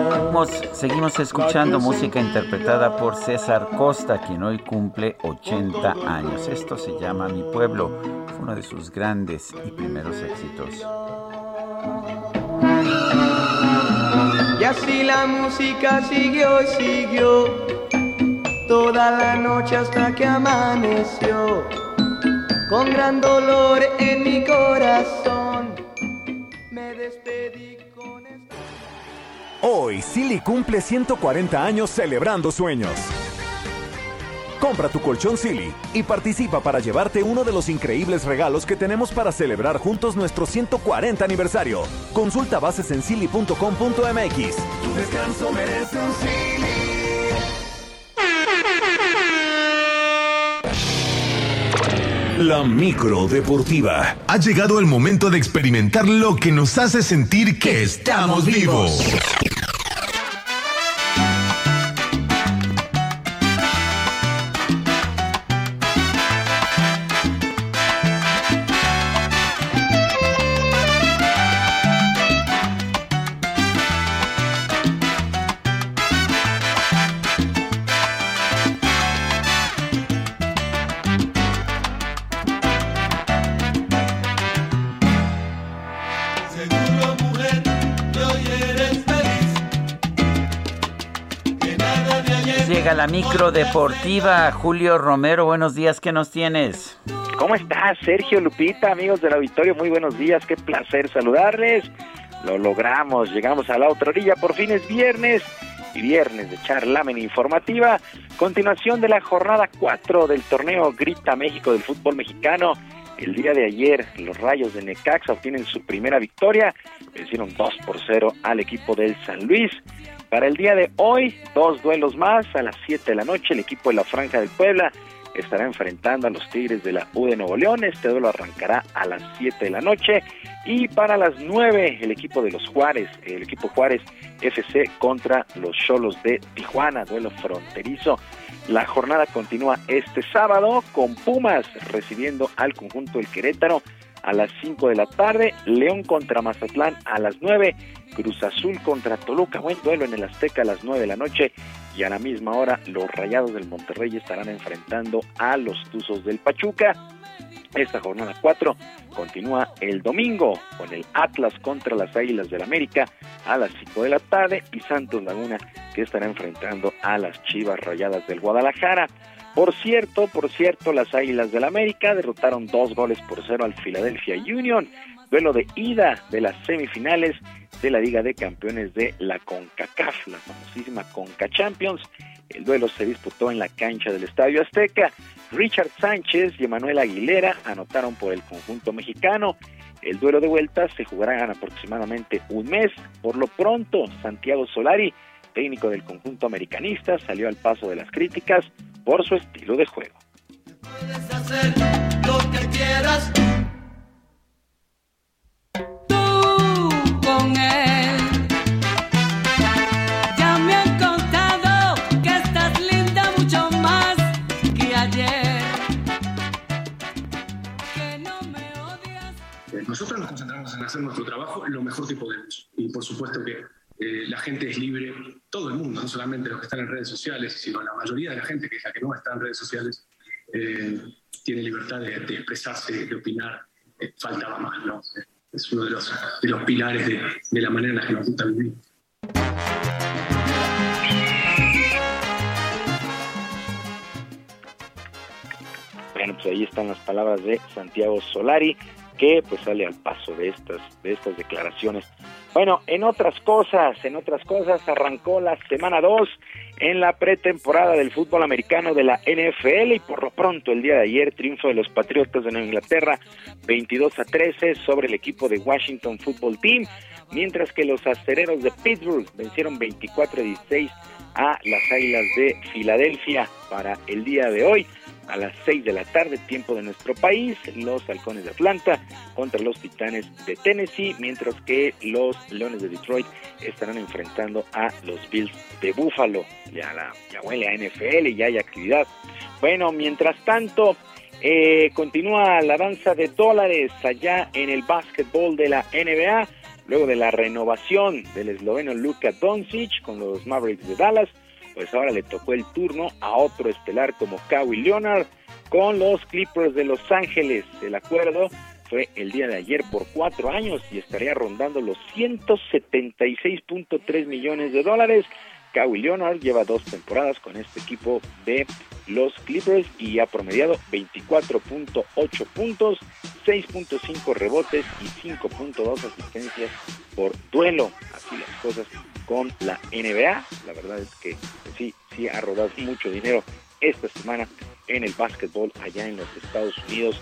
Seguimos, seguimos escuchando música interpretada por César Costa, quien hoy cumple 80 años. Esto se llama Mi Pueblo, fue uno de sus grandes y primeros éxitos. Y así la música siguió y siguió toda la noche hasta que amaneció. Con gran dolor en mi corazón me despedí con esta... Hoy Silly cumple 140 años celebrando sueños. Compra tu colchón Silly y participa para llevarte uno de los increíbles regalos que tenemos para celebrar juntos nuestro 140 aniversario. Consulta bases en silly.com.mx. Tu descanso merece un La micro deportiva. Ha llegado el momento de experimentar lo que nos hace sentir que estamos vivos. Micro deportiva. Julio Romero, buenos días, ¿qué nos tienes? ¿Cómo estás, Sergio Lupita, amigos del auditorio? Muy buenos días, qué placer saludarles. Lo logramos, llegamos a la otra orilla, por fin es viernes y viernes de charlamen informativa. Continuación de la jornada 4 del torneo Grita México del fútbol mexicano. El día de ayer, los Rayos de Necaxa obtienen su primera victoria, vencieron 2 por 0 al equipo del San Luis. Para el día de hoy, dos duelos más a las 7 de la noche, el equipo de la Franja del Puebla estará enfrentando a los Tigres de la U de Nuevo León. Este duelo arrancará a las 7 de la noche. Y para las 9, el equipo de los Juárez, el equipo Juárez FC contra los Cholos de Tijuana, duelo fronterizo. La jornada continúa este sábado con Pumas recibiendo al conjunto del Querétaro a las 5 de la tarde, León contra Mazatlán a las 9, Cruz Azul contra Toluca, buen duelo en el Azteca a las 9 de la noche y a la misma hora los Rayados del Monterrey estarán enfrentando a los Tuzos del Pachuca. Esta jornada 4 continúa el domingo con el Atlas contra las Águilas del América a las 5 de la tarde y Santos Laguna que estará enfrentando a las Chivas Rayadas del Guadalajara. Por cierto, por cierto, las Águilas del América derrotaron dos goles por cero al Philadelphia Union, duelo de ida de las semifinales de la Liga de Campeones de la CONCACAF, la famosísima CONCA Champions. El duelo se disputó en la cancha del Estadio Azteca. Richard Sánchez y Emanuel Aguilera anotaron por el conjunto mexicano. El duelo de vuelta se jugará en aproximadamente un mes. Por lo pronto, Santiago Solari, técnico del conjunto americanista, salió al paso de las críticas por su estilo de juego. Puedes hacer lo que quieras. con él. Ya me han contado que estás linda mucho más que ayer. Que no me odias. Nosotros nos concentramos en hacer nuestro trabajo lo mejor que podemos. Y por supuesto que eh, la gente es libre, todo el mundo, no solamente los que están en redes sociales, sino la mayoría de la gente que es la que no está en redes sociales, eh, tiene libertad de, expresarse, de opinar. Eh, faltaba más, ¿no? Es uno de los, de los pilares de, de la manera en la que nos gusta vivir. Bueno, pues ahí están las palabras de Santiago Solari, que pues sale al paso de estas, de estas declaraciones. Bueno, en otras cosas, en otras cosas, arrancó la semana 2 en la pretemporada del fútbol americano de la NFL y por lo pronto el día de ayer triunfo de los Patriotas de Nueva Inglaterra 22 a 13 sobre el equipo de Washington Football Team, mientras que los acereros de Pittsburgh vencieron 24 a 16 a las Águilas de Filadelfia para el día de hoy a las 6 de la tarde, tiempo de nuestro país, los Halcones de Atlanta contra los Titanes de Tennessee, mientras que los Leones de Detroit estarán enfrentando a los Bills de Buffalo. Ya, la, ya huele a NFL, ya hay actividad. Bueno, mientras tanto, eh, continúa la danza de dólares allá en el básquetbol de la NBA, luego de la renovación del esloveno Luka Doncic con los Mavericks de Dallas pues ahora le tocó el turno a otro estelar como Kawhi Leonard con los Clippers de Los Ángeles. El acuerdo fue el día de ayer por cuatro años y estaría rondando los 176.3 millones de dólares. Kawhi Leonard lleva dos temporadas con este equipo de los Clippers y ha promediado 24.8 puntos, 6.5 rebotes y 5.2 asistencias por duelo. Así las cosas con la NBA. La verdad es que sí, sí ha rodado mucho dinero esta semana en el básquetbol allá en los Estados Unidos.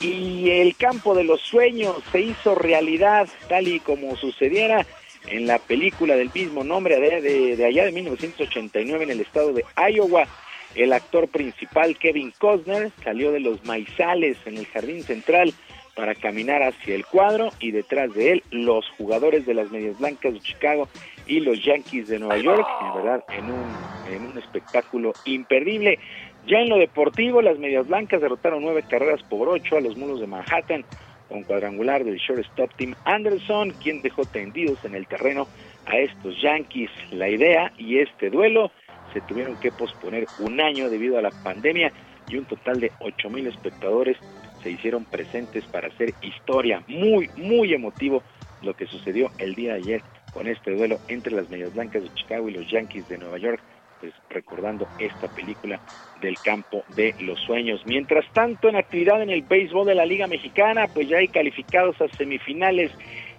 Y el campo de los sueños se hizo realidad tal y como sucediera en la película del mismo nombre de, de, allá de 1989 en el estado de Iowa. El actor principal Kevin Costner salió de los maizales en el jardín central para caminar hacia el cuadro y detrás de él los jugadores de las Medias Blancas de Chicago y los Yankees de Nueva York, en verdad en un, en un espectáculo imperdible. Ya en lo deportivo, las Medias Blancas derrotaron nueve carreras por ocho a los Mulos de Manhattan con cuadrangular del shortstop Tim Anderson, quien dejó tendidos en el terreno a estos Yankees. La idea y este duelo se tuvieron que posponer un año debido a la pandemia y un total de ocho mil espectadores se hicieron presentes para hacer historia. Muy, muy emotivo lo que sucedió el día de ayer con este duelo entre las Medias Blancas de Chicago y los Yankees de Nueva York, pues recordando esta película del campo de los sueños. Mientras tanto, en actividad en el béisbol de la Liga Mexicana, pues ya hay calificados a semifinales.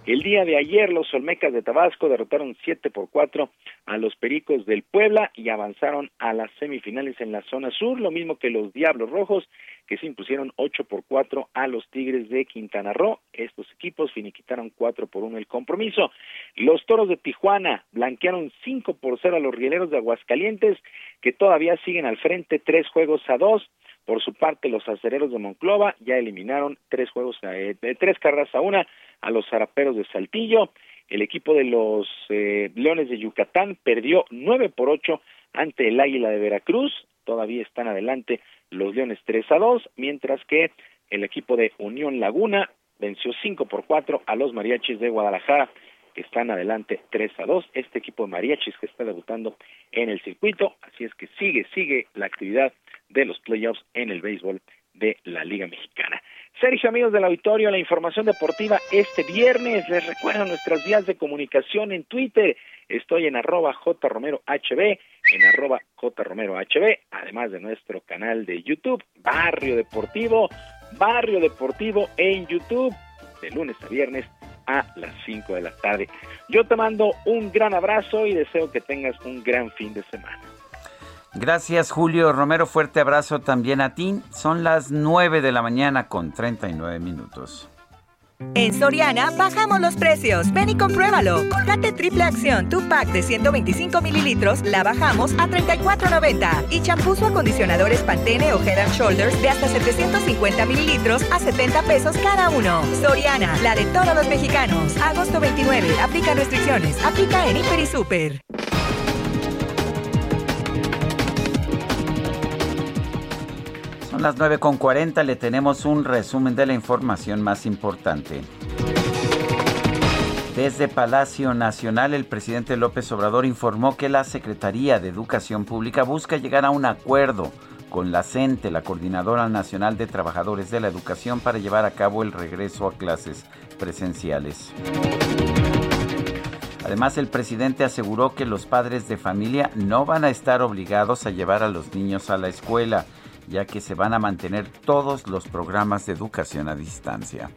El día de ayer los Olmecas de Tabasco derrotaron 7 por 4 a los Pericos del Puebla y avanzaron a las semifinales en la zona sur, lo mismo que los Diablos Rojos que se impusieron 8 por 4 a los Tigres de Quintana Roo. Estos equipos finiquitaron 4 por 1 el compromiso. Los Toros de Tijuana blanquearon 5 por 0 a los Rieleros de Aguascalientes, que todavía siguen al frente tres juegos a dos. Por su parte, los acereros de Monclova ya eliminaron tres juegos eh, tres carreras a una a los zaraperos de Saltillo. El equipo de los eh, Leones de Yucatán perdió 9 por 8 ante el Águila de Veracruz. Todavía están adelante los Leones 3 a 2, mientras que el equipo de Unión Laguna venció 5 por 4 a los Mariachis de Guadalajara, que están adelante 3 a 2. Este equipo de Mariachis que está debutando en el circuito, así es que sigue, sigue la actividad de los playoffs en el béisbol de la Liga Mexicana. Sergio, amigos del auditorio, la información deportiva este viernes. Les recuerdo nuestras vías de comunicación en Twitter. Estoy en arroba jromerohb, en arroba jromerohb, además de nuestro canal de YouTube, Barrio Deportivo, Barrio Deportivo en YouTube, de lunes a viernes a las 5 de la tarde. Yo te mando un gran abrazo y deseo que tengas un gran fin de semana. Gracias Julio Romero, fuerte abrazo también a ti. Son las 9 de la mañana con 39 minutos. En Soriana bajamos los precios. Ven y compruébalo. Colgate triple acción, tu pack de 125 mililitros, la bajamos a 34.90. Y champús o acondicionadores Pantene o Head Shoulders de hasta 750 mililitros a 70 pesos cada uno. Soriana, la de todos los mexicanos. Agosto 29. Aplica restricciones. Aplica en Hiper y Super. Las 9.40, le tenemos un resumen de la información más importante. Desde Palacio Nacional, el presidente López Obrador informó que la Secretaría de Educación Pública busca llegar a un acuerdo con la CENTE, la Coordinadora Nacional de Trabajadores de la Educación, para llevar a cabo el regreso a clases presenciales. Además, el presidente aseguró que los padres de familia no van a estar obligados a llevar a los niños a la escuela ya que se van a mantener todos los programas de educación a distancia.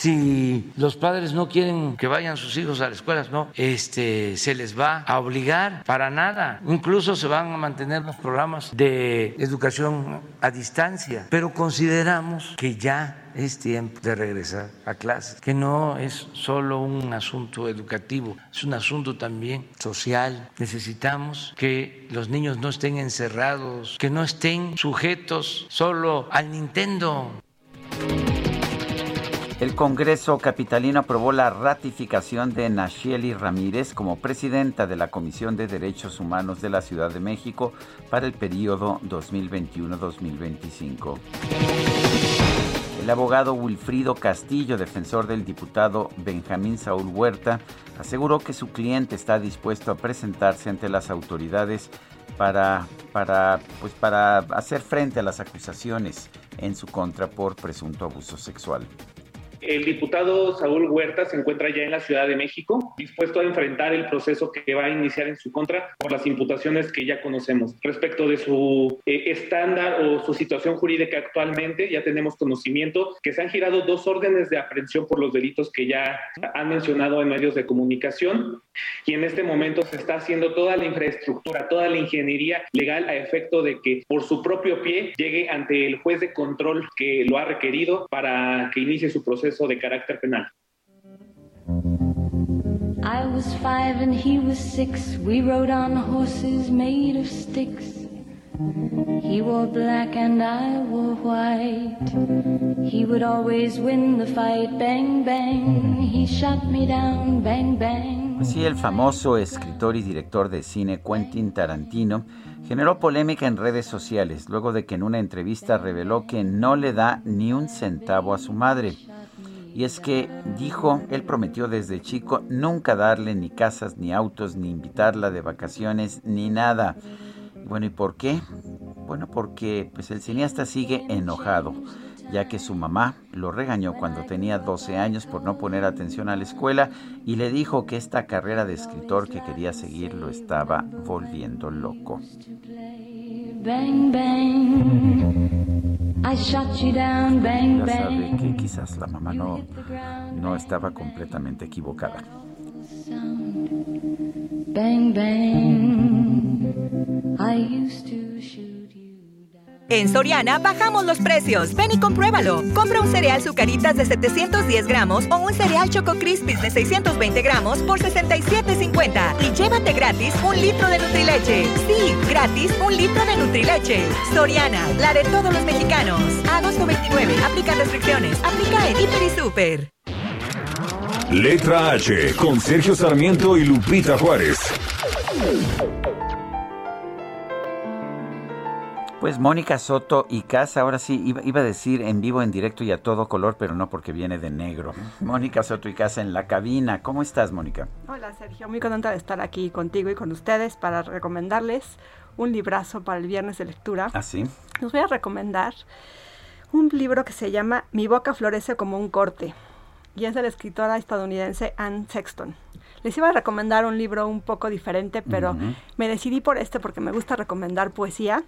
Si los padres no quieren que vayan sus hijos a las escuelas, no, este, se les va a obligar para nada. Incluso se van a mantener los programas de educación a distancia. Pero consideramos que ya es tiempo de regresar a clases, que no es solo un asunto educativo, es un asunto también social. Necesitamos que los niños no estén encerrados, que no estén sujetos solo al Nintendo. El Congreso Capitalino aprobó la ratificación de Nacheli Ramírez como presidenta de la Comisión de Derechos Humanos de la Ciudad de México para el periodo 2021-2025. El abogado Wilfrido Castillo, defensor del diputado Benjamín Saúl Huerta, aseguró que su cliente está dispuesto a presentarse ante las autoridades para, para, pues para hacer frente a las acusaciones en su contra por presunto abuso sexual. El diputado Saúl Huerta se encuentra ya en la Ciudad de México, dispuesto a enfrentar el proceso que va a iniciar en su contra por las imputaciones que ya conocemos. Respecto de su eh, estándar o su situación jurídica actualmente, ya tenemos conocimiento que se han girado dos órdenes de aprehensión por los delitos que ya han mencionado en medios de comunicación y en este momento se está haciendo toda la infraestructura, toda la ingeniería legal a efecto de que por su propio pie llegue ante el juez de control que lo ha requerido para que inicie su proceso de carácter penal. I was five and he was six. We rode on horses made of sticks. He wore black and I wore white. He would always win the fight. Bang, bang. He shot me down. Bang, bang. Pues sí, el famoso escritor y director de cine Quentin Tarantino generó polémica en redes sociales luego de que en una entrevista reveló que no le da ni un centavo a su madre. Y es que dijo, él prometió desde chico nunca darle ni casas, ni autos, ni invitarla de vacaciones, ni nada. Bueno, ¿y por qué? Bueno, porque pues el cineasta sigue enojado, ya que su mamá lo regañó cuando tenía 12 años por no poner atención a la escuela y le dijo que esta carrera de escritor que quería seguir lo estaba volviendo loco. Bang, bang. I shot you down. Bang, Ya sabe que quizás la mamá no, no estaba completamente equivocada. Bang, bang. I used to shoot. En Soriana bajamos los precios. Ven y compruébalo. Compra un cereal Zucaritas de 710 gramos o un cereal Choco Crispies de 620 gramos por 67.50 y llévate gratis un litro de Nutrileche. Sí, gratis un litro de Nutrileche. Soriana, la de todos los mexicanos. Agosto 29. Aplica restricciones. Aplica en Hiper y Super. Letra H con Sergio Sarmiento y Lupita Juárez. Pues Mónica Soto y Casa, ahora sí, iba, iba a decir en vivo, en directo y a todo color, pero no porque viene de negro. Mónica Soto y Casa en la cabina. ¿Cómo estás, Mónica? Hola Sergio, muy contenta de estar aquí contigo y con ustedes para recomendarles un librazo para el viernes de lectura. ¿Ah, sí? Les voy a recomendar un libro que se llama Mi boca florece como un corte y es de la escritora estadounidense Anne Sexton. Les iba a recomendar un libro un poco diferente, pero me decidí por este porque me gusta recomendar poesía.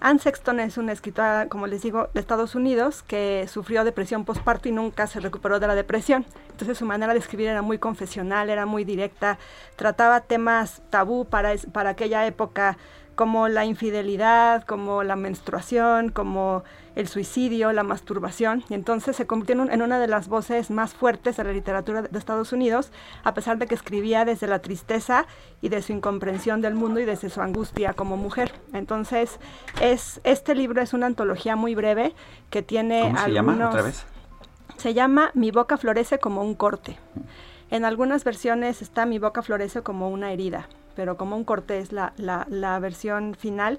Anne Sexton es una escritora, como les digo, de Estados Unidos que sufrió depresión postparto y nunca se recuperó de la depresión. Entonces su manera de escribir era muy confesional, era muy directa, trataba temas tabú para, es- para aquella época como la infidelidad, como la menstruación, como el suicidio, la masturbación, y entonces se convirtió en, un- en una de las voces más fuertes de la literatura de- Estados Unidos, a pesar de que escribía desde la tristeza y de su incomprensión del mundo y desde su angustia como mujer. Entonces, es, este libro es una antología muy breve que tiene ¿Cómo se llama otra vez? se llama Mi boca florece como un corte. En algunas versiones está Mi boca florece como una herida, pero como un corte es la, la, la versión final.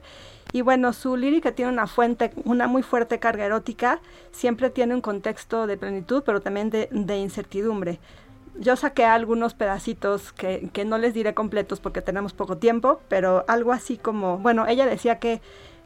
Y bueno, su lírica tiene una fuente, una muy fuerte carga erótica, siempre tiene un contexto de plenitud, pero también de, de incertidumbre. Yo saqué algunos pedacitos que, que no les diré completos porque tenemos poco tiempo, pero algo así como, bueno, ella decía que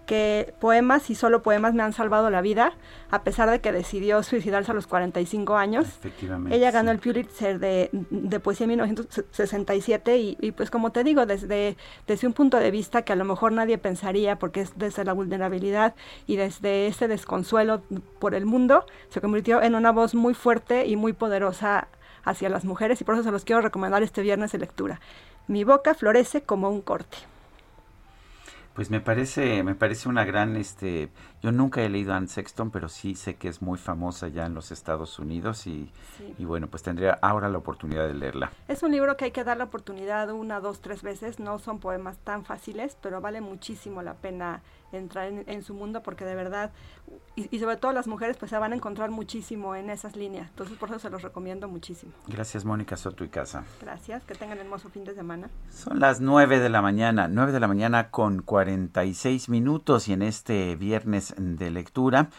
que poemas y solo poemas me han salvado la vida, a pesar de que decidió suicidarse a los 45 años. Efectivamente. Ella ganó el Pulitzer de, de poesía en 1967 y, y pues como te digo, desde, desde un punto de vista que a lo mejor nadie pensaría, porque es desde la vulnerabilidad y desde ese desconsuelo por el mundo, se convirtió en una voz muy fuerte y muy poderosa hacia las mujeres y por eso se los quiero recomendar este viernes de lectura. Mi boca florece como un corte. Pues me parece, me parece una gran, este, yo nunca he leído a Anne Sexton, pero sí sé que es muy famosa ya en los Estados Unidos y, Sí. y bueno, pues tendría ahora la oportunidad de leerla. Es un libro que hay que dar la oportunidad una, dos, tres veces. No son poemas tan fáciles, pero vale muchísimo la pena entrar en, en su mundo porque de verdad, y, y sobre todo las mujeres, pues se van a encontrar muchísimo en esas líneas. Entonces por eso se los recomiendo muchísimo. Gracias, Mónica Soto y Casa. Gracias, que tengan hermoso fin de semana. Son las 9 de la mañana, 9 de la mañana con 46 minutos y en este viernes de lectura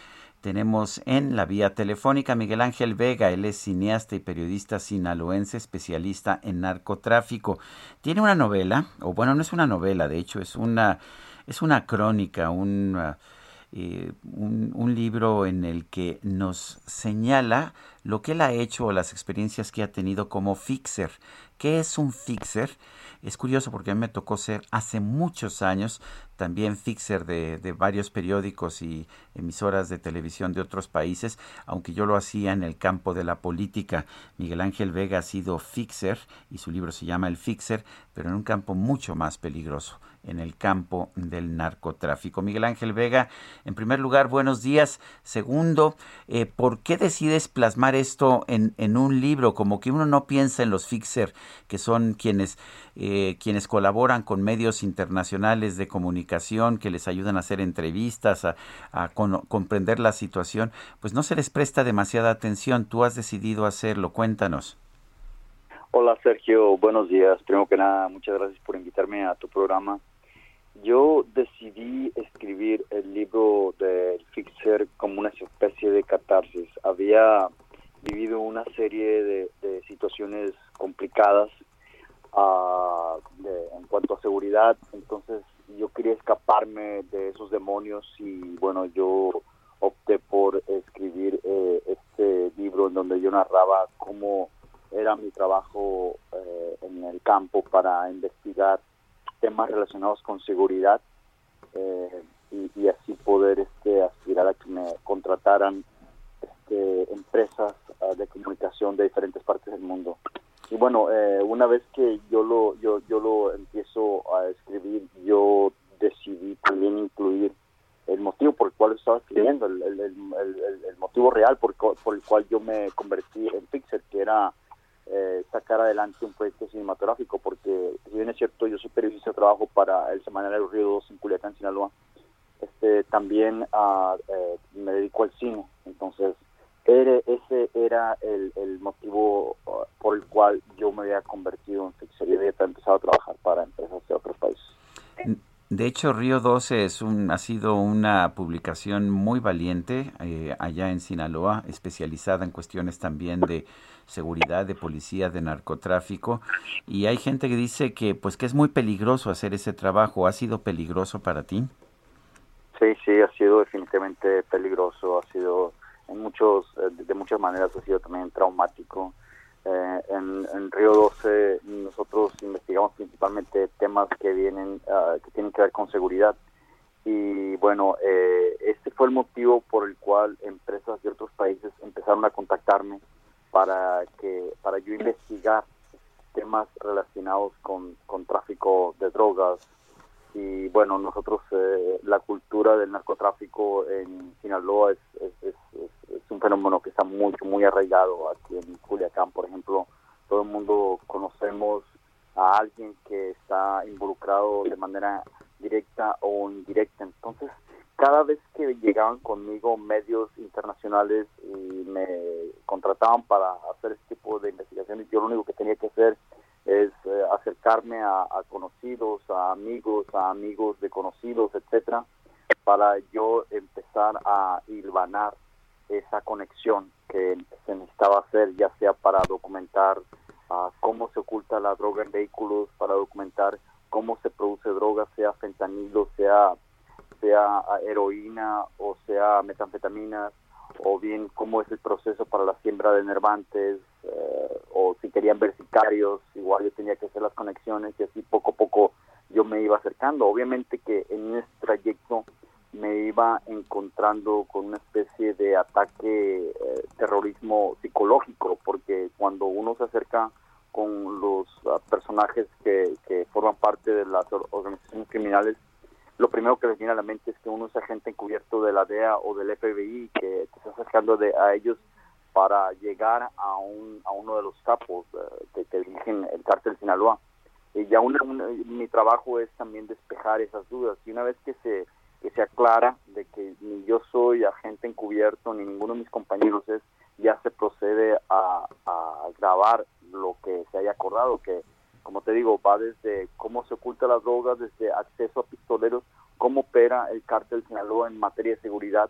tenemos en la vía telefónica Miguel Ángel Vega, él es cineasta y periodista sinaloense, especialista en narcotráfico. Tiene una novela, o bueno, no es una novela, de hecho es una, es una crónica, un, ah, eh, un, un, libro en el que nos señala lo que él ha hecho o las experiencias que ha tenido como fixer. ¿Qué es un fixer? Es curioso porque a mí me tocó ser hace muchos años también fixer de, de, varios periódicos y emisoras de televisión de otros países, aunque yo lo hacía en el campo de la política. Miguel Ángel Vega ha sido fixer y su libro se llama El Fixer, pero en un campo mucho más peligroso, en el campo del narcotráfico. Miguel Ángel Vega, en primer lugar, buenos días. Segundo, eh, ¿por qué decides plasmar esto en, en, un libro? Como que uno no piensa en los fixer, que son quienes, eh, quienes colaboran con medios internacionales de comunicación, que les ayudan a hacer entrevistas, a, comprender la situación, pues no se les presta demasiada atención. Tú has decidido hacerlo. Cuéntanos. Hola Sergio, buenos días. Primero que nada, muchas gracias por invitarme a tu programa. Yo decidí escribir el libro del Fixer como una especie de catarsis. Había vivido una serie de, situaciones complicadas uh, de, en cuanto a seguridad, entonces yo quería escaparme de esos demonios y bueno, yo opté por escribir eh, este libro en donde yo narraba cómo era mi trabajo eh, en el campo para investigar temas relacionados con seguridad eh, y, así poder este, aspirar a que me contrataran este, empresas uh, de comunicación de diferentes partes del mundo. Y bueno, eh, una vez que yo lo, yo, yo lo empiezo a escribir, yo decidí también incluir el motivo por el cual estaba escribiendo, el, el, el, el motivo real por, por, el cual yo me convertí en Fixer, que era eh, sacar adelante un proyecto cinematográfico, porque si bien es cierto, yo soy periodista, trabajo para el semanario Río 2 en Culiacán, Sinaloa, este, también uh, me dedico al cine, entonces ese era el, motivo uh, por el cual yo me había convertido en Fixer y había empezado a trabajar para empresas de otros países. De hecho, Río 12 es un, ha sido una publicación muy valiente eh, allá en Sinaloa, especializada en cuestiones también de seguridad, de policía, de narcotráfico. Y hay gente que dice que, pues, que es muy peligroso hacer ese trabajo. ¿Ha sido peligroso para ti? Sí, sí, ha sido definitivamente peligroso. Ha sido, en muchos, eh, de muchas maneras, ha sido también traumático. Eh, en, Río 12 nosotros investigamos principalmente temas que vienen uh, que tienen que ver con seguridad y bueno eh, este fue el motivo por el cual empresas de otros países empezaron a contactarme para que para yo investigar temas relacionados con, con tráfico de drogas. Y bueno nosotros eh, la cultura del narcotráfico en Sinaloa es, es, es, un fenómeno que está muy muy arraigado aquí en Culiacán. Por ejemplo todo el mundo conocemos a alguien que está involucrado de manera directa o indirecta. Entonces cada vez que llegaban conmigo medios internacionales y me contrataban para hacer este tipo de investigaciones yo lo único que tenía que hacer es eh, acercarme a, conocidos, a amigos, a amigos de conocidos, etcétera, para yo empezar a hilvanar esa conexión que se necesitaba hacer, ya sea para documentar uh, cómo se oculta la droga en vehículos, para documentar cómo se produce droga, sea fentanilo, sea sea heroína o sea metanfetaminas, o bien cómo es el proceso para la siembra de nervantes, eh, o si querían ver sicarios, igual yo tenía que hacer las conexiones y así poco a poco yo me iba acercando. Obviamente que en este trayecto me iba encontrando con una especie de ataque eh, terrorismo psicológico, porque cuando uno se acerca con los uh, personajes que, que forman parte de las organizaciones criminales, lo primero que les viene a la mente es que uno es agente encubierto de la DEA o del FBI que te está acercando de, a ellos para llegar a, un, a uno de los capos uh, que, que, dirigen el cártel Sinaloa. Y ya una, una, mi trabajo es también despejar esas dudas. Y una vez que se, que se aclara de que ni yo soy agente encubierto, ni ninguno de mis compañeros es, ya se procede a, a grabar lo que se haya acordado, que como te digo, va desde cómo se oculta la droga, desde acceso a pistoleros, cómo opera el cártel Sinaloa en materia de seguridad,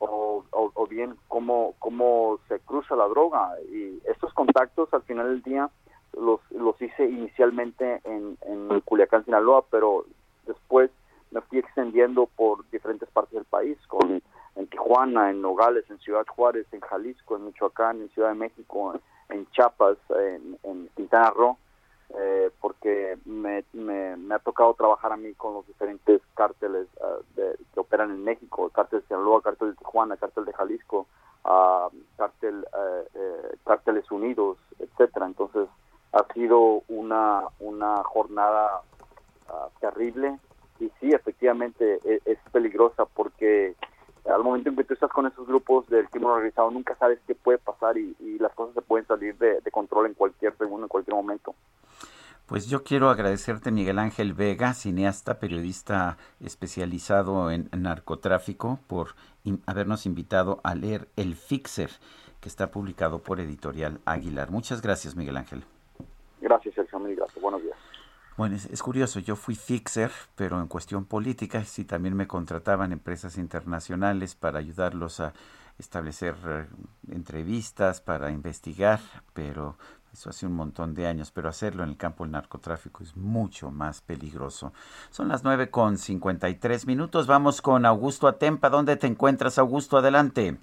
o, o, o, bien cómo, cómo se cruza la droga. Y estos contactos al final del día los, los hice inicialmente en, en Culiacán, Sinaloa, pero después me fui extendiendo por diferentes partes del país, con en Tijuana, en Nogales, en Ciudad Juárez, en Jalisco, en Michoacán, en Ciudad de México, en Chiapas, en, en Quintana Roo, eh, porque me, me, me, ha tocado trabajar a mí con los diferentes cárteles uh, de, que operan en México, cártel de Sinaloa, cártel de Tijuana, cártel de Jalisco, uh, cártel, uh, cárteles unidos, etcétera. Entonces ha sido una, una jornada terrible y sí, efectivamente es, es peligrosa porque al momento en que tú estás con esos grupos del crimen organizado, nunca sabes qué puede pasar y, y las cosas se pueden salir de, de, control en cualquier segundo, en cualquier momento. Pues yo quiero agradecerte, Miguel Ángel Vega, cineasta, periodista especializado en narcotráfico, por in habernos invitado a leer El Fixer, que está publicado por Editorial Aguilar. Muchas gracias, Miguel Ángel. Gracias, Sergio. Mil gracias. Buenos días. Bueno, es, curioso, yo fui fixer, pero en cuestión política, sí también me contrataban empresas internacionales para ayudarlos a establecer eh, entrevistas, para investigar, pero eso hace un montón de años, pero hacerlo en el campo del narcotráfico es mucho más peligroso. Son las nueve con 53 minutos, vamos con Augusto Atempa. ¿Dónde te encuentras, Augusto? Adelante.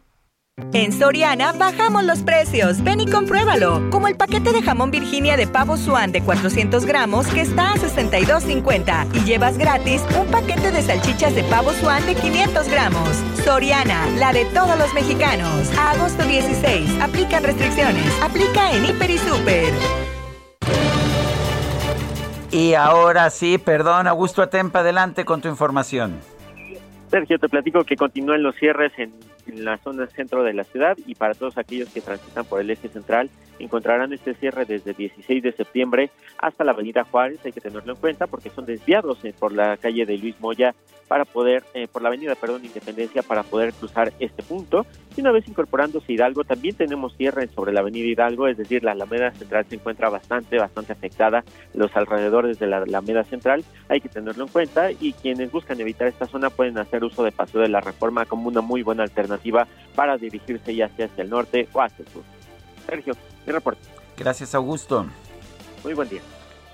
En Soriana bajamos los precios. Ven y compruébalo. Como el paquete de jamón Virginia de pavo Swan de 400 gramos que está a 62.50 y llevas gratis un paquete de salchichas de pavo Swan de 500 gramos. Soriana, la de todos los mexicanos. A agosto 16. Aplican restricciones. Aplica en Hiper y Super. Y ahora sí, perdón, Augusto Atempa, adelante con tu información. Sergio, te platico que continúan los cierres en, en, la zona centro de la ciudad y para todos aquellos que transitan por el eje central encontrarán este cierre desde 16 de septiembre hasta la avenida Juárez, hay que tenerlo en cuenta porque son desviados eh, por la calle de Luis Moya para poder, eh, por la avenida, perdón, Independencia para poder cruzar este punto. Y una vez incorporándose Hidalgo, también tenemos cierre sobre la avenida Hidalgo, es decir, la Alameda Central se encuentra bastante, bastante afectada, los alrededores de la Alameda Central, hay que tenerlo en cuenta y quienes buscan evitar esta zona pueden hacer uso de Paseo de la Reforma como una muy buena alternativa para dirigirse ya hacia, hacia el norte o hacia el sur. Sergio, mi reporte. Gracias, Augusto. Muy buen día.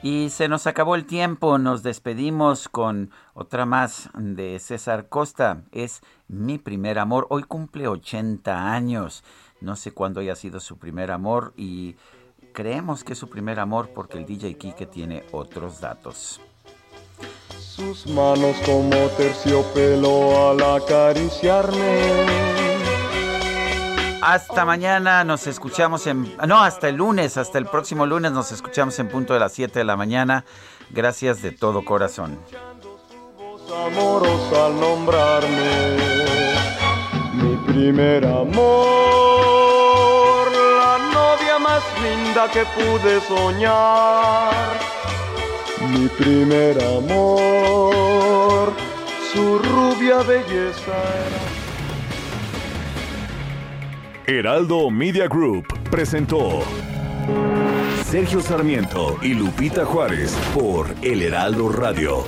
Y se nos acabó el tiempo, nos despedimos con otra más de César Costa. Es Mi primer amor, hoy cumple 80 años. No sé cuándo haya sido su primer amor y creemos que es su primer amor porque el DJ Kike tiene otros datos. Sus manos como terciopelo al acariciarme hasta mañana nos escuchamos en... No, hasta el lunes, hasta el próximo lunes nos escuchamos en punto de las 7 de la mañana. Gracias de todo corazón. Amorosa al nombrarme mi primer amor, la novia más linda que pude soñar. Mi primer amor, su rubia belleza era Heraldo Media Group presentó Sergio Sarmiento y Lupita Juárez por El Heraldo Radio.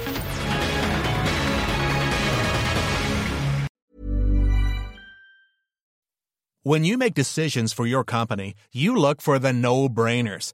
When you make decisions for your company, you look for the no-brainers.